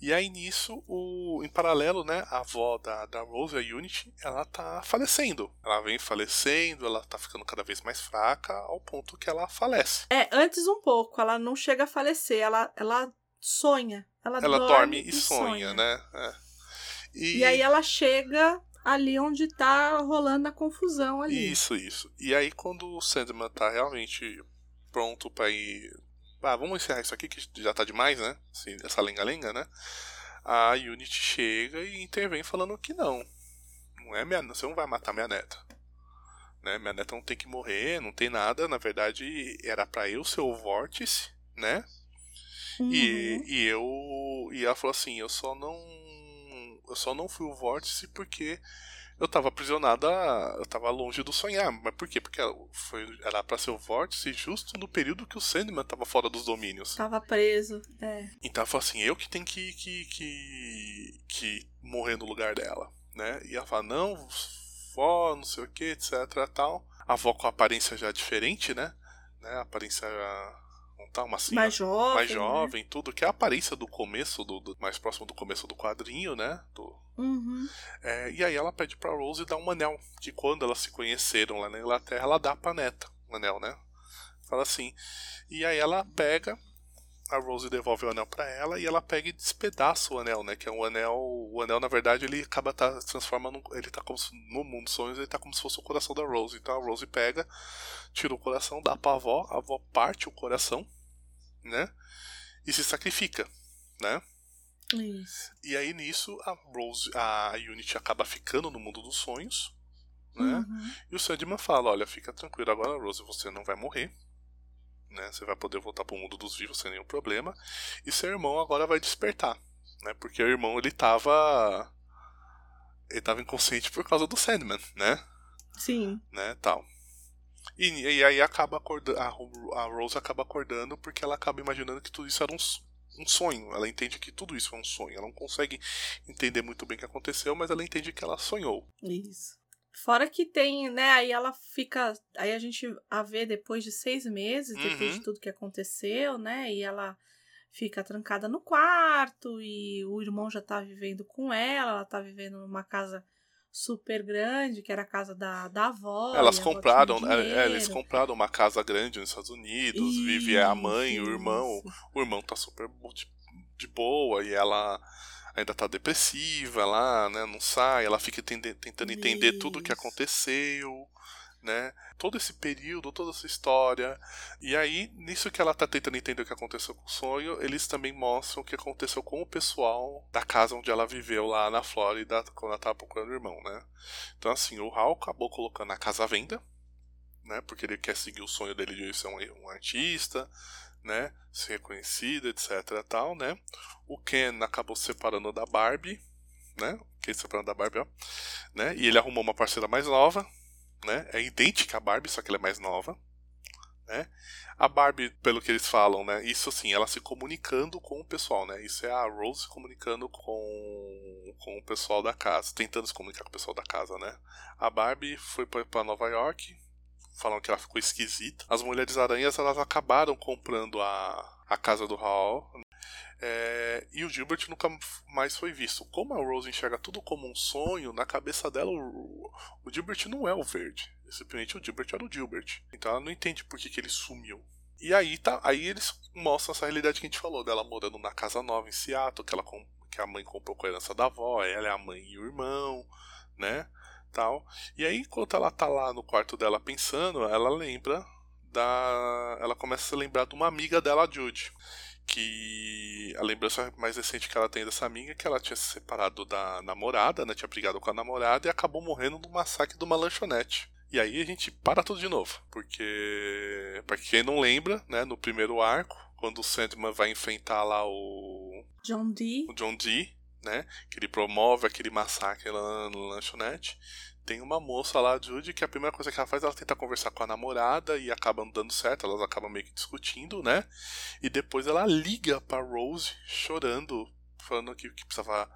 S2: E aí nisso, o, em paralelo, né, a avó da, da Rose, a Unity, ela tá falecendo. Ela vem falecendo, ela tá ficando cada vez mais fraca, ao ponto que ela falece.
S1: É, antes um pouco, ela não chega a falecer, ela, ela sonha. Ela,
S2: Ela dorme e sonha, né? É.
S1: E aí ela chega ali onde tá rolando a confusão ali.
S2: Isso, isso. E aí quando o Sandman tá realmente pronto pra ir. Ah, vamos encerrar isso aqui que já tá demais, né? Assim, essa lenga-lenga, né? A Unity chega e intervém falando que não. Não é minha, você não vai matar minha neta. Né? Minha neta não tem que morrer, não tem nada. Na verdade, era pra eu ser o vórtice, né?
S1: Uhum.
S2: E, e eu. E ela falou assim, eu só não. Eu só não fui o vórtice porque eu tava aprisionada. Eu tava longe do sonhar. Mas por quê? Porque foi, era pra ser o vórtice justo no período que o Sandman tava fora dos domínios.
S1: Tava preso. É.
S2: Então ela falou assim, eu que tenho que, que, que, que morrer no lugar dela. Né? E ela fala, não, vó, não sei o que, etc. tal. A avó com a aparência já diferente, né? né? A aparência já tal, uma senhora
S1: mais jovem.
S2: mais
S1: né?
S2: jovem, tudo, que é a aparência do começo, do, do- mais próximo do começo do quadrinho, né? Do,
S1: Uhum.
S2: é, e aí ela pede pra Rose dar um anel, que quando elas se conheceram lá na Inglaterra, ela dá pra neta um anel, né? Fala assim. E aí ela pega, a Rose devolve o anel pra ela e ela pega e despedaça o anel, né? Que é um anel. O anel, na verdade, ele acaba tá, se transforma num. Ele tá como se, no mundo dos sonhos, ele tá como se fosse o coração da Rose. Então a Rose pega, tira o coração, dá pra avó, a avó parte o coração, né? E se sacrifica, né?
S1: Isso.
S2: E aí nisso a Rose, a Unity acaba ficando no mundo dos sonhos, né?
S1: Uhum.
S2: E o Sandman fala, olha, fica tranquilo agora, Rose, você não vai morrer, né? Você vai poder voltar pro mundo dos vivos sem nenhum problema. E seu irmão agora vai despertar, né? Porque o irmão ele tava ele tava inconsciente por causa do Sandman, né?
S1: Sim.
S2: né, tal. E, e aí acaba acordando, a, Ro- a Rose acaba acordando porque ela acaba imaginando que tudo isso era um, um sonho. Ela entende que tudo isso é um sonho. Ela não consegue entender muito bem o que aconteceu, mas ela entende que ela sonhou.
S1: Isso. Fora que tem, né? Aí ela fica. Aí a gente a vê depois de seis meses, depois
S2: Uhum.
S1: de tudo que aconteceu, né? E ela fica trancada no quarto e o irmão já tá vivendo com ela. Ela tá vivendo numa casa super grande, que era a casa da, da avó.
S2: Elas compraram, é, é, eles compraram uma casa grande nos Estados Unidos, vive a mãe, o
S1: Isso,
S2: irmão.
S1: isso.
S2: O irmão tá super de, de boa e ela ainda tá depressiva lá, né? Não sai, ela fica entende- tentando entender tudo o que
S1: Isso.
S2: aconteceu, né? Todo esse período, toda essa história. E aí, nisso que ela tá tentando entender o que aconteceu com o sonho, eles também mostram o que aconteceu com o pessoal da casa onde ela viveu lá na Flórida quando ela tava procurando o irmão, né? Então assim, o Hal acabou colocando a casa à venda, né? Porque ele quer seguir o sonho dele de ser um, artista, né? Ser reconhecido, etc. Tal, né? O Ken acabou se separando da Barbie, né? Se separando da Barbie, ó, né? E ele arrumou uma parceira mais nova, né? É idêntica à Barbie, só que ela é mais nova, né? A Barbie, pelo que eles falam, né? Isso assim, ela se comunicando com o pessoal, né? Isso é a Rose se comunicando com, com o pessoal da casa, tentando se comunicar com o pessoal da casa, né? A Barbie foi pra Nova York, falam que ela ficou esquisita. As Mulheres Aranhas, elas acabaram comprando a, a casa do Hall. É, e o Gilbert nunca mais foi visto. Como a Rose enxerga tudo como um sonho, na cabeça dela o, o Gilbert não é o verde. Simplesmente o Gilbert era o Gilbert. Então ela não entende por que, que ele sumiu. E aí tá, aí eles mostram essa realidade que a gente falou dela morando na casa nova em Seattle, que ela que a mãe comprou com a herança da avó, ela é a mãe e o irmão, né? Tal. E aí enquanto ela tá lá no quarto dela pensando, ela lembra da ela começa a se lembrar de uma amiga dela, a Jude, que a lembrança mais recente que ela tem dessa amiga é que ela tinha se separado da namorada, né? Tinha brigado com a namorada e acabou morrendo no massacre de uma lanchonete. E aí a gente para tudo de novo, porque para quem não lembra, né, no primeiro arco, quando o Sandman vai enfrentar lá o,
S1: John Dee.
S2: o John Dee, né, que ele promove aquele massacre lá no lanchonete, tem uma moça lá, a Judy, que a primeira coisa que ela faz, ela tenta conversar com a namorada e acaba não dando certo, elas acabam meio que discutindo, né? E depois ela liga pra Rose, chorando, falando que, que precisava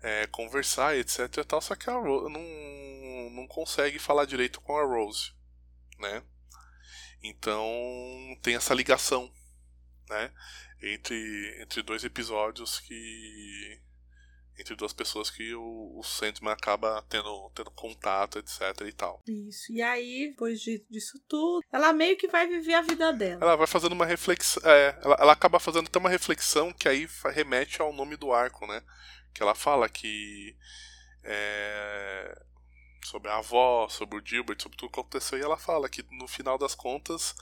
S2: é, conversar, etc e tal, só que a Rose não, não consegue falar direito com a Rose, né? Então tem essa ligação, né? Entre, entre dois episódios que entre duas pessoas que o, o Sandman acaba tendo, tendo contato, etc e tal.
S1: Isso. E aí, depois de- disso tudo, ela meio que vai viver a vida dela.
S2: Ela vai fazendo uma reflexão. É, ela, ela acaba fazendo até uma reflexão que aí remete ao nome do arco, né? Que ela fala que. é, sobre a avó, sobre o Gilbert, sobre tudo que aconteceu, e ela fala que no final das contas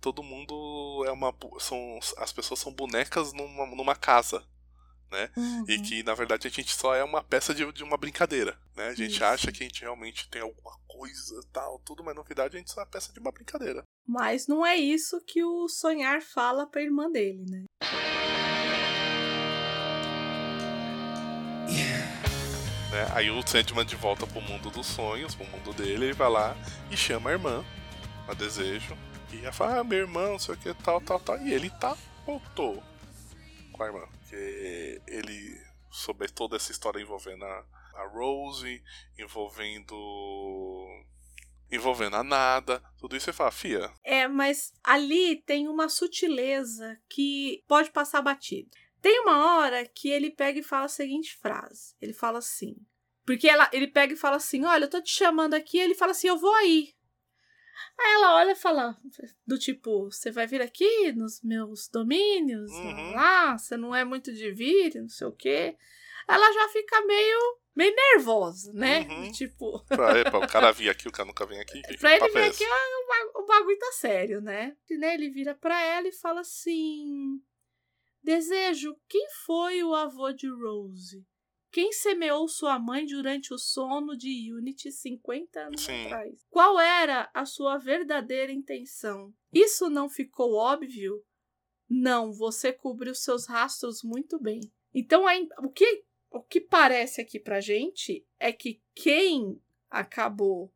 S2: todo mundo é uma. São, as pessoas são bonecas numa, numa casa.
S1: Uhum.
S2: E que na verdade a gente só é uma peça de, de uma brincadeira, né? A gente
S1: Isso.
S2: acha que a gente realmente tem alguma coisa tal, tudo, mas na verdade a gente só é peça de uma brincadeira.
S1: Mas não é isso que o sonhar fala pra irmã dele, né?
S2: né? Aí o Sandman de volta pro mundo dos sonhos, pro mundo dele, ele vai lá e chama a irmã, a desejo, e ela fala, ah, meu irmão, não sei o que, tal, tal, tal. E ele tá, voltou irmã. Porque ele, sobre toda essa história envolvendo a, a Rose, envolvendo envolvendo a nada, tudo isso você fala, fia.
S1: É, mas ali tem uma sutileza que pode passar batido. Tem uma hora que ele pega e fala a seguinte frase. Ele fala assim. Porque ela, ele pega e fala assim: Olha, eu tô te chamando aqui. Ele fala assim: Eu vou aí. Aí ela olha e fala: Do tipo, você vai vir aqui nos meus domínios?
S2: Uhum.
S1: Lá, você não é muito de vir, não sei o quê. Ela já fica meio, meio nervosa, né?
S2: Uhum.
S1: Tipo.
S2: Pra, é, pra o cara vir aqui, o cara nunca vem aqui. que
S1: Pra ele
S2: é
S1: que ó, o ba- o bagulho tá sério, né? E, né, Ele vira pra ela e fala assim: Desejo, quem foi o avô de Rose? Quem semeou sua mãe durante o sono de Unity 50 anos
S2: Sim.
S1: atrás? Qual era a sua verdadeira intenção? Isso não ficou óbvio? Não, você cobriu seus rastros muito bem. Então, a o que, o que parece aqui pra gente é que quem acabou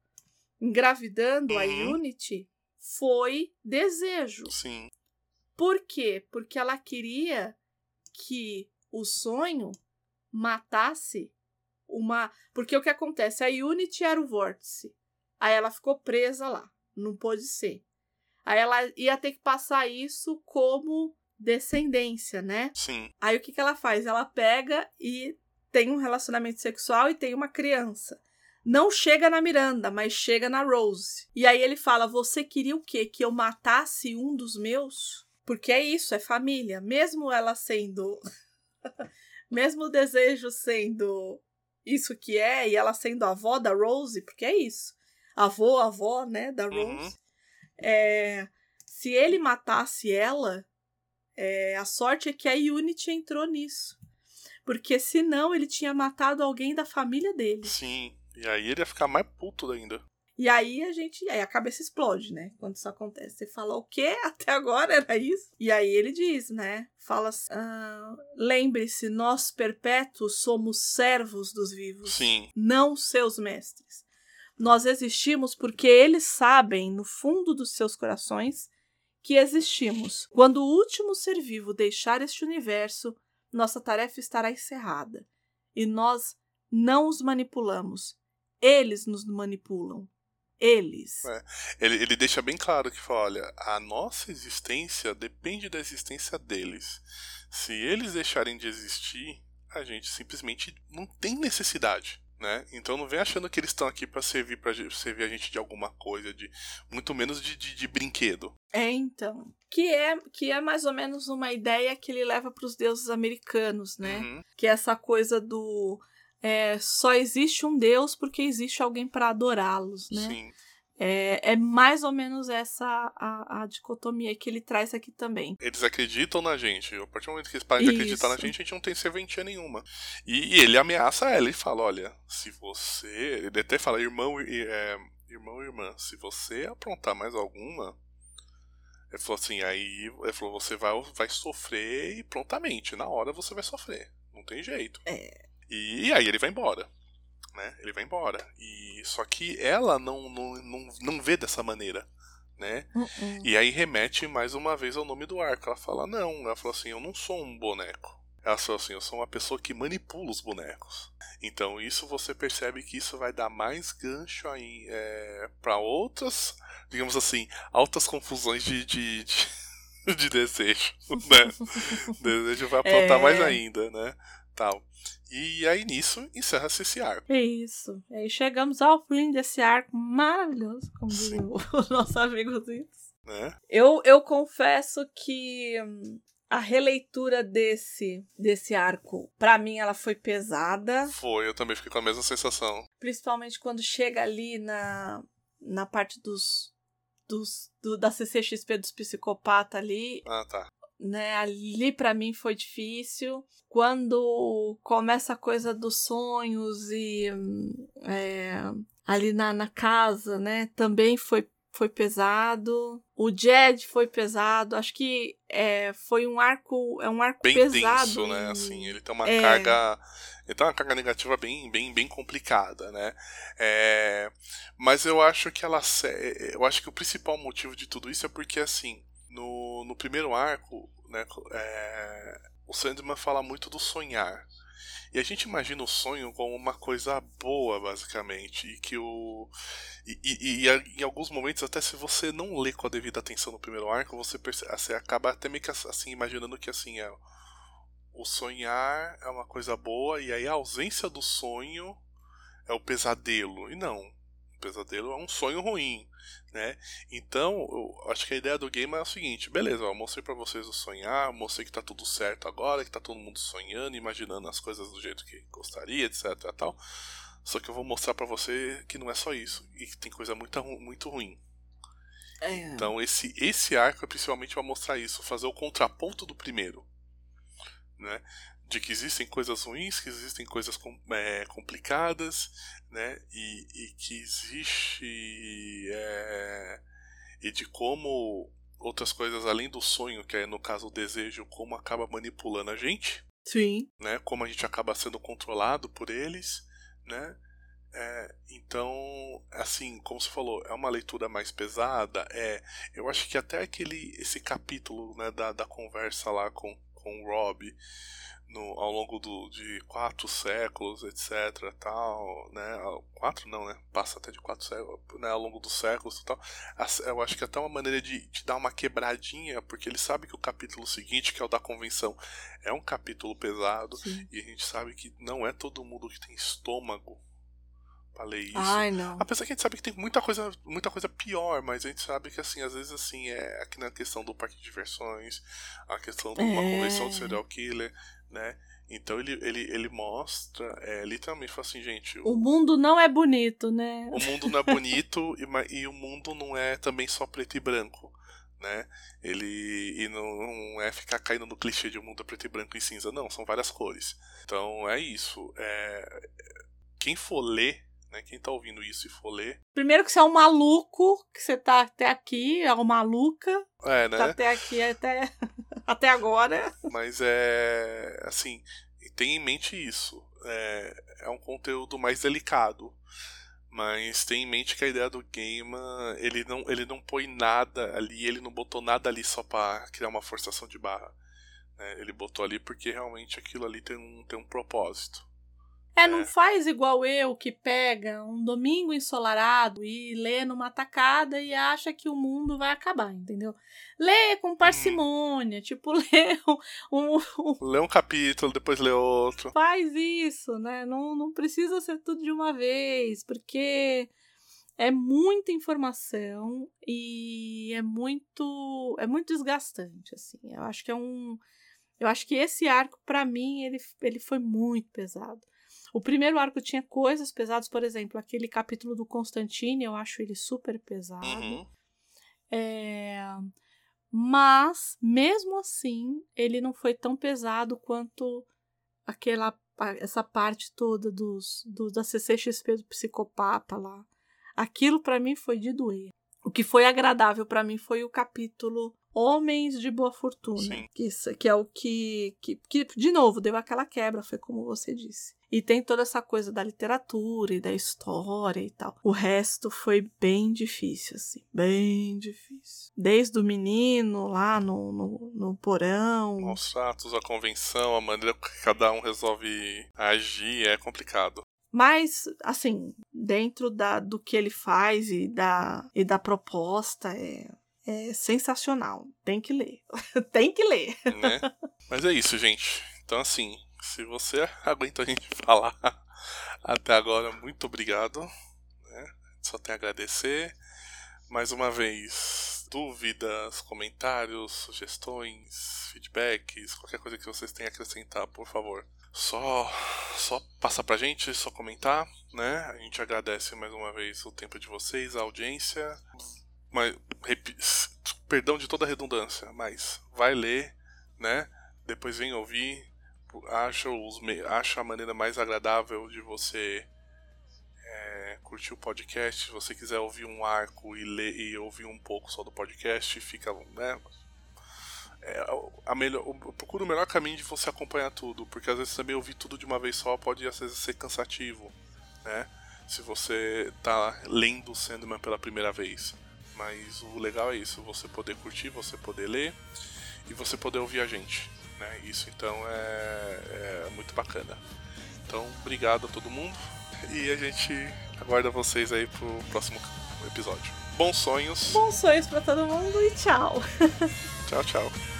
S1: engravidando a
S2: Uhum.
S1: Unity foi desejo.
S2: Sim,
S1: Por quê? Porque ela queria que o sonho matasse uma. Porque o que acontece? A Unity era o vórtice. Aí ela ficou presa lá. Não pôde ser. Aí ela ia ter que passar isso como descendência, né?
S2: sim.
S1: Aí o que, que ela faz? Ela pega e tem um relacionamento sexual e tem uma criança. Não chega na Miranda, mas chega na Rose. E aí ele fala: Você queria o quê? Que eu matasse um dos meus? Porque é isso, é família. Mesmo ela sendo. Mesmo o desejo sendo isso que é, e ela sendo a avó da Rose, porque é isso. Avô, avó, né, da Rose.
S2: Uhum.
S1: É, se ele matasse ela, é, a sorte é que a Unity entrou nisso. Porque senão ele tinha matado alguém da família dele.
S2: Sim. E aí ele ia ficar mais puto ainda.
S1: E aí a gente. Aí a cabeça explode, né? Quando isso acontece. Você fala, o quê? Até agora era isso? E aí ele diz, né? Fala assim, ah, lembre-se, nós perpétuos somos servos dos vivos.
S2: Sim.
S1: não seus mestres. Nós existimos porque eles sabem, no fundo dos seus corações, que existimos. Quando o último ser vivo deixar este universo, nossa tarefa estará encerrada. E nós não os manipulamos. Eles nos manipulam. Eles.
S2: É. Ele, ele deixa bem claro que fala, olha, a nossa existência depende da existência deles. Se eles deixarem de existir, a gente simplesmente não tem necessidade. Né? Então não vem achando que eles estão aqui para servir para servir a gente de alguma coisa, de muito menos de, de, de brinquedo.
S1: É, então. Que é, que é mais ou menos uma ideia que ele leva para os deuses americanos, né?
S2: Uhum.
S1: Que é essa coisa do. É, só existe um Deus porque existe alguém para adorá-los, né?
S2: Sim.
S1: É, é mais ou menos essa a, a dicotomia que ele traz aqui também.
S2: Eles acreditam na gente. A partir do momento que eles param de acreditar na gente, a gente não tem serventia nenhuma. E, e ele ameaça ela e fala: Olha, se você. Ele até fala: Irmão e é, irmão e irmã, se você aprontar mais alguma. Ele falou assim: Aí ele falou: Você vai, vai sofrer e prontamente. Na hora você vai sofrer. Não tem jeito.
S1: É.
S2: E, aí ele vai embora. Né? Ele vai embora. E só que ela não, não, não, não vê dessa maneira. Né?
S1: Uh-uh.
S2: E aí remete mais uma vez ao nome do arco. Ela fala, não, ela falou assim, eu não sou um boneco. Ela falou assim, eu sou uma pessoa que manipula os bonecos. Então isso você percebe que isso vai dar mais gancho aí é, para outras, digamos assim, altas confusões de, de, de, de desejo, né? desejo vai aprontar
S1: É.
S2: mais ainda, né? Tal. E aí nisso encerra-se esse arco.
S1: É isso. E aí chegamos ao fim desse arco maravilhoso, como diz o, nosso amigo Zitos.
S2: Né?
S1: Eu, eu confesso que hum, a releitura desse, desse arco, pra mim, ela foi pesada.
S2: Foi, eu também fiquei com a mesma sensação.
S1: Principalmente quando chega ali na, na parte dos, dos do, da CCXP dos psicopatas ali,
S2: Ah, tá.
S1: Né? Ali pra mim foi difícil. Quando começa a coisa dos sonhos e é, ali na, na casa, né? Também foi, foi pesado. O Jed foi pesado. Acho que é, foi um arco, é um arco
S2: bem
S1: pesado.
S2: denso, né? Assim, ele tem uma
S1: É.
S2: carga. Ele tem uma carga negativa bem, bem, bem complicada, né? É, mas eu acho que ela. se- Eu acho que o principal motivo de tudo isso é porque, assim, no, no primeiro arco, né? é, o Sandman fala muito do sonhar. E a gente imagina o sonho como uma coisa boa, basicamente. E que o. E, e, e, em alguns momentos, até se você não lê com a devida atenção no primeiro arco, você, você acaba até meio que assim, imaginando que assim é. O sonhar é uma coisa boa, e aí a ausência do sonho é o pesadelo. E não. O pesadelo é um sonho ruim né? Então, eu acho que a ideia do game é o seguinte: beleza, eu mostrei para vocês o sonhar, mostrei que tá tudo certo agora, que tá todo mundo sonhando, imaginando as coisas do jeito que gostaria, etc. Tal. Só que eu vou mostrar para você que não é só isso e que tem coisa muito, muito ruim. É. Então, esse, esse arco é principalmente para mostrar isso, fazer o contraponto do primeiro. Né? De que existem coisas ruins, que existem coisas é, complicadas, né? E, e que existe é, e de como outras coisas além do sonho, que é no caso o desejo, como acaba manipulando a gente.
S1: Sim.
S2: Né? Como a gente acaba sendo controlado por eles, né? É, então, assim, como você falou, é uma leitura mais pesada. É, eu acho que até aquele esse capítulo né, da, da conversa lá com, com o Rob, no, ao longo do, de quatro séculos, etc. Tal, né? Quatro não, né? Passa até de quatro séculos, né? Ao longo dos séculos tal. Eu acho que é até uma maneira de, de dar uma quebradinha, porque ele sabe que o capítulo seguinte, que é o da convenção, é um capítulo pesado Sim. e a gente sabe que não é todo mundo que tem estômago para ler isso.
S1: Ai, não.
S2: Apesar que a gente sabe que tem muita coisa, muita coisa pior, mas a gente sabe que assim, às vezes assim, é aqui na questão do parque de diversões, a questão de uma é... convenção de serial killer, né? Então ele, ele, ele mostra, é, literalmente, fala assim, gente.
S1: O, o, mundo não é bonito, né?
S2: O mundo não é bonito e, e o mundo não é também só preto e branco. Né? Ele e não, não, é ficar caindo no clichê de um mundo é preto e branco e cinza, não, são várias cores. Então é isso. É, quem for ler, né, quem tá ouvindo isso e for ler.
S1: Primeiro que você é um maluco, que você tá até aqui, é uma maluca.
S2: É, né?
S1: Tá até aqui, até até agora.
S2: Mas é. Assim, tem em mente isso. É, é um conteúdo mais delicado. Mas tem em mente que a ideia do game, ele não, ele não põe nada ali, ele não botou nada ali só para criar uma forçação de barra. Né? Ele botou ali porque realmente aquilo ali tem um, tem um propósito.
S1: É, não é. faz igual eu que pega um domingo ensolarado e lê numa tacada e acha que o mundo vai acabar, entendeu? Lê com parcimônia, hum. tipo, lê um, um,
S2: Lê um capítulo, depois lê outro.
S1: Faz isso, né? Não, não precisa ser tudo de uma vez, porque é muita informação e é muito é muito desgastante, assim. Eu acho que é um eu acho que esse arco para mim ele, ele foi muito pesado. O primeiro arco tinha coisas pesadas, por exemplo, aquele capítulo do Constantine, eu acho ele super pesado. Uhum. É... Mas, mesmo assim, ele não foi tão pesado quanto aquela essa parte toda dos, do, da CCXP do psicopata lá. Aquilo para mim foi de doer. O que foi agradável para mim foi o capítulo Homens de Boa Fortuna. Que, que é o que, que, que, de novo, deu aquela quebra, foi como você disse. E tem toda essa coisa da literatura e da história e tal. O resto foi bem difícil, assim. Bem difícil. Desde o menino lá no, no, no porão.
S2: Os fatos, a convenção, a maneira que cada um resolve agir é complicado.
S1: Mas, assim, dentro da, do que ele faz e da, e da proposta, é, é sensacional. Tem que ler. Tem que ler.
S2: Né? Mas é isso, gente. Então, assim, se você aguentou a gente falar até agora, muito obrigado. Né? Só tenho a agradecer. Mais uma vez, dúvidas, comentários, sugestões, feedbacks, qualquer coisa que vocês tenham a acrescentar, por favor. Só, só passar pra gente, só comentar, né? A gente agradece mais uma vez o tempo de vocês, a audiência. Mas, perdão de toda a redundância, mas vai ler, né? Depois vem ouvir, acha, os, acha a maneira mais agradável de você é, curtir o podcast. Se você quiser ouvir um arco e ler e ouvir um pouco só do podcast, fica, né? É, a melhor, procura o melhor caminho de você acompanhar tudo, porque às vezes também ouvir tudo de uma vez só pode às vezes ser cansativo, né? Se você tá lendo Sandman pela primeira vez. Mas o legal é isso, você poder curtir, você poder ler e você poder ouvir a gente Né? Isso então é, é muito bacana. Então, obrigado a todo mundo e a gente aguarda vocês aí pro próximo episódio. Bons sonhos.
S1: Bons sonhos para todo mundo e tchau.
S2: Tchau, tchau.